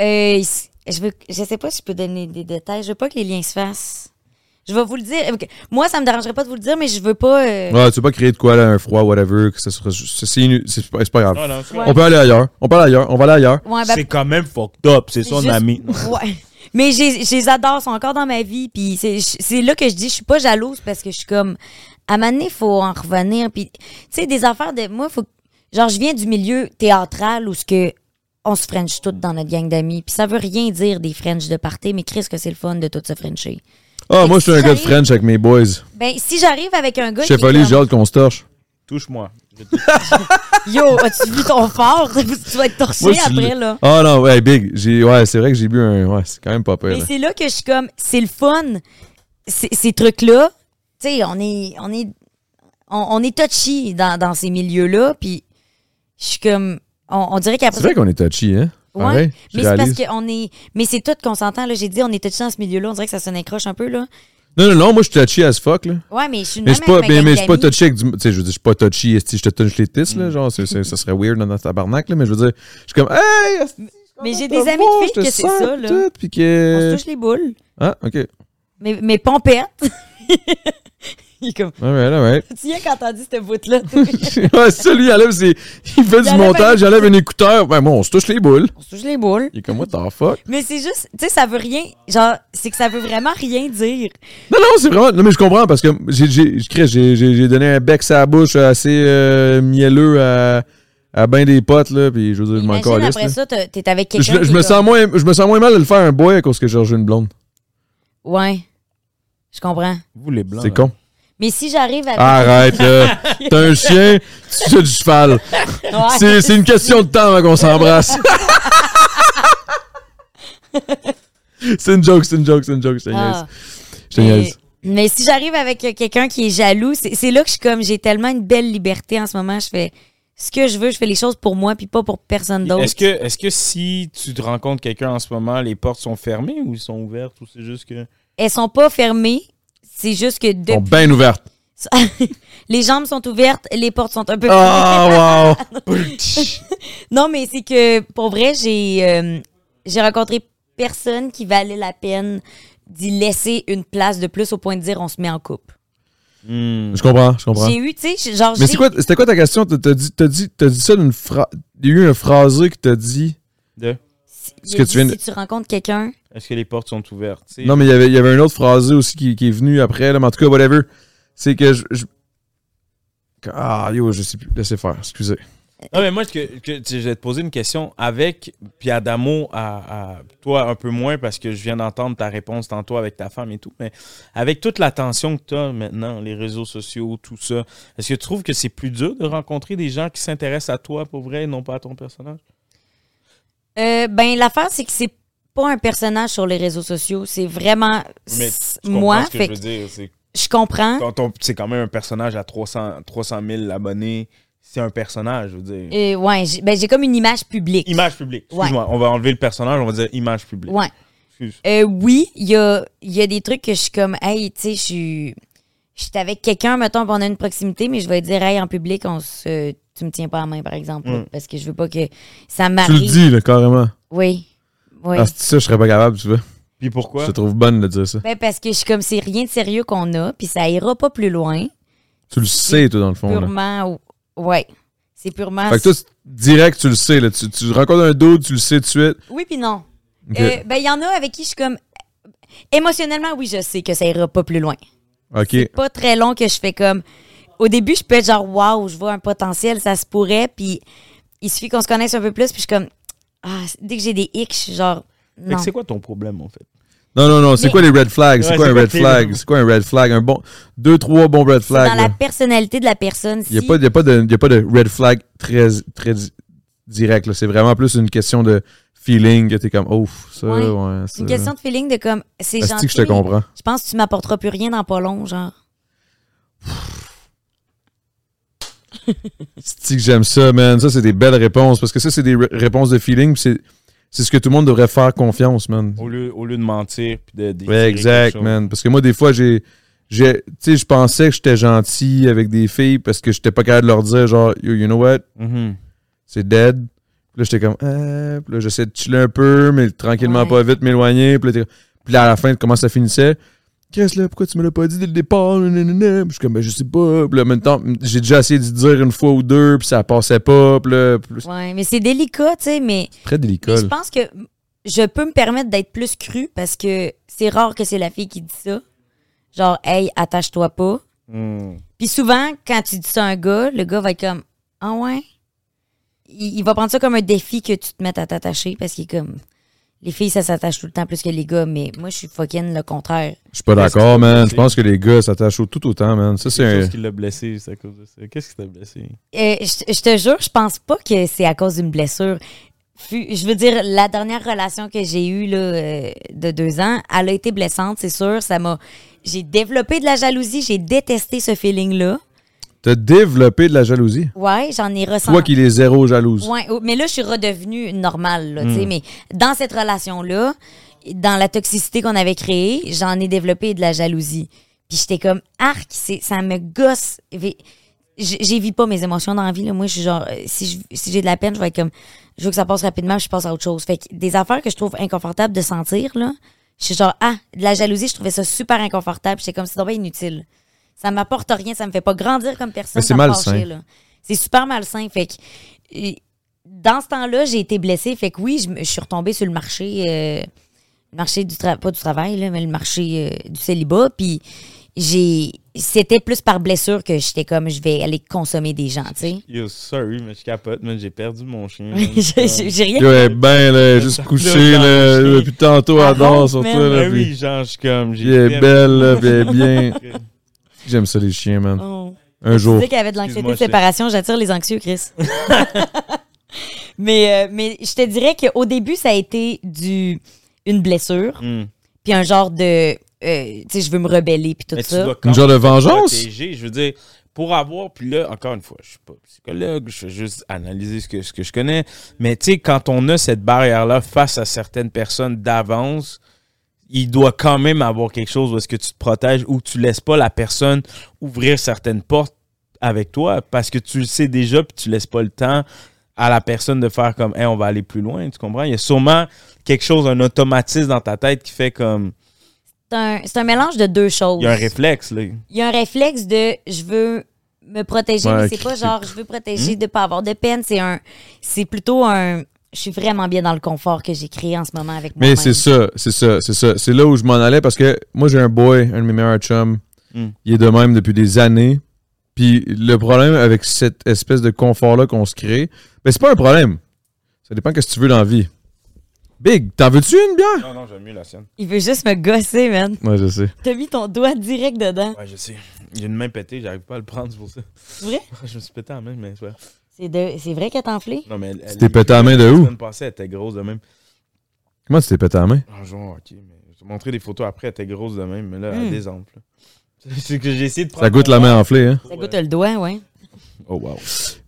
Euh, je, veux, je sais pas si je peux donner des détails. Je veux pas que les liens se fassent. Je vais vous le dire. Moi, ça me dérangerait pas de vous le dire, mais je veux pas. euh, Ouais, tu veux pas créer de quoi, là, un froid, whatever, que ça sera. C'est pas, pas grave. Non, non, c'est Ouais. On peut aller ailleurs. On peut aller ailleurs. On va aller ailleurs. ouais, ben, C'est quand même fucked up, c'est C'est son juste- ami. ouais. Mais j'ai- je les adore, ils sont encore dans ma vie. Puis c'est là que je dis, je suis pas jalouse parce que je suis comme. À un moment donné, il faut en revenir. Puis, tu sais, des affaires de. Moi, faut. Genre, je viens du milieu théâtral où ce que. On se French toutes dans notre gang d'amis. Puis ça veut rien dire des French de party, mais Chris, que c'est le fun de tout se Frencher. Ah, moi, je suis si un gars de French avec mes boys. Ben, si j'arrive avec un gars. Est Oli, comme- j'ai hâte qu'on se torche. Touche-moi. Je Yo, as-tu vu ton fort? tu vas être torché Moi, je après, le- là. Ah non, ouais, big. J'ai, ouais, c'est vrai que j'ai bu un. Ouais, c'est quand même pas pire. Mais c'est là que je suis comme, c'est le fun. Ces trucs-là, tu sais, on est, on est, on, on est touchy dans, dans ces milieux-là, puis je suis comme, on, on dirait qu'après C'est vrai qu'on est touchy, hein? Ouais, je mais c'est parce qu'on est, mais c'est tout qu'on s'entend, là. J'ai dit, on est touchy dans ce milieu-là, on dirait que ça sonne incroche un peu, là. Non, non, non, moi, je suis touchy as fuck, là. Ouais, mais je suis une Mais je pas, mais, ma mais je suis pas touchy avec du. Tu sais, je veux dire, je suis pas touchy, esti, je te touche les tisses, là. Genre, c'est- c'est- ça serait weird dans notre tabarnak, là. Mais je veux dire, je suis comme, hey, Mais j'ai des amis de filles que c'est ça, là. tout, puis On que. se touche les boules. Ah, ok. Mais, mais pompette. Il est comme, Ouais, ouais, ouais, ouais. tu t'as dit cette bout-là. ouais, c'est ça, lui, il enlève ses- Il fait du montage, il enlève un écouteur. Ouais, moi, on se touche les boules. on se touche les boules. Il est comme, what the fuck? Mais c'est juste, tu sais, ça veut rien. Genre, c'est que ça veut vraiment rien dire. Non, non, c'est vraiment. Non, mais je comprends parce que j'ai, je donné un bec à la bouche assez euh, mielleux à, à ben des potes, là. Puis je veux dire, je m'en Imagine calisse, après là. ça, t'es avec Je, quelqu'un. je qui me sens moins, je me sens moins mal de le faire un boy à cause que j'ai rejoint une blonde. Ouais. Je comprends. Vous, les blancs. C'est con. Mais si j'arrive avec. Arrête, là. T'as un chien, tu fais du cheval. Ouais. C'est, c'est une question de temps avant qu'on s'embrasse. c'est une joke, c'est une joke, c'est une joke. Je te Ah. niaise. Je te mais, niaise. mais si j'arrive avec euh, quelqu'un qui est jaloux, c'est c'est là que je suis comme, j'ai tellement une belle liberté en ce moment. Je fais ce que je veux, je fais les choses pour moi, puis pas pour personne d'autre. Est-ce que, est que si tu te rencontres quelqu'un en ce moment, les portes sont fermées ou ils sont ouvertes ou c'est juste que. Elles sont pas fermées. C'est juste que Ils sont depuis- bien ouvertes. les jambes sont ouvertes, les portes sont un peu Oh, wow. non, mais c'est que pour vrai, j'ai euh, j'ai rencontré personne qui valait la peine d'y laisser une place de plus au point de dire on se met en couple. Hmm. Je comprends, je comprends. J'ai eu, tu sais, genre. Mais j'ai- c'est quoi, c'était quoi ta question? T'as dit, t'as dit, t'as dit ça d'une phrase. Il y a eu un phrasé qui t'a dit. De- ce que dit, tu viens de- Si tu rencontres quelqu'un, Est-ce que les portes sont ouvertes? Non, mais il y avait, il y avait un autre phrasé aussi qui, qui est venu après, là, mais en tout cas, whatever. C'est que je. je- Ah, yo, je sais plus. Laissez faire, excusez. Non, mais moi, que, que- je vais te poser une question avec puis Adamo, à, à toi un peu moins parce que je viens d'entendre ta réponse tantôt avec ta femme et tout, mais avec toute l'attention que tu as maintenant, les réseaux sociaux, tout ça, est-ce que tu trouves que c'est plus dur de rencontrer des gens qui s'intéressent à toi pour vrai et non pas à ton personnage? euh, ben l'affaire, c'est que c'est pas un personnage sur les réseaux sociaux. C'est vraiment Mais tu moi. ce que fait je veux que dire, c'est je comprends. quand on- c'est quand même un personnage à 300, 300 000 abonnés, c'est un personnage, je veux dire. Euh, ouais, j'ai ben, j'ai comme une image publique. Image publique. Excuse-moi, on va enlever le personnage, on va dire image publique. Ouais. Euh, oui, il y a, il y a des trucs que je suis comme, hey, tu sais, je suis. Je suis avec quelqu'un, mettons, on a une proximité, mais je vais dire, hey, en public, on se, tu me tiens pas à la main, par exemple, là, Mm. parce que je veux pas que ça Tu le m'arrive. dis, là, carrément. Oui. Oui. Ah, c'est ça, je serais pas capable, tu vois. Puis pourquoi? Je te trouve bonne de dire ça. Ben, parce que je suis comme, c'est rien de sérieux qu'on a, puis ça ira pas plus loin. Tu le sais, toi, dans le fond. là. Purement. Ouais. C'est purement. Fait que toi, c'est direct, tu le sais. Là. Tu, tu rencontres un doute, tu le sais tout de suite. Oui, puis non. Ok. Euh, ben, il y en a avec qui je suis comme. Émotionnellement, oui, je sais que ça ira pas plus loin. OK. C'est pas très long que je fais comme. Au début, je peux être genre, waouh, je vois un potentiel, ça se pourrait, puis il suffit qu'on se connaisse un peu plus, puis je suis comme, ah, dès que j'ai des hicks, je suis genre, non. que c'est quoi ton problème, en fait? Non, non, non. C'est Mais- quoi les red flags? C'est Ouais, quoi un red flag? C'est quoi un red flag? Un bon. Deux, trois bons red C'est flags. dans la personnalité de la personne. Il n'y a, si- pas- il y a, pas de- il y a pas de red flag très, très di- direct. C'est vraiment plus une question de feeling que t'es comme, ouf, ça, Ouais. une question de feeling de comme, c'est gentil. que je te mais comprends? Je pense que tu m'apporteras plus rien dans pas long, genre. C'est que j'aime ça, man? Ça, c'est des belles réponses. Parce que ça, c'est des ré- réponses de feeling. C'est ce que tout le monde devrait faire confiance, man. Au lieu, au lieu de mentir puis de, de Ouais, exact, man. Parce que moi, des fois, j'ai. Tu sais, je pensais que j'étais gentil avec des filles parce que j'étais pas capable de leur dire, genre, you, you know what? Mhm. C'est dead. Puis là, j'étais comme, ah. Puis là, j'essaie de chiller un peu, mais tranquillement, Ouais. pas vite, m'éloigner. Puis là, t'es- puis là, à la fin, comment ça finissait? Qu'est-ce là? Pourquoi tu me l'as pas dit dès le départ? Nanana. Puis je suis comme, ben, je sais pas. Puis là, en même temps, j'ai déjà essayé de dire une fois ou deux, puis ça passait pas. Puis là, plus- Ouais, mais c'est délicat, tu sais, mais. très Mais délicat. je pense que je peux me permettre d'être plus cru parce que c'est rare que c'est la fille qui dit ça. Genre, hey, attache-toi pas. Hmm. Puis souvent, quand tu dis ça à un gars, le gars va être comme, ah ouais? Il, il va prendre ça comme un défi que tu te mettes à t'attacher parce qu'il est comme, les filles, ça s'attache tout le temps plus que les gars, mais moi, je suis fucking le contraire. Je suis pas Qu'est-ce d'accord, man. Je pense que les gars s'attachent au tout autant, man. Ça, c'est un. chose qui l'a blessé, c'est à cause de ça. Qu'est-ce qui t'a blessé? Euh, je, je te jure, je pense pas que c'est à cause d'une blessure. Je veux dire, la dernière relation que j'ai eue là, euh, de deux ans, elle a été blessante, c'est sûr. Ça m'a. J'ai développé de la jalousie, j'ai détesté ce feeling-là. T'as développé de la jalousie? Ouais, j'en ai ressenti. Toi qui est zéro jalouse. Ouais, oh, mais là, je suis redevenue normale, là, tu sais, Mm. mais dans cette relation-là, dans la toxicité qu'on avait créée, j'en ai développé de la jalousie. Puis j'étais comme, arc, ça me gosse. Vé- j- J'évite pas mes émotions dans la vie, là. Moi, je suis genre, euh, si j'ai de la peine, je vais être comme, je veux que ça passe rapidement, puis je passe à autre chose. Fait que des affaires que je trouve inconfortables de sentir, là, je suis genre, ah, de la jalousie, je trouvais ça super inconfortable. J'étais comme, c'est donc bien inutile. Ça m'apporte rien, ça me fait pas grandir comme personne. Mais c'est malsain. C'est super malsain. Fait que, euh, dans ce temps-là, j'ai été blessée. Fait que oui, je, suis retombée sur le marché, euh, marché du travail, pas du travail, là, mais le marché euh, du célibat. Puis j'ai, c'était plus par blessure que j'étais comme, je vais aller consommer des gens, tu sais. Yo, sorry, mais je capote, mais j'ai perdu mon chien. J'ai- rien. Yo, elle est ben, là, juste couché, là, depuis tantôt, elle dort sur toi, là. Ben oui, genre, je suis comme. j'ai est belle, là, chien. bien. J'aime ça, les chiens, man. Oh. Un Tu jour. disais qu'il y avait de l'anxiété de séparation, j'attire les anxieux, Chris. mais, euh, mais je te dirais qu'au début, ça a été du une blessure, Hmm. puis un genre de. euh, tu sais, je veux me rebeller, puis tout Mais tu ça. Une genre de vengeance? protéger. Je veux dire, pour avoir, puis là, encore une fois, je suis pas psychologue, je fais juste analyser ce que, ce que je connais. Mais tu sais, quand on a cette barrière-là face à certaines personnes d'avance, il doit quand même avoir quelque chose où est-ce que tu te protèges ou tu laisses pas la personne ouvrir certaines portes avec toi parce que tu le sais déjà puis tu laisses pas le temps à la personne de faire comme, hey, on va aller plus loin, tu comprends? Il y a sûrement quelque chose, un automatisme dans ta tête qui fait comme, C'est un, c'est un mélange de deux choses. il y a un réflexe, là. Il y a un réflexe de je veux me protéger, Ouais, mais c'est pas genre je veux protéger Hmm? de pas avoir de peine. C'est un, c'est plutôt un. Je suis vraiment bien dans le confort que j'ai créé en ce moment avec moi. Mais c'est ça, c'est ça, c'est ça. C'est là où je m'en allais parce que moi, j'ai un boy, un de mes meilleurs chums. Mm. Il est de même depuis des années. Puis le problème avec cette espèce de confort-là qu'on se crée, ben c'est pas un problème. Ça dépend de ce que tu veux dans la vie. Big, t'en veux-tu une bière? Non, non, j'aime mieux la sienne. Il veut juste me gosser, man. Ouais, je sais. T'as mis ton doigt direct dedans. Ouais, je sais. Il y a une main pétée, j'arrive pas à le prendre, c'est pour ça. C'est vrai? je me suis pété la main, mais c'est vrai. C'est de- c'est vrai qu'elle t'a enflé? Non, mais elle, elle- t'es pété la main de La où? semaine passée, elle était grosse de même. Comment tu t'es pété la main? Un jour, ok, mais je vais te montrer des photos après, elle était grosse de même, mais là, elle désemble. C'est que j'ai essayé de prendre. Ça goûte la main enflée, hein? Ça goûte le doigt, ouais. Oh, wow.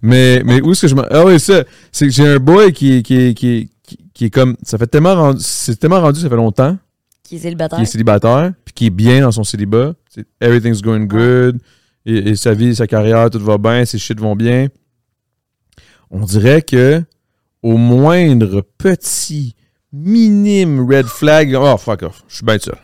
Mais, mais où est-ce que je m'en. Ah oui, ça. C'est que j'ai un boy qui, qui, qui, qui, qui est comme. Ça fait tellement rendu. C'est tellement rendu, ça fait longtemps. Qui est célibataire. qui est célibataire, puis qui est bien dans son célibat. C'est- Everything's going good. Et, et sa vie, sa carrière, tout va bien, ses shit vont bien. On dirait que au moindre petit, minime red flag, oh fuck off, je suis bien seul.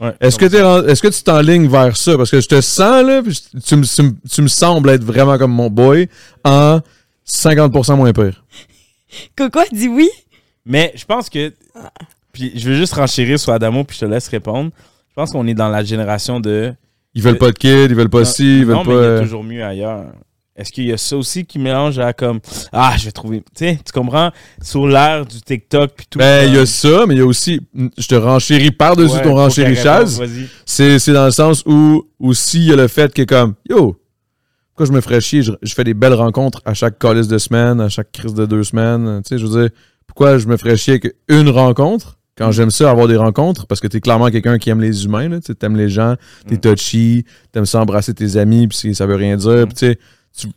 Ouais, Est-ce que, t'es ren- est-ce que tu t'enlignes vers ça? Parce que je te sens, là, puis tu, me- tu me- tu me sembles être vraiment comme mon boy en 50% moins pire. Coco a dit oui. Mais je pense que. Puis je veux juste renchérir sur Adamo, puis je te laisse répondre. Je pense qu'on est dans la génération de. Ils veulent pas de kid, ils veulent pas Non, ci, ils veulent non, pas. mais il y a euh, toujours mieux ailleurs. Est-ce qu'il y a ça aussi qui mélange à comme. Ah, je vais trouver. Tu sais, tu comprends? Sur l'ère du TikTok, puis tout. Ben, il y a ça, mais il y a aussi. Je te renchéris par-dessus Ouais, ton vas-y. C'est, c'est dans le sens où aussi il y a le fait que comme yo, pourquoi je me ferais chier, je, je fais des belles rencontres à chaque calice de semaine, à chaque crise de deux semaines. Tu sais, je veux dire, pourquoi je me ferais chier avec une rencontre quand j'aime ça avoir des rencontres parce que t'es clairement quelqu'un qui aime les humains, là, t'aimes les gens, t'es touchy, t'aimes ça embrasser tes amis, puis ça veut rien dire, puis tu sais, tu,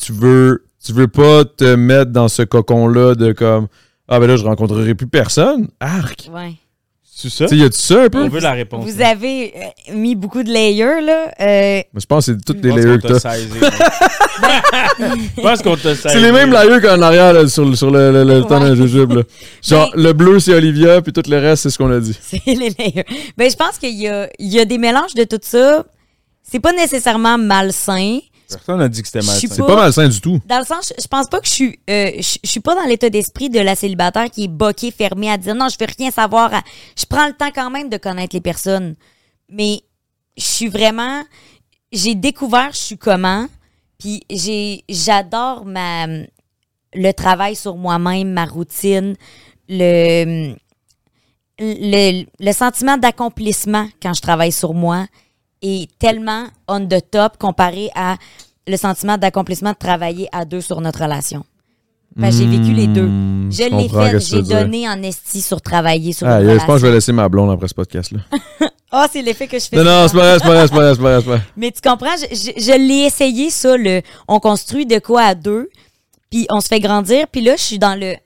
tu veux tu veux pas te mettre dans ce cocon là de comme ah ben là je rencontrerai plus personne. Arc. Ouais. C'est ça? Tu sais, y a-tu ça un peu? On veut la réponse. Vous avez euh, mis beaucoup de layers, là. Euh, je pense que c'est toutes les layers que t'a t'as. Je pense qu'on t'a. C'est les mêmes layers qu'en arrière là, sur, le- sur le, le, le Ouais. temps d'un jujube. là. Genre, Mais- le bleu, c'est Olivia, puis tout le reste, c'est ce qu'on a dit. c'est les layers. Ben, je pense qu'il y a, il y a des mélanges de tout ça. C'est pas nécessairement malsain. Personne n'a dit que c'était malsain. C'est pas malsain du tout. Dans le sens, je, je pense pas que je suis, euh, je, je suis pas dans l'état d'esprit de la célibataire qui est boquée, fermée à dire non, je veux rien savoir. à- Je prends le temps quand même de connaître les personnes, mais je suis vraiment, j'ai découvert je suis comment, puis j'ai, j'adore ma, le travail sur moi-même, ma routine, le, le, le sentiment d'accomplissement quand je travaille sur moi est tellement on the top comparé à le sentiment d'accomplissement de travailler à deux sur notre relation. J'ai vécu les deux. Hmm, Je l'ai fait, j'ai dire. donné en esti sur travailler sur Ah, une je relation. pense que je vais laisser ma blonde après ce podcast-là. Ah, c'est l'effet que je fais. Non, non, c'est pas vrai, c'est pas vrai, c'est pas vrai, c'est pas vrai, c'est pas vrai. Mais tu comprends, je, je- je l'ai essayé, ça, le on construit de quoi à deux, puis on se fait grandir, puis là, je suis dans le...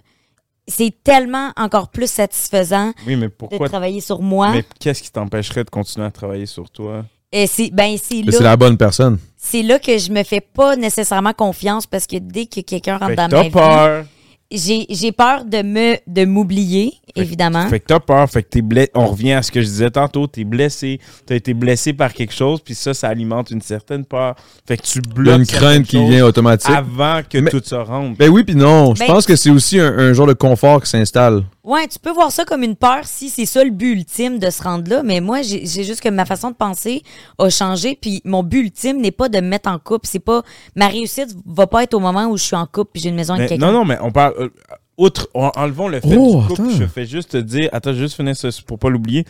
C'est tellement encore plus satisfaisant Oui, mais de pourquoi? travailler sur moi. Mais qu'est-ce qui t'empêcherait de continuer à travailler sur toi? Et c'est ben, c'est Mais c'est là, la bonne personne. c'est là que je me fais pas nécessairement confiance parce que dès que quelqu'un rentre Fait que dans t'as ma vie, peur. J'ai j'ai peur de me de m'oublier, évidemment. Fait que t'as peur, fait que t'es blessé. On revient à ce que je disais tantôt, t'es blessé, t'as été blessé par quelque chose, puis ça, ça alimente une certaine peur. Fait que tu Il y a bloques une crainte qui vient automatique. avant que Mais- tout se rentre. Ben oui, puis non. Je Ben- pense que c'est aussi un, un genre de confort qui s'installe. Ouais, tu peux voir ça comme une peur si c'est ça le but ultime de se rendre là, mais moi j'ai juste que ma façon de penser a changé puis mon but ultime n'est pas de me mettre en couple, c'est pas ma réussite va pas être au moment où je suis en couple puis j'ai une maison avec Mais- quelqu'un. non, non, mais on parle. Euh, outre, en- enlevons le fait Oh, du couple, attends. je fais juste te dire. Attends, je vais juste finir ça pour pas l'oublier.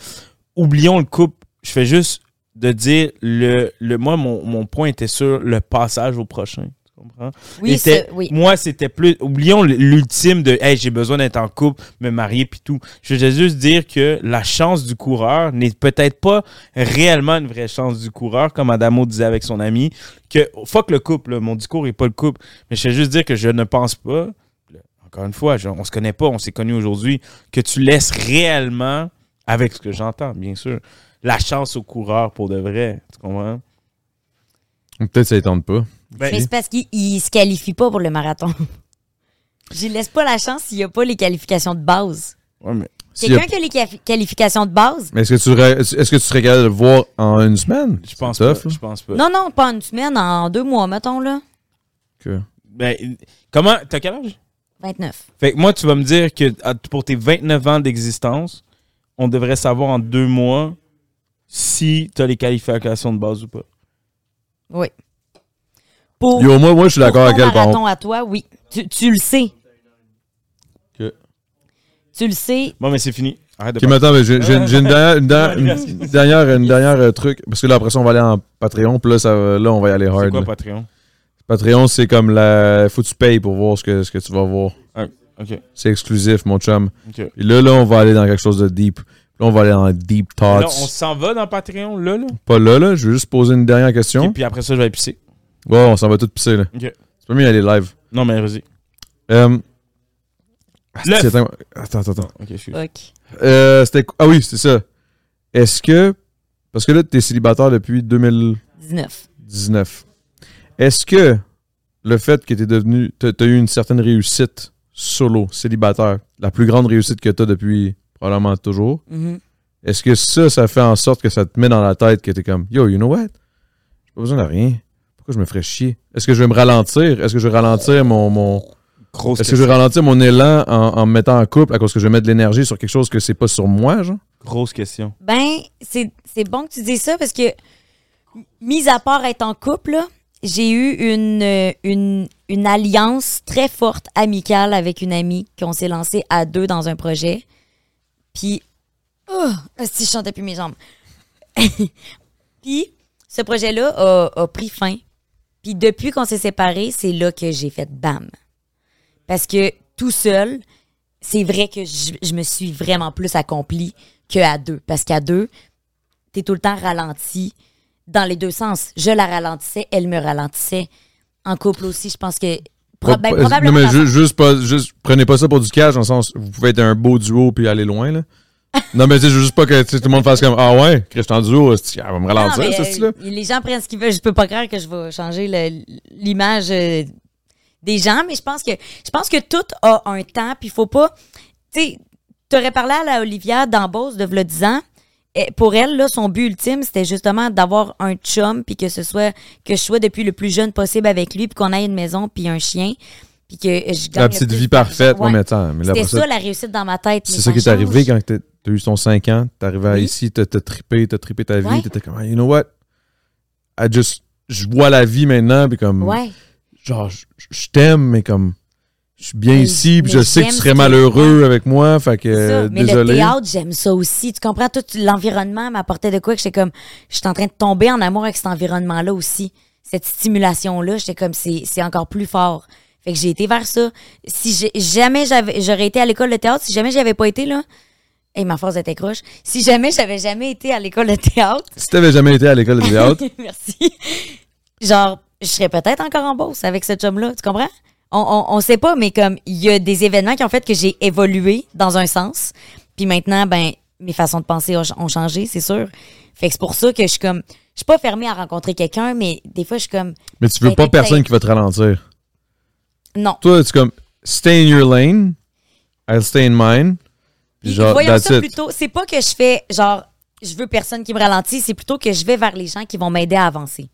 Oublions le couple. Je fais juste de dire le. le moi, mon, mon point était sur le passage au prochain. Tu comprends? Oui, Était- ça- oui. Moi, c'était plus. Oublions l'ultime de Hey, j'ai besoin d'être en couple, me marier, puis tout. Je veux juste dire que la chance du coureur n'est peut-être pas réellement une vraie chance du coureur, comme Adamo disait avec son ami. Que fuck le couple, là, mon discours n'est pas le couple. Mais je veux juste dire que je ne pense pas, encore une fois, je- on se connaît pas, on s'est connus aujourd'hui, que tu laisses réellement, avec ce que j'entends, bien sûr, la chance au coureur pour de vrai. Tu comprends? Peut-être ça ne tente pas. Ben, Mais c'est parce qu'il il se qualifie pas pour le marathon. J'y laisse pas la chance s'il y a pas les qualifications de base. Ouais, mais a- Quelqu'un qui a les quali- qualifications de base? Mais est-ce que, tu serais- est-ce que tu serais capable de le voir en une semaine? je pense pas. tough, là. Je pense pas. Non, non, pas en une semaine, en deux mois, mettons, là. Que- Ben, comment. T'as quel âge? 29. Fait que moi, tu vas me dire que à- pour tes 29 ans d'existence, on devrait savoir en deux mois si t'as les qualifications de base ou pas. Oui. Pour, Yo, moi, moi, je suis d'accord avec elle. par marathon à toi, oui. Tu, tu le sais. Que- Tu le sais. Bon, mais c'est fini. Arrête de Ok, mais j'ai j'ai- j'ai une dernière, une dernière, une dernière, une dernière, euh, truc. Parce que là, après ça, on va aller en Patreon. Puis là, ça, va- là on va y aller C'est hard. quoi là. Patreon? Patreon, c'est comme la. Faut que tu payes pour voir ce que, ce que tu vas voir. Ok. C'est exclusif, mon chum. ok. Et là, là, on va aller dans quelque chose de deep. Là, on va aller dans deep Là, thoughts. on s'en va dans Patreon, là, là? Pas là, là. Je vais juste poser une dernière question. Ok, puis après ça, je vais pisser. Ouais, on s'en va tout pisser, là. C'est pas mieux aller live. Non, mais vas-y. Euh... Attends, attends, attends. attends. Ok, je suis. Ok. Euh, c'était Ah oui, c'est ça. Est-ce que. Parce que là, t'es célibataire depuis 2019. 19. Est-ce que le fait que t'es devenu. T'as t'as eu une certaine réussite solo, célibataire, la plus grande réussite que t'as depuis probablement toujours, Mhm. est-ce que ça, ça fait en sorte que ça te met dans la tête que t'es comme Yo, you know what? J'ai pas besoin de rien. Pourquoi je me ferais chier? Est-ce que je vais me ralentir? Est-ce que je vais ralentir mon. mon... Grosse Est-ce que je vais ralentir mon élan en, en me mettant en couple à cause que je vais mettre de l'énergie sur quelque chose que c'est pas sur moi, genre? Grosse question. Ben, c'est c'est bon que tu dises ça parce que, mis à part être en couple, là, j'ai eu une, euh, une, alliance très forte, amicale, avec une amie qu'on s'est lancé à deux dans un projet. Puis, oh, si je chantais plus mes jambes. Puis, ce projet-là a, a pris fin. Puis, depuis qu'on s'est séparés, c'est là que j'ai fait bam. Parce que tout seul, c'est vrai que je, je me suis vraiment plus accomplie qu'à deux. Parce qu'à deux, t'es tout le temps ralenti dans les deux sens. Je la ralentissais, elle me ralentissait. En couple aussi, je pense que. pro- ben, probablement non, mais ju- juste pas, juste, prenez pas ça pour du cash, dans le sens, vous pouvez être un beau duo puis aller loin, là. non, mais veux juste pas que tout le monde fasse comme, ah ouais, Chris, je suis en duo, c'est- elle va me Non, ralentir, mais, ce euh, les gens prennent ce qu'ils veulent. Je peux pas croire que je vais changer l'image euh, des gens, mais je pense que je pense que tout a un temps, puis il faut pas. Tu sais, t'aurais parlé à la Olivia d'embauche de v'là 10 ans. Et pour elle, là, son but ultime, c'était justement d'avoir un chum, puis que ce soit que je sois depuis le plus jeune possible avec lui, puis qu'on ait une maison, puis un chien, puis que je gagne La petite vie parfaite, ouais, mais attends, mais C'était ça, ça, la réussite dans ma tête. c'est ça qui est arrivé quand t'es- t'as eu ton 5 ans, t'es arrivé Oui. ici, t'as trippé, t'as trippé ta vie, Ouais. t'étais comme, Ah, you know what? I just, je vois la vie maintenant, puis comme, Ouais. genre, je- je t'aime, mais comme, je suis bien Mais- ici, puis mais je sais que tu serais malheureux avec moi, fait que, ça. euh, Mais le désolé. théâtre, j'aime ça aussi. Tu comprends? Tout l'environnement m'apportait de quoi que j'étais comme, j'étais en train de tomber en amour avec cet environnement-là aussi. Cette stimulation-là, j'étais comme, c'est c'est encore plus fort. Fait que j'ai été vers ça. Si jamais j'avais, j'aurais été à l'école de théâtre, si jamais j'avais pas été là, et ma force était croche. Si jamais j'avais jamais été à l'école de théâtre, Si t'avais jamais été à l'école de théâtre, merci. Genre, je serais peut-être encore en bourse avec ce chum-là, tu comprends? On, on, on sait pas, mais comme il y a des événements qui ont fait que j'ai évolué dans un sens. Puis maintenant, ben, mes façons de penser ont, ont changé, c'est sûr. Fait que c'est pour ça que je suis comme. Je suis pas fermée à rencontrer quelqu'un, mais des fois, je suis comme. mais tu veux Ben, pas personne qui va te ralentir. Non. Toi, tu comme, stay in your lane, I'll stay in mine. Puis Puis genre, voyons that's ça it. plutôt. C'est pas que je fais genre, je veux personne qui me ralentit, c'est plutôt que je vais vers les gens qui vont m'aider à avancer.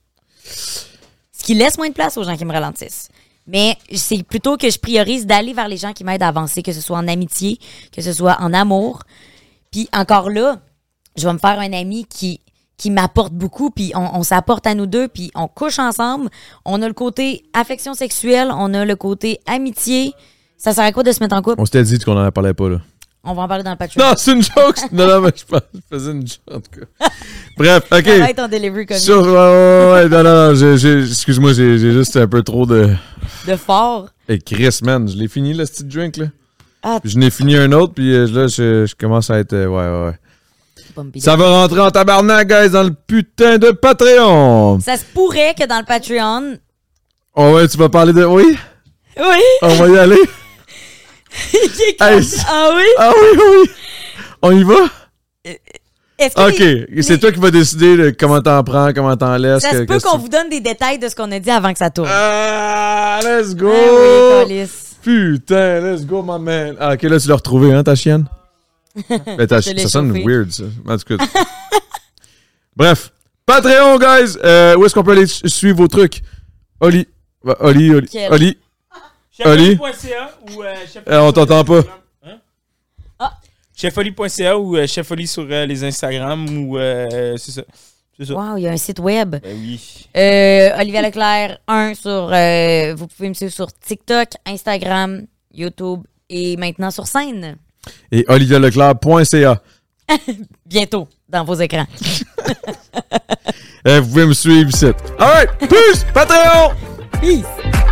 Ce qui laisse moins de place aux gens qui me ralentissent. Mais c'est plutôt que je priorise d'aller vers les gens qui m'aident à avancer, que ce soit en amitié, que ce soit en amour. Puis encore là, je vais me faire un ami qui qui m'apporte beaucoup, puis on, on s'apporte à nous deux, puis on couche ensemble. On a le côté affection sexuelle, on a le côté amitié. Ça sert à quoi de se mettre en couple? On s'était dit qu'on en parlait pas, là. On va en parler dans le Patreon. Non, c'est une joke! non, non, mais je pense- je faisais une joke, en tout cas. Bref, OK. Ça va être ton delivery comique. Sur, ouais, ouais, ouais, non, non, non, excuse-moi, j'ai juste un peu trop de... De fort. Hey, Chris, man, je l'ai fini, le petit drink, là. Ah. Je n'ai fini un autre, puis euh, là, je, je commence à être... euh, ouais, ouais, ouais. Ça va rentrer en tabarnak, guys, dans le putain de Patreon! Ça se pourrait que dans le Patreon. Oh ouais, tu vas parler de... Oui? Oui! On va y aller? ah Hey, oui! Ah oui, oui! On y va? Les- OK, c'est toi qui vas décider de comment t'en prends, comment t'en laisses. ça se que- peut qu'est-ce qu'on vous donne des détails de ce qu'on a dit avant que ça tourne. Ah, let's go! Ah oui. Putain, let's go, my man. Ah, ok, là, tu l'as retrouvé, hein, ta chienne? Mais ta l'ai ça sonne weird, ça. En tout cas. Bref. Patreon, guys. Euh, où est-ce qu'on peut aller su- suivre vos trucs? Oli. Oli, Oli. Quel? Oli. Oli. Chefoli.ca ou euh, Chef Euh, on t'entend pas. Hein? Ah. Chefoli.ca ou euh, Chefoli sur euh, les Instagram ou euh, c'est ça. Wow, il y a un site web. Ben oui. Euh, Olivia Leclerc 1 sur. euh, vous pouvez me suivre sur TikTok, Instagram, YouTube et maintenant sur scène. Et olivialeclerc.ca. Bientôt dans vos écrans. Euh, vous pouvez me suivre ici. Alright. Peace. Patreon. Peace!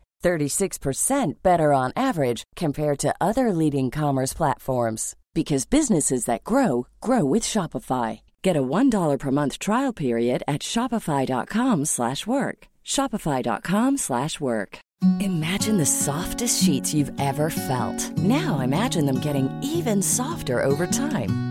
36% better on average compared to other leading commerce platforms because businesses that grow grow with Shopify. Get a $1 per month trial period at shopify.com/work. shopify.com/work. Imagine the softest sheets you've ever felt. Now imagine them getting even softer over time.